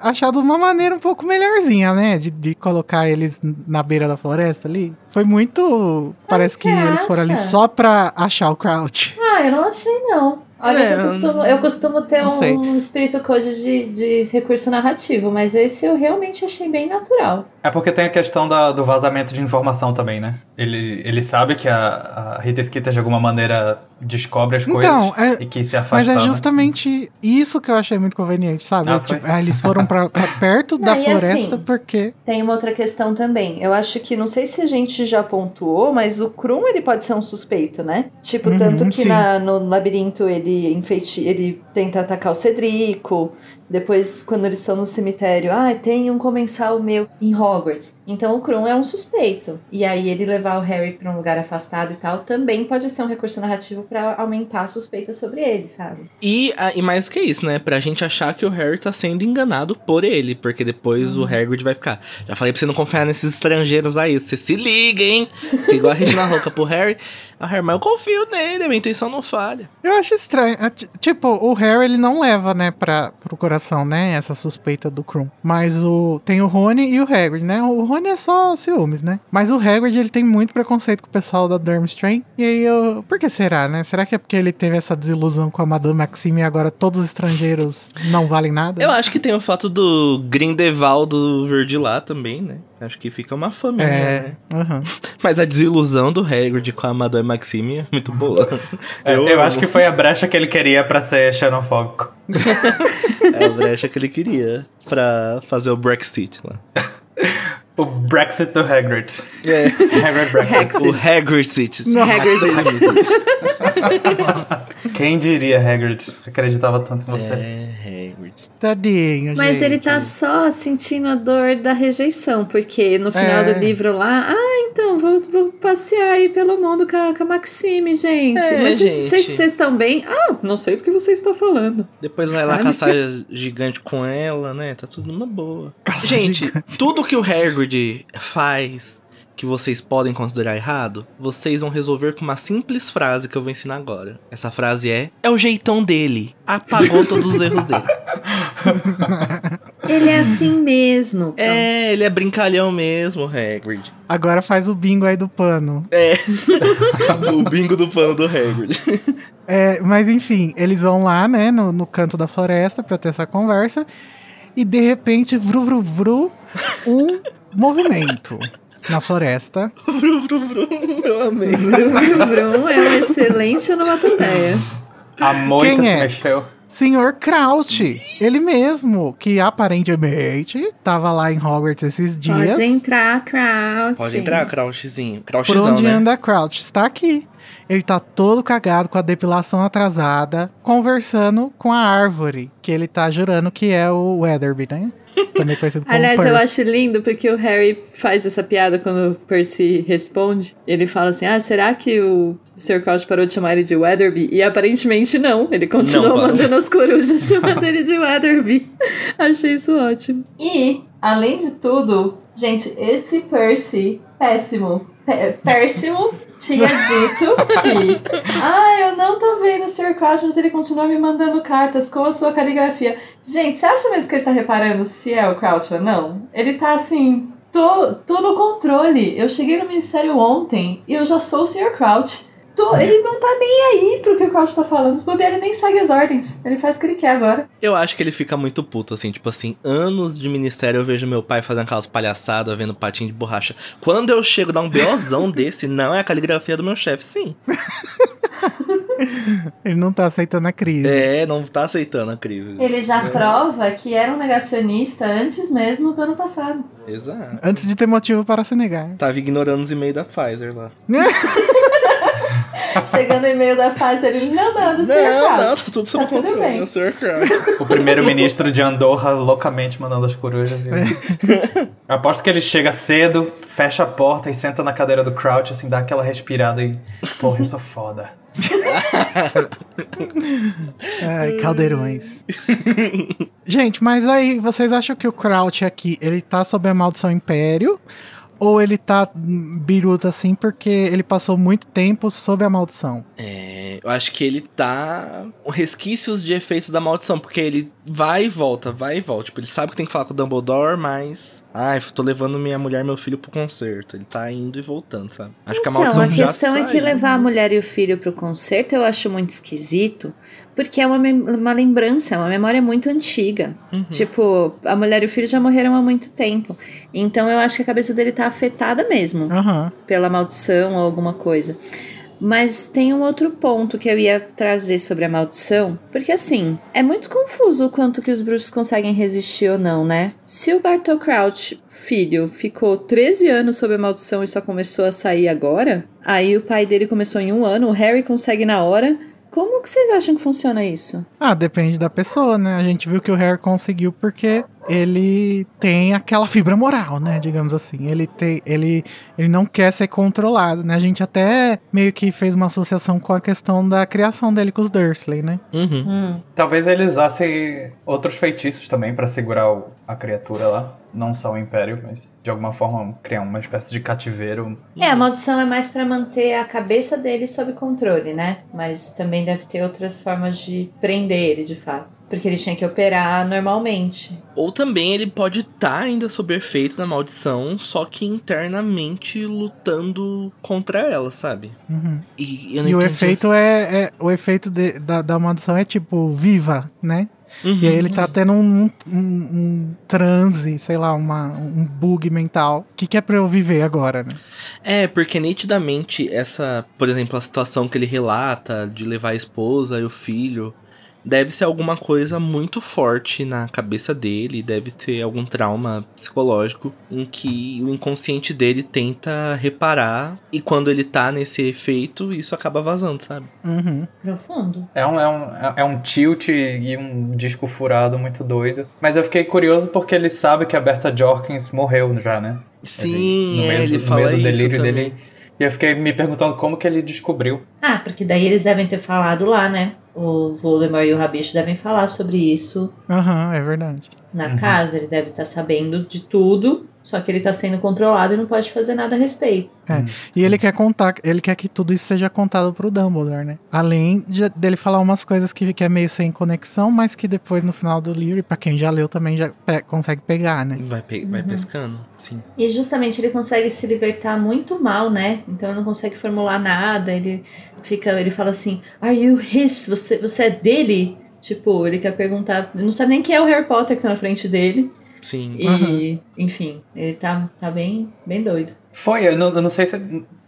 achado uma maneira um pouco melhorzinha, né? De, de colocar eles na beira da floresta ali. Foi muito. Parece que você eles foram ali só pra achar o Crouch. Ah, eu não achei, não. Olha, É, que eu, costumo, eu costumo ter não um espírito code de, de recurso narrativo, mas esse eu realmente achei bem natural. É porque tem a questão da- do vazamento de informação também, né? Ele, ele sabe que a, a Rita Skeeter de alguma maneira descobre as coisas Então, é- e quis se afastar. Mas é né? justamente isso que eu achei muito conveniente, sabe? Ah, É, tipo, ah, eles foram pra, pra perto da Não, e floresta assim, porque. Tem uma outra questão também. Eu acho que, não sei se a gente já pontuou, mas o Krum, ele pode ser um suspeito, né? Tipo, Uhum, tanto que na- no labirinto ele enfeiti ele tenta atacar o Cedrico. Depois, quando eles estão no cemitério, ah, tem um comensal meu em Hogwarts. Então o Krum é um suspeito. E aí ele levar o Harry pra um lugar afastado e tal também pode ser um recurso narrativo pra aumentar a suspeita sobre ele, sabe? E, ah, e mais que isso, né? Pra gente achar que o Harry tá sendo enganado por ele. Porque depois o Hagrid vai ficar. Já falei pra você não confiar nesses estrangeiros aí. Você se liga, hein? Porque igual a Regina Roca pro Harry. A Harry, mas eu confio nele, a minha intuição não falha. Eu acho estranho. Ti- Tipo, o Harry ele não leva, né, pra, pro coração, né, essa suspeita do Krum. Mas o tem o Rony e o Hagrid, né? O Rony é só ciúmes, né? Mas o Hagrid ele tem muito preconceito com o pessoal da Durmstrang. E aí eu, por que será, né? Será que é porque ele teve essa desilusão com a Madame Maxime e agora todos os estrangeiros não valem nada? Eu acho que tem o fato do Grindelwald vir lá também, né? Acho que fica uma família, né? É, aham. Mas a desilusão do Hagrid com a Madame Maxime é muito boa. É, eu amo. acho que foi a brecha que ele queria pra ser xenofóbico. É a brecha que ele queria pra fazer o Brexit lá. O Brexit do Hagrid. É. Hagrid Brexit. O Hagrid Não. Quem diria, Hagrid? Acreditava tanto em você. É, Hagrid. Tadinho, Mas gente. ele tá só sentindo a dor da rejeição, porque no final É. do livro lá, ah, então, vou, vou passear aí pelo mundo com a, com a Maxime, gente. É, Mas vocês- gente. vocês vocês estão bem? Ah, não sei do que você está falando. Depois vai lá caçar gigante com ela, né? Tá tudo numa boa. Caça Gente, gigante. tudo que o Hagrid faz que vocês podem considerar errado, vocês vão resolver com uma simples frase que eu vou ensinar agora. Essa frase é: É o jeitão dele. Apagou todos os erros dele. Ele é assim mesmo. É, ele é brincalhão mesmo, Hagrid. Agora faz o bingo aí do pano. É. o bingo do pano do Hagrid. É, mas enfim, eles vão lá, né, no, no canto da floresta pra ter essa conversa. E de repente, vru, vru, vru, um movimento na floresta. Vrum, vrum, vrum, eu amei. Vrum, vrum, vrum é uma excelente onomatopeia. A moita Quem se é? mexeu. Senhor Crouch, ele mesmo, que aparentemente tava lá em Hogwarts esses dias. Pode entrar, Crouch. Pode entrar, Crouchzinho. Por Crouchzão, onde né? anda Crouch? Está aqui. Ele tá todo cagado com a depilação atrasada, conversando com a árvore, que ele tá jurando que é o Weatherby, né? Também conhecido como Aliás, eu Percy. acho lindo porque o Harry faz essa piada quando o Percy responde. Ele fala assim: Ah, será que o Sr. Crouch parou de chamar ele de Weatherby? E aparentemente não. Ele continua Não mandando as corujas chamando ele de Weatherby. Achei isso ótimo. E, além de tudo, gente, esse Percy, péssimo. Pé- Péssimo tinha dito que. Ah, eu não tô vendo o Sr. Crouch, mas ele continua me mandando cartas com a sua caligrafia. Gente, você acha mesmo que ele tá reparando se é o Crouch ou não? Ele tá assim. Tô, tô no controle. Eu cheguei no ministério ontem e eu já sou o Sr. Crouch. Tô- ele não tá nem aí pro que o Crouch tá falando. Se bobear, ele nem segue as ordens. Ele faz o que ele quer agora. Eu acho que ele fica muito puto, assim, tipo assim, anos de ministério eu vejo meu pai fazendo aquelas palhaçadas, vendo patinho de borracha. Quando eu chego a dar um BOzão desse, não é a caligrafia do meu chefe, sim. Ele não tá aceitando a crise. É, não tá aceitando a crise. Ele já prova que era um negacionista antes mesmo do ano passado. Exato. Antes de ter motivo para se negar. Tava ignorando os e-mails da Pfizer lá. Chegando no e-mail da Pfizer, ele, não, não, do Sr. Não, não, tá tudo sob Tá tudo controle, bem. é o Sr. Crouch. O primeiro-ministro de Andorra loucamente mandando as corujas. E... Aposto que ele chega cedo, fecha a porta e senta na cadeira do Crouch, assim, dá aquela respirada e. Porra, eu sou foda. Ai, caldeirões. Gente, mas aí, vocês acham que o Crouch aqui, ele tá sob a maldição Império? Ou ele tá biruta assim porque ele passou muito tempo sob a maldição? É, eu acho que ele tá resquícios de efeitos da maldição, porque ele vai e volta, vai e volta. Tipo, ele sabe que tem que falar com o Dumbledore, mas. Ai, tô levando minha mulher e meu filho pro concerto. Ele tá indo e voltando, sabe? Acho que a Então, maldição a já questão é que saiu. levar a mulher e o filho pro concerto eu acho muito esquisito, porque é uma, uma lembrança, é uma memória muito antiga. Uhum. Tipo, a mulher e o filho já morreram há muito tempo. Então eu acho que a cabeça dele tá afetada mesmo Aham. pela maldição ou alguma coisa. Mas tem um outro ponto que eu ia trazer sobre a maldição, porque assim, é muito confuso o quanto que os bruxos conseguem resistir ou não, né? Se o Bartol Crouch, filho, ficou 13 anos sob a maldição e só começou a sair agora, aí o pai dele começou em um ano, o Harry consegue na hora. Como que vocês acham que funciona isso? Ah, depende da pessoa, né? A gente viu que o Harry conseguiu porque ele tem aquela fibra moral, né? Digamos assim. Ele, tem, ele, ele não quer ser controlado, né? A gente até meio que fez uma associação com a questão da criação dele com os Dursley, né? Uhum. Hum. Talvez ele usasse outros feitiços também pra segurar o- a criatura lá. Não só o Império, mas de alguma forma criar uma espécie de cativeiro. É, a maldição é mais pra manter a cabeça dele sob controle, né? Mas também deve ter outras formas de prender ele, de fato. Porque ele tinha que operar normalmente. Ou também ele pode estar ainda sob efeito da maldição, só que internamente lutando contra ela, sabe? Uhum. E, eu não E o efeito é, é- O efeito de- da, da maldição é tipo, viva, né? Uhum. E aí ele tá tendo um, um, um transe, sei lá, uma, um bug mental. O que, que é pra eu viver agora, né? É, porque nitidamente essa, por exemplo, a situação que ele relata de levar a esposa e o filho, deve ser alguma coisa muito forte na cabeça dele, deve ter algum trauma psicológico em que o inconsciente dele tenta reparar e quando ele tá nesse efeito, isso acaba vazando, sabe? Uhum. Profundo. É um, é, um, é um tilt e um disco furado muito doido. Mas eu fiquei curioso porque ele sabe que a Berta Jorkins morreu já, né? Sim, no é, meio ele do, no fala meio do isso delírio também. dele. E eu fiquei me perguntando como que ele descobriu. Ah, porque daí eles devem ter falado lá, né? O Voldemort e o Rabicho devem falar sobre isso Aham, é verdade. na Uhum. casa. Ele deve estar sabendo de tudo, só que ele tá sendo controlado e não pode fazer nada a respeito. E ele quer contar, ele quer que tudo isso seja contado pro Dumbledore, né? Além de- dele falar umas coisas que, que é meio sem conexão, mas que depois no final do livro, e pra quem já leu também já pe- consegue pegar, né? Vai, pe- vai Uhum. pescando, sim. E justamente ele consegue se libertar muito mal, né? Então ele não consegue formular nada. Ele fica, ele fala assim: Are you his? Você, você é dele? Tipo, ele quer perguntar. Ele não sabe nem quem é o Harry Potter que tá na frente dele. Sim. E, enfim, ele tá, tá bem, bem doido. Foi, eu não, eu não sei se.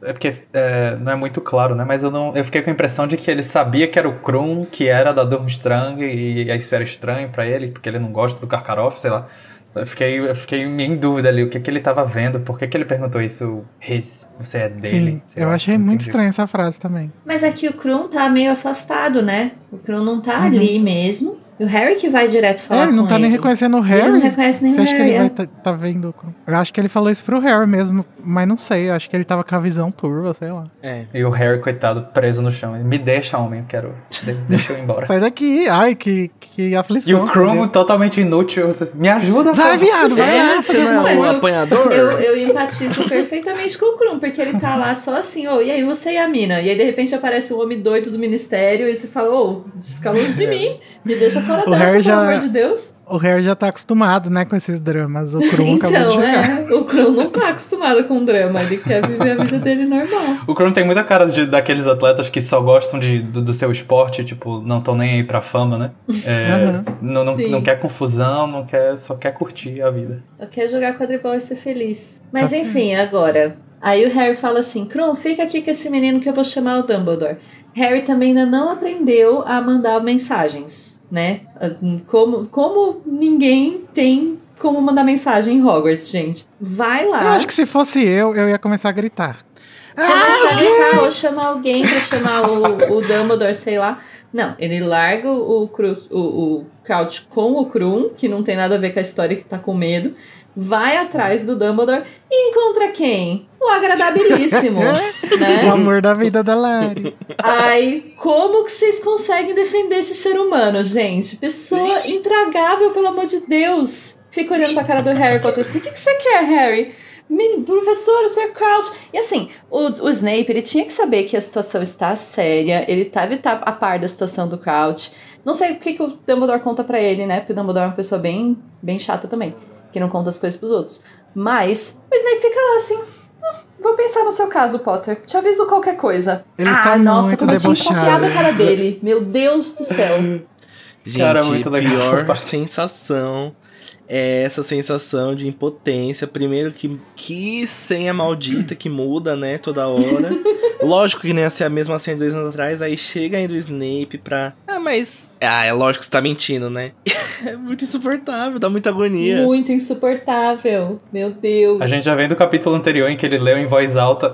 É porque é, não é muito claro, né? Mas eu, não, eu fiquei com a impressão de que ele sabia que era o Krum, que era da Durmstrang, e isso era estranho pra ele, porque ele não gosta do Karkaroff, sei lá. Eu fiquei, eu fiquei em dúvida ali, o que, que ele tava vendo, por que, que ele perguntou isso, his, você é dele? Sim, eu lá, achei muito estranha essa frase também. Mas aqui o Krum tá meio afastado, né? O Krum não tá Uhum. ali mesmo. E o Harry que vai direto falar É, ele não com tá nem ele. reconhecendo o Harry. não reconhece nem Você o acha que Harry, ele vai é. tá, tá vendo? o? Eu acho que ele falou isso pro Harry mesmo, mas não sei. Eu acho que ele tava com a visão turva, sei lá. É. E o Harry, coitado, preso no chão. Ele, Me deixa, homem, eu quero. de- Deixa eu ir embora. Sai daqui. Ai, que, que aflição. E o Krum entendeu? totalmente inútil. Me ajuda, Vai, pô. viado, vai. É, você não é um eu- apanhador? Eu, eu empatizo perfeitamente com o Krum, porque ele tá lá só assim, ô, e aí você e a mina? E aí de repente aparece um homem doido do ministério e você fala, ô, fica longe de mim, me deixa fora O dessa, Harry pelo já- amor de Deus. O Harry já tá acostumado, né, com esses dramas. O Krum acabou de Então, chegar. é, o Krum não tá acostumado com drama, ele quer viver a vida dele normal. O Krum tem muita cara de, daqueles atletas que só gostam de, do, do seu esporte, tipo, não estão nem aí pra fama, né? É, Aham. não, não, Sim. não quer confusão, não quer, só quer curtir a vida. Só quer jogar quadribol e ser feliz. Mas Tá enfim, agora. Aí o Harry fala assim: Krum, fica aqui com esse menino que eu vou chamar o Dumbledore. Harry também ainda não aprendeu a mandar mensagens, né? Como, como ninguém tem como mandar mensagem em Hogwarts, gente. Vai lá. Eu acho que se fosse eu, eu ia começar a gritar. Ah, letra, ou chamar alguém pra chamar o, o Dumbledore, sei lá. Não, ele larga o, Cru, o, o Crouch com o Krum, que não tem nada a ver com a história que tá com medo. Vai atrás do Dumbledore e encontra quem? O agradabilíssimo, O né? amor da vida da Lari. Ai, como que vocês conseguem defender esse ser humano, gente? Pessoa intragável, pelo amor de Deus. Fica olhando pra cara do Harry Potter assim, o que, que você quer, Harry? Professor, o Sr. Crouch. E assim, o, o Snape, ele tinha que saber que a situação está séria, ele deve estar a par da situação do Crouch. Não sei o que, que o Dumbledore conta pra ele, né? Porque o Dumbledore é uma pessoa bem, bem chata também, que não conta as coisas pros outros. Mas o Snape fica lá assim, "Hum, vou pensar no seu caso, Potter. Te aviso qualquer coisa. Ele ah, tá nossa, muito como eu tinha copiado a cara dele. Meu Deus do céu. Gente, Cara, muito legal pior sensação é essa sensação de impotência. Primeiro que, que senha maldita que muda, né, toda hora. lógico que não ia ser a mesma senha de dois anos atrás. Aí chega ainda o Snape pra... Ah, mas... Ah, é lógico que você tá mentindo, né? é muito insuportável, dá muita agonia. Muito insuportável. Meu Deus. A gente já vem do capítulo anterior em que ele leu em voz alta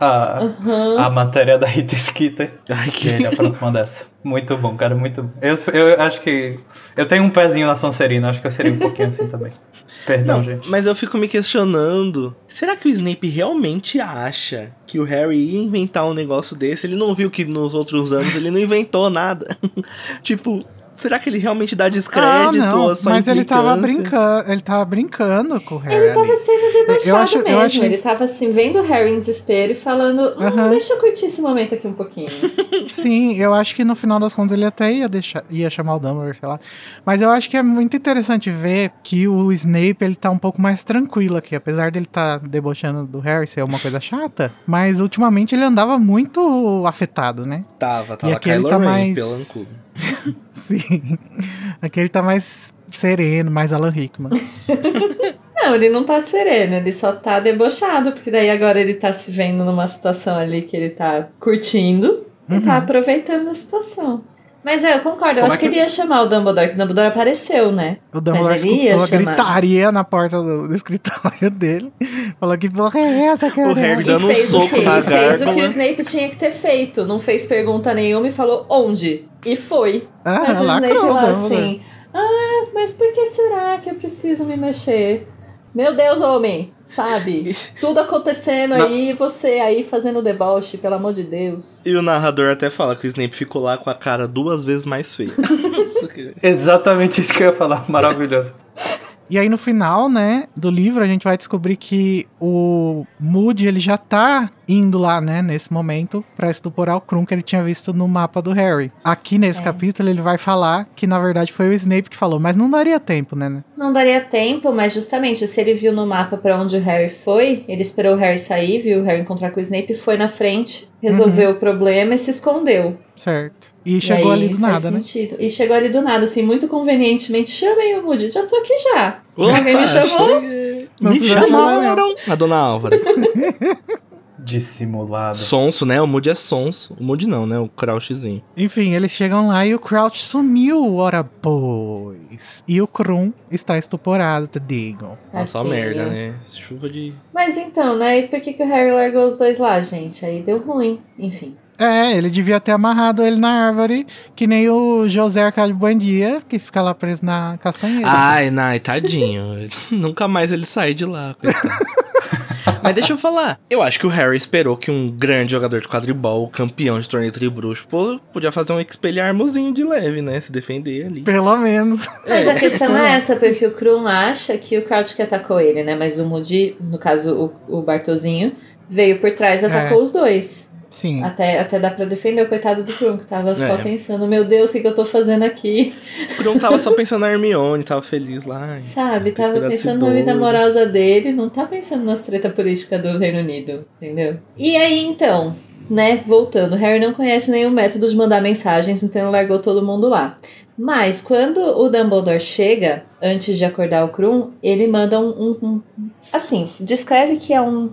a, Aham. a matéria da Rita Skeeter. Ai, E que... ele apronta uma dessa. Muito bom, cara, muito bom. Eu, eu acho que. Eu tenho um pezinho na Sonserina, acho que eu seria um pouquinho assim também. Perdão, Não, gente. mas eu fico me questionando. Será que o Snape realmente acha que o Harry ia inventar um negócio desse? Ele não viu que nos outros anos ele não inventou nada. tipo, será que ele realmente dá descrédito Ah, não, ou só mas ele tava brincando, ele tava brincando com o Harry. Ele tava ali. sendo debochado Eu acho- eu mesmo. achei- Ele tava assim, vendo o Harry em desespero e falando: hum, Aham. deixa eu curtir esse momento aqui um pouquinho. Sim, eu acho que no final das contas ele até ia deixar, ia chamar o Dumbledore, sei lá. Mas eu acho que é muito interessante ver que o Snape ele tá um pouco mais tranquilo aqui, apesar dele tá debochando do Harry ser uma coisa chata, mas ultimamente ele andava muito afetado, né? Tava, tava aqui ele Kylo tá Ren, mais- pelancudo. Sim. Aqui ele tá mais sereno, mais Alan Rickman. Não, ele não tá sereno, ele só tá debochado, porque daí agora ele tá se vendo numa situação ali que ele tá curtindo e tá Uhum. aproveitando a situação. Mas é, eu concordo, eu Como acho é que que- ele ia chamar o Dumbledore, que o Dumbledore apareceu, né? O Dumbledore escutou a chamar. gritaria na porta do, do escritório dele. Falou que porra é essa, cara? Harry E dando um o soco na E fez o que o gárgula. Snape tinha que ter feito. Não fez pergunta nenhuma e falou onde. E foi. Ah, Mas o Snape o lá assim, ah, mas por que será que eu preciso me mexer? Meu Deus, homem, sabe? Tudo acontecendo aí, você aí fazendo deboche, pelo amor de Deus. E o narrador até fala que o Snape ficou lá com a cara duas vezes mais feia. Exatamente isso que eu ia falar, maravilhoso. E aí no final, né, do livro a gente vai descobrir que o Moody, ele já tá indo lá, né, nesse momento pra estuporar o Krum que ele tinha visto no mapa do Harry. Aqui nesse É. capítulo ele vai falar que na verdade foi o Snape que falou, mas não daria tempo, né? Não daria tempo, mas justamente se ele viu no mapa pra onde o Harry foi, ele esperou o Harry sair, viu o Harry encontrar com o Snape, foi na frente, resolveu o problema e se escondeu. Certo. E E chegou aí ali do nada, né? sentido. E chegou ali do nada, assim, muito convenientemente. Chamem o Moody, já tô aqui já. Opa, Alguém me chamou? cheguei. Não Me precisa chamar, chamaram. A dona Álvara. Dissimulado. sonso, né? O Moody é sonso. O Moody não, né? O Crouchzinho. Enfim, eles chegam lá e o Crouch sumiu, ora pois. E o Krum está estuporado, te digo. Nossa, uma Tadinho. merda, né? Chuva de... Mas então, né? E por que, que o Harry largou os dois lá, gente? Aí deu ruim. Enfim. É, ele devia ter amarrado ele na árvore, que nem o José Arcádio Buendia, que fica lá preso na castanheira. Ai, Nai, tadinho. Nunca mais ele sai de lá, coitado. Mas deixa eu falar. Eu acho que o Harry esperou que um grande jogador de quadribol, campeão de torneio tribruxo, pô, podia fazer um expelharmozinho de leve, né? Se defender ali. Pelo menos. Mas a questão é essa, porque o Krum acha que o Crouch que atacou ele, né? Mas o Moody, no caso o, o Bartozinho, veio por trás e atacou É. os dois. Sim. Até, até dá pra defender o coitado do Krum, que tava só É. pensando, meu Deus, o que, que eu tô fazendo aqui? O Kron tava só pensando na Hermione, tava feliz lá. Sabe? Tava pensando na vida amorosa dele, não tá pensando nas treta política do Reino Unido, entendeu? E aí, então, né, voltando, Harry não conhece nenhum método de mandar mensagens, então ele largou todo mundo lá. Mas quando o Dumbledore chega, antes de acordar o Krum, ele manda um. um- um- assim, descreve que é um,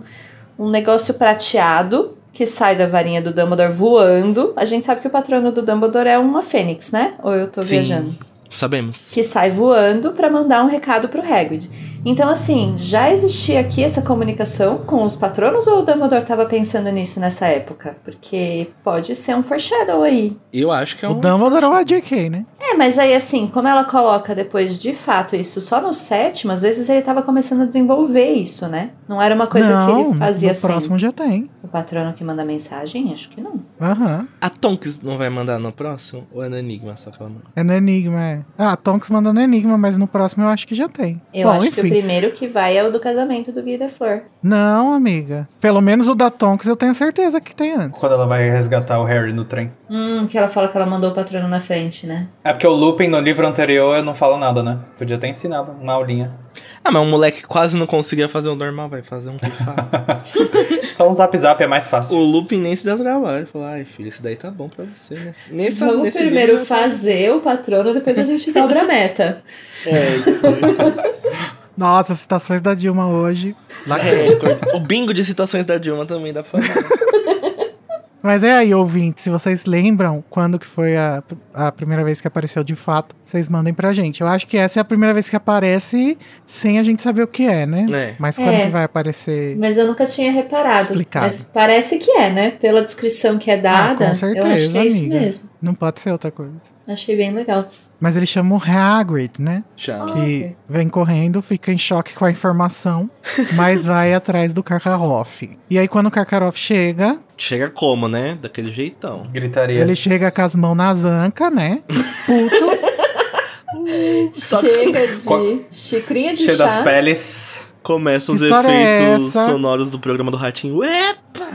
um negócio prateado que sai da varinha do Dumbledore voando. A gente sabe que o patrono do Dumbledore é uma fênix, né? Ou eu tô Sim. viajando? Sabemos. que sai voando para mandar um recado pro Hagrid. Então, assim, já existia aqui essa comunicação com os patronos ou o Dumbledore tava pensando nisso nessa época? Porque pode ser um foreshadow aí. Eu acho que é O um. Dumbledore é o AJK, né? É, mas aí assim, como ela coloca depois de fato isso só no sétimo, às vezes ele tava começando a desenvolver isso, né? Não era uma coisa não, que ele fazia no assim. próximo já tem. O patrono que manda mensagem? Acho que não. Aham. A Tonks não vai mandar no próximo? Ou é no Enigma só que ela manda? É no Enigma, é. Ah, Tonks manda no Enigma, mas no próximo eu acho que já tem. Eu Bom, acho que o enfim. primeiro que vai é o do casamento do Guia da Flor. Não, amiga. Pelo menos o da Tonks eu tenho certeza que tem antes. Quando ela vai resgatar o Harry no trem. Hum, que ela fala que ela mandou o patrono na frente, né? É porque o Lupin no livro anterior não fala nada, né? Podia ter ensinado uma aulinha. Ah, mas um moleque que quase não conseguia fazer o normal, vai fazer um. Só um zap zap é mais fácil. o Lupin nem se deu trabalho. Falou, ai filho, isso daí tá bom pra você, né? Nessa, Vamos nesse primeiro livro, fazer o patrono, depois a gente dobra a meta. É, depois- Nossa, citações da Dilma hoje. Recorde. O bingo de citações da Dilma também dá pra fazer. Mas é aí, ouvintes, se vocês lembram quando que foi a, a primeira vez que apareceu de fato, vocês mandem pra gente. Eu acho que essa é a primeira vez que aparece sem a gente saber o que é, né? É. Mas quando É. que vai aparecer? Mas eu nunca tinha reparado. Explicado. Mas parece que é, né? Pela descrição que é dada, Ah, com certeza, eu acho que é isso amiga. mesmo. Não pode ser outra coisa. Achei bem legal. Mas ele chama o Hagrid, né? Chama. Ah, Que ok. vem correndo, fica em choque com a informação, mas vai atrás do Karkaroff. E aí, quando o Karkaroff chega, Chega como, né? Daquele jeitão. Gritaria. ele chega com as mãos nas ancas, né? Puto. Chega de Qual- xicrinha de Cheio chá. das peles. Começam os é efeitos essa? sonoros do programa do Ratinho. Epa!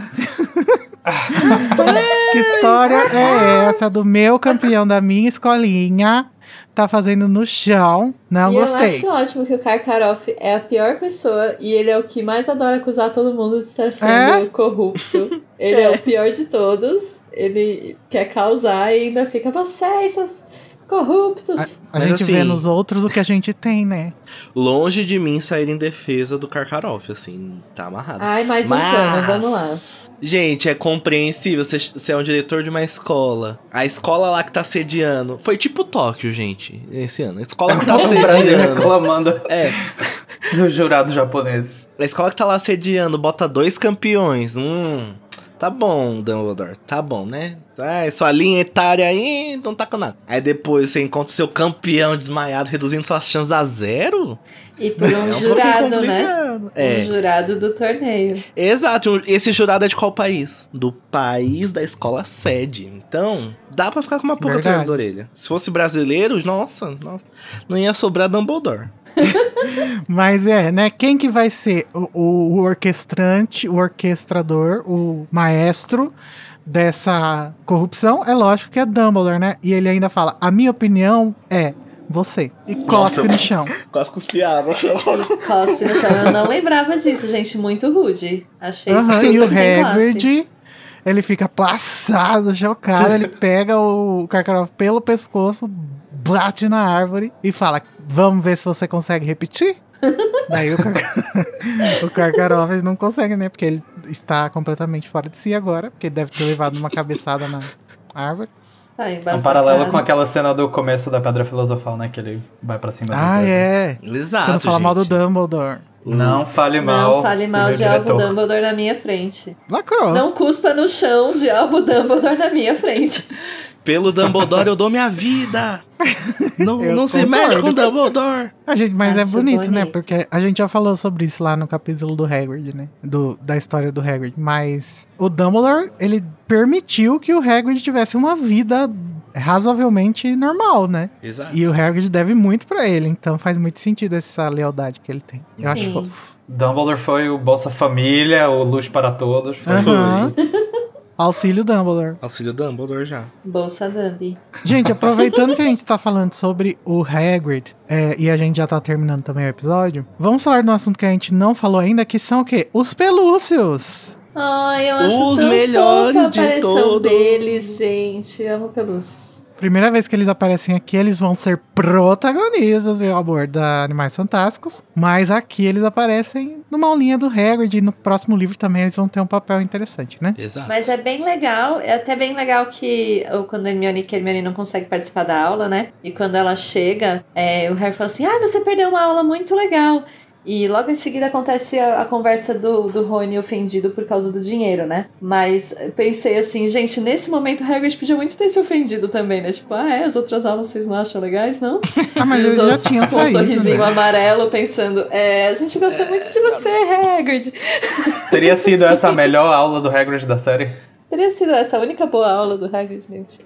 que história é essa do meu campeão da minha escolinha? Tá fazendo no chão. Não e gostei. eu acho ótimo que o Karkaroff é a pior pessoa e ele é o que mais adora acusar todo mundo de estar sendo É? corrupto. Ele é. o pior de todos. Ele quer causar e ainda fica, vocês, seus corruptos. A Mas gente assim- vê nos outros o que a gente tem, né? Longe de mim sair em defesa do Karkaroff, assim, tá amarrado. Ai, mais um pano, vamos lá. Gente, é compreensível. Você, você é um diretor de uma escola. A escola lá que tá sediando. Foi tipo Tóquio, gente, esse ano. A escola que tá o Brasil sediando. reclamando É, do jurado japonês. a escola que tá lá sediando bota dois campeões. Hum. Tá bom, Dumbledore. Tá bom, né? Ah, sua linha etária aí não tá com nada. Aí depois você encontra o seu campeão desmaiado, reduzindo suas chances a zero. E por um, É um jurado, né? É. Um jurado do torneio. Exato, esse jurado é de qual país? Do país da escola sede. Então, dá pra ficar com uma pulga atrás da orelha. Se fosse brasileiro, nossa, nossa, não ia sobrar Dumbledore. Mas é, né? Quem que vai ser o, o orquestrante, o orquestrador, o maestro dessa corrupção? É lógico que é Dumbledore, né? E ele ainda fala: a minha opinião é você. E cospe Nossa. no chão. Quase cuspiava. Cospe no chão. Eu não lembrava disso, gente. Muito rude. Achei Aham, super e o. Hagrid, ele fica passado, chocado. ele pega o Karkaroff pelo pescoço, bate na árvore e fala: Vamos ver se você consegue repetir? Daí o, Kar... o Karkaroff não consegue, né? Porque ele está completamente fora de si agora, porque ele deve ter levado uma cabeçada na árvore. É um paralelo com aquela cena do começo da Pedra Filosofal, né? Que ele vai pra cima do Ah, prédio. é. Exato. Quando fala mal do gente. Dumbledore. Não fale mal. Não fale do mal de Alvo diretor. Dumbledore na minha frente. Lacrou. Não cuspa no chão de Alvo Dumbledore na minha frente. Pelo Dumbledore eu dou minha vida. Não, Eu não se mexe com o Dumbledore. A gente, mas é Acho bonito, né? bonito. Porque a gente já falou sobre isso lá no capítulo do Hagrid, né? Do, da história do Hagrid. Mas o Dumbledore, ele permitiu que o Hagrid tivesse uma vida razoavelmente normal, né? Exato. E o Hagrid deve muito pra ele, então faz muito sentido essa lealdade que ele tem. Eu acho Sim. fofo. Dumbledore foi o Bolsa Família, o Luz para Todos. Foi Aham. Auxílio Dumbledore. Auxílio Dumbledore já. Bolsa Dumbi. Gente, aproveitando que a gente tá falando sobre o Hagrid, é, e a gente já tá terminando também o episódio, vamos falar de um assunto que a gente não falou ainda, que são o quê? Os pelúcios! Ai, eu acho Os tão melhores fofa a de todos. deles, gente. Amo pelúcios. Primeira vez que eles aparecem aqui, eles vão ser protagonistas, meu amor, da Animais Fantásticos. Mas aqui eles aparecem numa aulinha do Hagrid e no próximo livro também eles vão ter um papel interessante, né? Exato. Mas é bem legal, é até bem legal que quando a Hermione, que a Hermione não consegue participar da aula, né? E quando ela chega, é, o Harry fala assim, ah, você perdeu uma aula muito legal. E logo em seguida acontece a, a conversa do, do Rony ofendido por causa do dinheiro, né? Mas pensei assim, gente, nesse momento o Hagrid podia muito ter se ofendido também, né? Tipo, ah, é, as outras aulas vocês não acham legais, não? Ah, mas E os outros tinham com um sorrisinho né? amarelo pensando, é, a gente gosta muito de você, Hagrid. Teria sido essa a melhor aula do Hagrid da série? Teria sido essa a única boa aula do Hagrid, gente.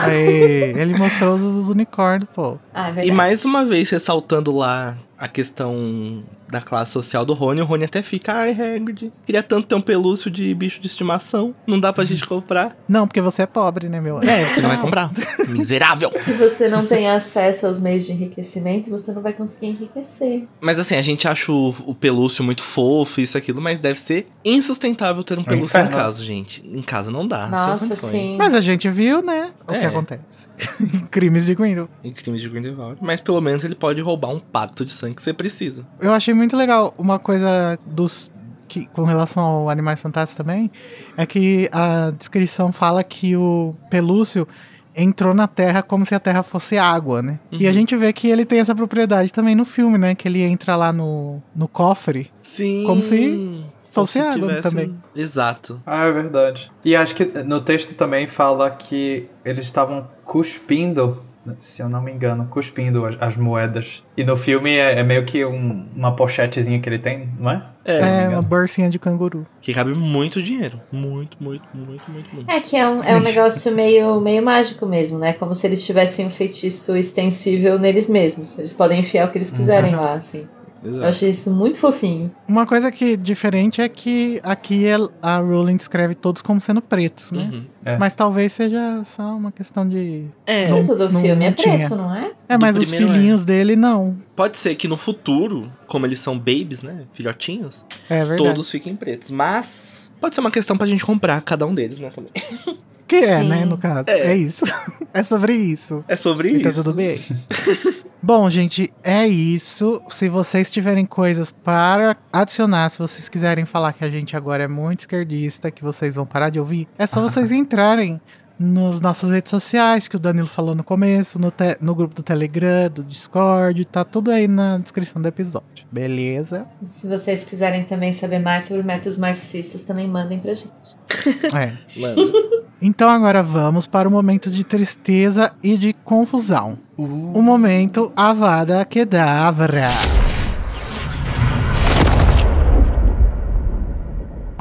Aí, ele mostrou os, os unicórnios, pô. Ah, é E mais uma vez ressaltando lá a questão da classe social do Rony, o Rony até fica, ai, Hagrid, queria tanto ter um pelúcio de bicho de estimação, não dá pra gente comprar. Não, porque você é pobre, né, meu? É, você não vai comprar. Miserável. Se você não tem acesso aos meios de enriquecimento, você não vai conseguir enriquecer. Mas assim, a gente acha o, o pelúcio muito fofo, isso, aquilo, mas deve ser insustentável ter um pelúcio em casa, gente. Em casa não dá. Nossa, sim. Mas a gente viu, né, o que É. acontece. Crimes de Grindelwald. Em crimes de Grindelwald. Mas pelo menos ele pode roubar um pacto de sangue que você precisa. Eu achei muito legal uma coisa dos. Que, com relação ao Animais Fantásticos também, é que a descrição fala que o Pelúcio entrou na Terra como se a Terra fosse água, né? E a Uhum. gente vê que ele tem essa propriedade também no filme, né? Que ele entra lá no, no cofre. Sim. Como se fosse Como se água tivesse- também. Exato. Ah, é verdade. E acho que no texto também fala que eles estavam cuspindo, se eu não me engano, cuspindo as, as moedas. E no filme é, é meio que um- uma pochetezinha que ele tem, não é? É, não É, uma bolsinha de canguru. Que cabe muito dinheiro. Muito, muito, muito, muito, muito. É que é um, é um negócio meio, meio mágico mesmo, né? Como se eles tivessem um feitiço extensível neles mesmos. Eles podem enfiar o que eles quiserem lá, assim. Eu Exato. achei isso muito fofinho. Uma coisa que diferente é que aqui el- a Rowling descreve todos como sendo pretos, né? Uhum. É. Mas talvez seja só uma questão de. É, Não- Mas o do não- filme é não tinha. preto, não é? É, mas os primeiro é. filhinhos dele não. pode ser que no futuro, como eles são babies, né? Filhotinhos, É verdade. todos fiquem pretos. Mas pode ser uma questão pra gente comprar cada um deles, né? Também. Que é, Sim. né, no caso. É. É, isso. é sobre isso. É sobre E tá isso. tudo bem. Bom, gente, é isso. Se vocês tiverem coisas para adicionar, se vocês quiserem falar que a gente agora é muito esquerdista, que vocês vão parar de ouvir, é só vocês entrarem nas nossas redes sociais, que o Danilo falou no começo, no, te- no grupo do Telegram, do Discord, tá tudo aí na descrição do episódio. Beleza? Se vocês quiserem também saber mais sobre métodos marxistas, também mandem pra gente. É. Então agora vamos para o momento de tristeza e de confusão. O momento Avada Kedavra.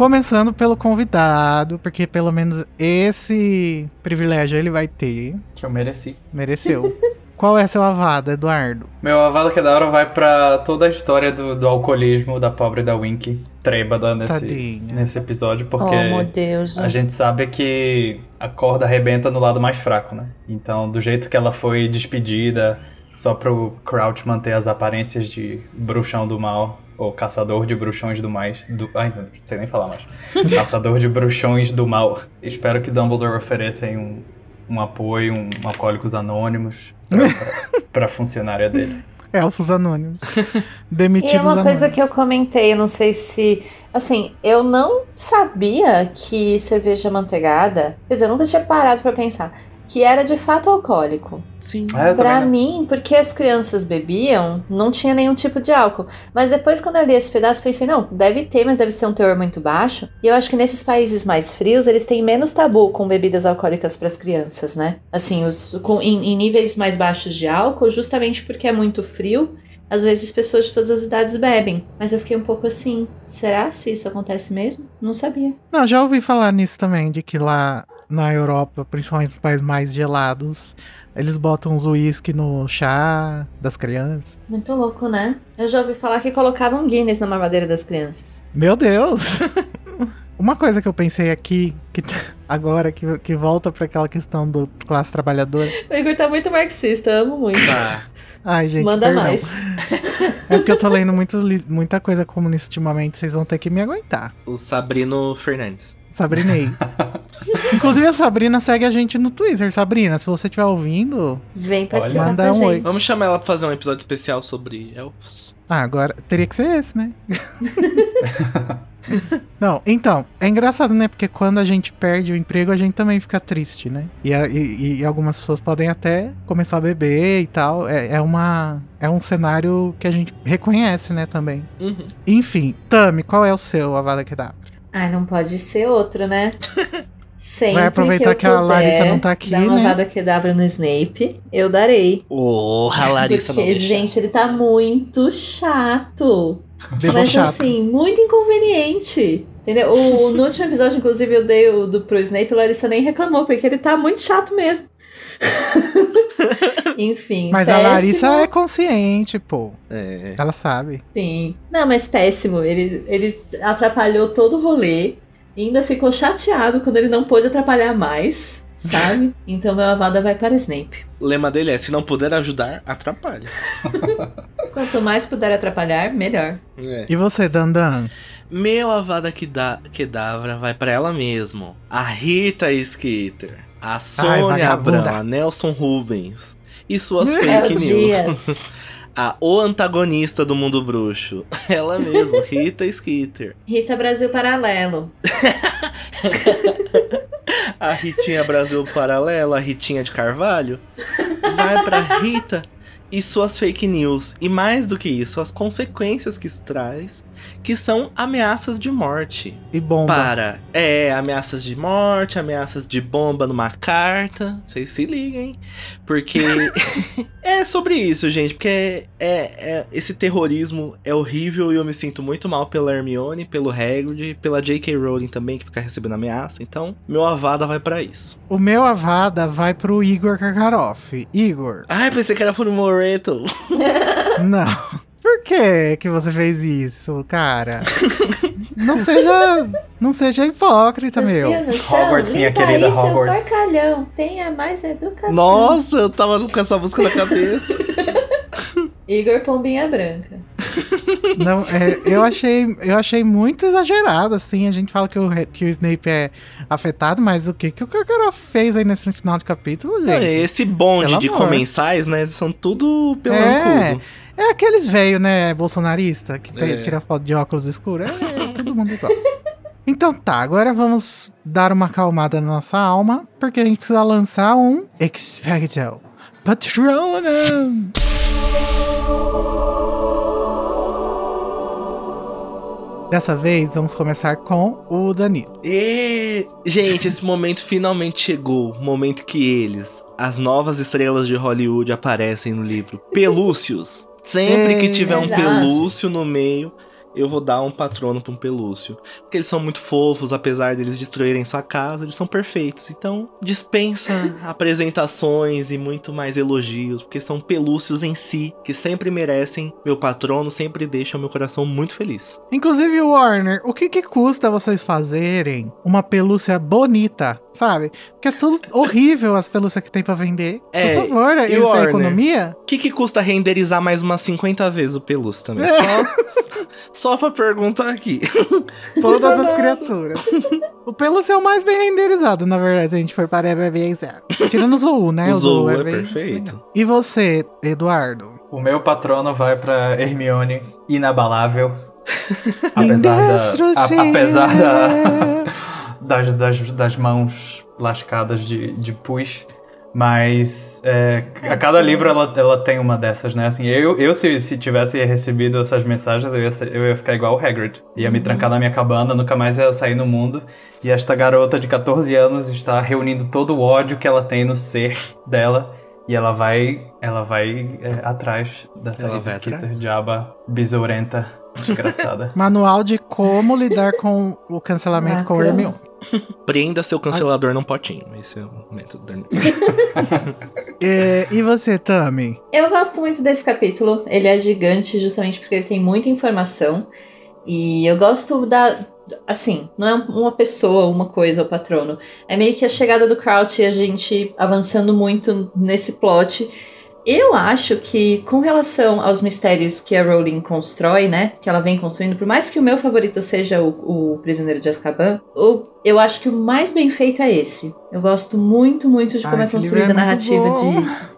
Começando pelo convidado, porque pelo menos esse privilégio ele vai ter. Que eu mereci. Mereceu. Qual é seu Avada, Eduardo? Meu Avada Kedavra vai pra toda a história do, do alcoolismo da pobre da Winky, trêbada nesse, Tadinha. nesse episódio, porque Oh, meu Deus. a gente sabe que a corda arrebenta no lado mais fraco, né? Então, do jeito que ela foi despedida, só pro Crouch manter as aparências de bruxão do mal, ou caçador de bruxões do mais. Do, ai, não sei nem falar mais. caçador de bruxões do mal. Espero que Dumbledore ofereça aí um, um apoio, um Alcoólicos Anônimos pra, pra, pra funcionária dele. Elfos Anônimos. E Demitidos é uma coisa Anônimos. que eu comentei, eu não sei se. Assim, eu não sabia que cerveja manteigada. Quer dizer, eu nunca tinha parado pra pensar. Que era de fato alcoólico. Sim. Também não. mim, porque as crianças bebiam, não tinha nenhum tipo de álcool. Mas depois, quando eu li esse pedaço, pensei, não, deve ter, mas deve ser um teor muito baixo. E eu acho que nesses países mais frios, eles têm menos tabu com bebidas alcoólicas pras crianças, né? Assim, os, com, em, em níveis mais baixos de álcool, justamente porque é muito frio. Às vezes pessoas de todas as idades bebem. Mas eu fiquei um pouco assim, será se isso acontece mesmo? Não sabia. Não, já ouvi falar nisso também, de que lá na Europa, principalmente nos países mais gelados, eles botam os uísque no chá das crianças. Muito louco, né? Eu já ouvi falar que colocavam Guinness na mamadeira das crianças. Meu Deus! Uma coisa que eu pensei aqui, que agora, que, que volta pra aquela questão do classe trabalhadora. O Igor tá muito marxista, amo muito. Tá. Ai, gente, Manda perdão. mais. É porque eu tô lendo muito, muita coisa comunista ultimamente, vocês vão ter que me aguentar. O Sabrino Fernandes. Sabrinei. Inclusive a Sabrina segue a gente no Twitter. Sabrina, se você estiver ouvindo. Vem participar Manda um gente. oi. Vamos chamar ela pra fazer um episódio especial sobre elfos. Ah, agora teria que ser esse, né? Não, então, é engraçado, né? Porque quando a gente perde o emprego, a gente também fica triste, né? E, a- e- e algumas pessoas podem até começar a beber e tal. É, é uma. É um cenário que a gente reconhece, né, também. Uhum. Enfim, Tami, qual é o seu Avada Kedavra? Ai, não pode ser outro, né? Sempre Vai aproveitar eu que a Larissa não tá aqui, dar uma né? vada quedavra no Snape, eu darei. Porra, a Larissa não Porque, deixa. gente, ele tá muito chato. Mas Debochado. assim, muito inconveniente. Entendeu? O, no último episódio, inclusive, eu dei o do pro Snape, a Larissa nem reclamou, porque ele tá muito chato mesmo. Enfim. Mas a péssimo. Larissa é consciente, pô. É. Ela sabe. Sim. Não, mas péssimo. Ele, ele atrapalhou todo o rolê. E ainda ficou chateado quando ele não pôde atrapalhar mais, sabe? então meu avada vai para Snape. O lema dele é: se não puder ajudar, atrapalha. Quanto mais puder atrapalhar, melhor. É. E você, Dandan? Meu Avada Keda- Kedavra vai pra ela mesmo. A Rita Skeeter. A Sônia. Abrão. A Nelson Rubens. E suas fake news. A o antagonista do mundo bruxo. Ela mesmo, Rita Skeeter. Rita Brasil Paralelo. A Ritinha Brasil Paralelo, a Ritinha de Carvalho. Vai pra Rita e suas fake news. E mais do que isso, as consequências que isso traz, que são ameaças de morte. E bomba. Para. É, ameaças de morte, ameaças de bomba numa carta. Vocês se liguem. Porque. é sobre isso, gente. Porque é, é- esse terrorismo é horrível e eu me sinto muito mal pela Hermione, pelo Hagrid, pela J.K. Rowling também, que fica recebendo ameaça. Então, meu avada vai pra isso. O meu Avada vai pro Igor Karkaroff. Igor, Ai, pensei que era pro Moreto. não. Por que que você fez isso, cara? Não seja, não seja hipócrita, meu. No chão, Hogwarts, minha querida aí, seu Hogwarts. porcalhão. Tenha mais educação. Nossa, eu tava com essa música na cabeça. Igor Pombinha Branca. Não, é, eu achei, eu achei muito exagerado, assim. A gente fala que o, que o Snape é afetado, mas o que que o Karkaroff fez aí nesse final de capítulo, gente? Esse bonde Pelo de amor. comensais, né? São tudo pelo É. É aqueles velho, né, bolsonarista, que É. tira foto de óculos escuros. É, todo mundo igual. Então tá, agora vamos dar uma acalmada na nossa alma, porque a gente precisa lançar um Expecto Patronum. Dessa vez, vamos começar com o Danilo. E, gente, esse momento finalmente chegou. O momento que eles, as novas estrelas de Hollywood, aparecem no livro Pelúcios. Sempre que tiver um pelúcio no meio, eu vou dar um patrono pra um pelúcio. Porque eles são muito fofos, apesar deles destruírem sua casa, eles são perfeitos. Então, dispensa apresentações e muito mais elogios, porque são pelúcios em si, que sempre merecem meu patrono, sempre deixam meu coração muito feliz. Inclusive, Warner, o que que custa vocês fazerem uma pelúcia bonita, sabe? Porque é tudo horrível as pelúcias que tem pra vender. É, Por favor, isso é Warner? economia? O que, que custa renderizar mais umas 50 vezes o pelúcio também? Só, só pra perguntar aqui. Todas as criaturas. O pelúcio é o mais bem renderizado, na verdade, se a gente for para a BBZ. Tirando o Zou, né? O Zou é bem- perfeito. E você, Eduardo? O meu patrono vai pra Hermione, inabalável. apesar da, a- apesar da, das, das, das mãos lascadas de, de pus. Mas é, a cada livro ela, ela tem uma dessas, né? Assim, eu, eu se, se tivesse recebido essas mensagens, eu ia, ser- eu ia ficar igual o Hagrid. Ia me trancar na minha cabana, nunca mais ia sair no mundo. E esta garota de 14 anos está reunindo todo o ódio que ela tem no ser dela. E ela vai, ela vai é, atrás dessa atrás? diaba besourenta, desgraçada. Manual de como lidar com o cancelamento com o. Hermione. Prenda seu cancelador num potinho. Esse é o método da É, e você, Tami? Eu gosto muito desse capítulo. Ele é gigante justamente porque ele tem muita informação. E eu gosto da. Assim, não é uma pessoa, uma coisa, o patrono. É meio que a chegada do Crouch e a gente avançando muito nesse plot. Eu acho que, com relação aos mistérios que a Rowling constrói, né? Que ela vem construindo, por mais que o meu favorito seja o, o Prisioneiro de Azkaban, o, eu acho que o mais bem feito é esse. Eu gosto muito, muito de Ah, como é esse livro construída é a muito narrativa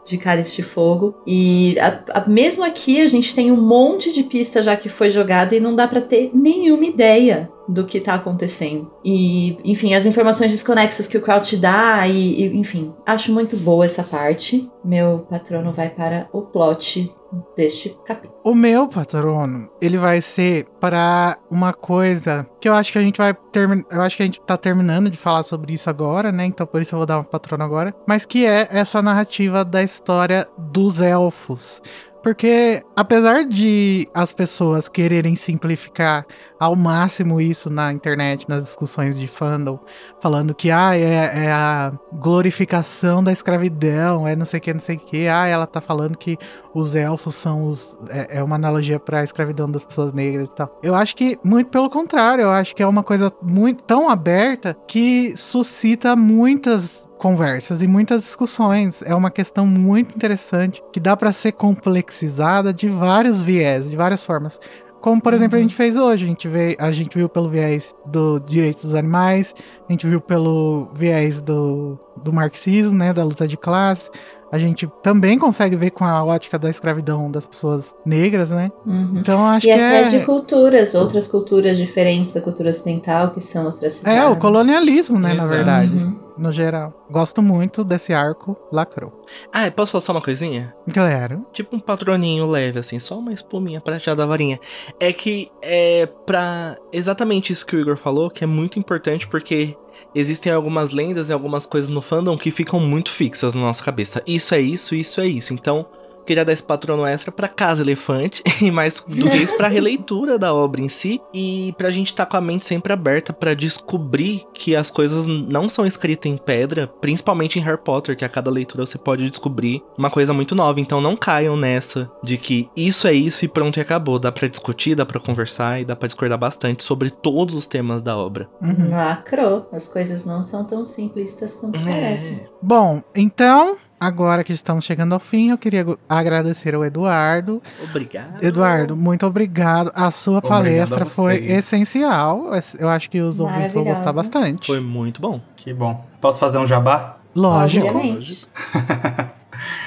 de, de Cálice de Fogo. E a- a- mesmo aqui a gente tem um monte de pista já que foi jogada e não dá pra ter nenhuma ideia do que tá acontecendo. E, enfim, as informações desconexas que o Crouch dá e, e, enfim, acho muito boa essa parte. Meu patrono vai para o plot deste capítulo. O meu patrono, ele vai ser para uma coisa que eu acho que a gente vai terminar. Eu acho que a gente tá terminando de falar sobre isso agora, né? Então por isso eu vou dar um patrono agora. Mas que é essa narrativa da história dos elfos. Porque apesar de as pessoas quererem simplificar ao máximo isso na internet, nas discussões de fandom, falando que ah, é, é a glorificação da escravidão, é não sei o que, não sei o que, ah, ela tá falando que os elfos são os. É, é uma analogia pra escravidão das pessoas negras e tal. Eu acho que, muito pelo contrário, eu acho que é uma coisa muito tão aberta que suscita muitas conversas e muitas discussões. É uma questão muito interessante que dá pra ser complexizada de vários viés, de várias formas. Como, por exemplo, a gente fez hoje. A gente, vê, a gente viu pelo viés do direitos dos animais, a gente viu pelo viés do, do marxismo, né? Da luta de classe. A gente também consegue ver com a ótica da escravidão das pessoas negras, né? Uhum. Então acho E que até é. de culturas, outras culturas diferentes da cultura ocidental que são ostracizadas. É, o colonialismo, né, na Exato. verdade, Uhum. No geral. Gosto muito desse arco lacrou. Ah, posso falar só uma coisinha? Claro. Tipo um patroninho leve, assim, só uma espuminha prateada da varinha. É que é pra exatamente isso que o Igor falou, que é muito importante porque existem algumas lendas e algumas coisas no fandom que ficam muito fixas na nossa cabeça. Isso é isso, isso é isso. Então, queria dar esse patrono extra pra Casa Elefante e mais do que isso pra releitura da obra em si e pra gente estar com a mente sempre aberta pra descobrir que as coisas não são escritas em pedra, principalmente em Harry Potter, que a cada leitura você pode descobrir uma coisa muito nova. Então não caiam nessa de que isso é isso e pronto e acabou. Dá pra discutir, dá pra conversar e dá pra discordar bastante sobre todos os temas da obra. Uhum. Lacrou. As coisas não são tão simplistas quanto parecem. É. Bom, então, agora que estamos chegando ao fim, eu queria agradecer ao Eduardo. Obrigado. Eduardo, muito obrigado. A sua Obrigado palestra a foi essencial. Eu acho que os ouvintes vão gostar bastante. Foi muito bom. que bom. Posso fazer um jabá? Lógico. Obviamente.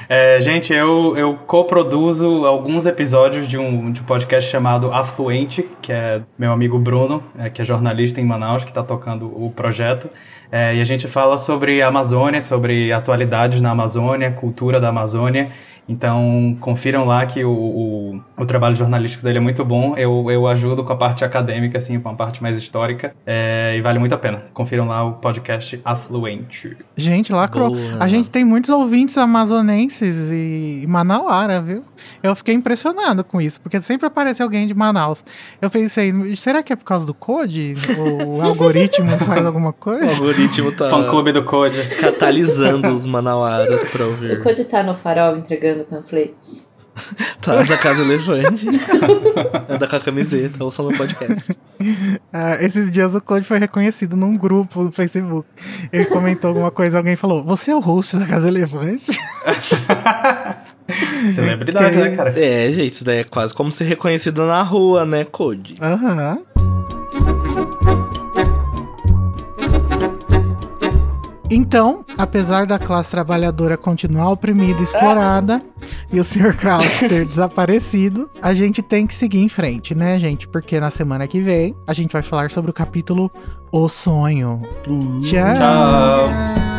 É, gente, eu, eu coproduzo alguns episódios de um, de um podcast chamado Afluente, que é meu amigo Bruno, é, que é jornalista em Manaus, que está tocando o projeto. É, e a gente fala sobre a Amazônia, sobre atualidades na Amazônia, cultura da Amazônia. Então, confiram lá que o, o, o trabalho jornalístico dele é muito bom. Eu, eu ajudo com a parte acadêmica, assim, com a parte mais histórica. É, e vale muito a pena. Confiram lá o podcast Afluente. Gente, lacrou. Boa. A gente tem muitos ouvintes amazonenses e manauara, viu? Eu fiquei impressionado com isso, porque sempre aparece alguém de Manaus. Eu pensei, será que é por causa do Code? o algoritmo faz alguma O coisa? Algoritmo tá Fã-clube do Code. catalisando os manauaras pra ouvir. O Code tá no farol entregando panfletos. Tá na casa elefante. Anda com a camiseta, ouça meu podcast. Ah, esses dias o Code foi reconhecido num grupo do Facebook. Ele comentou alguma coisa, alguém falou: Você é o host da Casa Elefante? Celebridade, Que- né, cara? É, gente, isso daí é quase como ser reconhecido na rua, né, Code? Aham. Então, apesar da classe trabalhadora continuar oprimida e explorada e o Sr. Crouch ter desaparecido, a gente tem que seguir em frente, né, gente? Porque na semana que vem a gente vai falar sobre o capítulo O Sonho. Tchau! Tchau. Ah.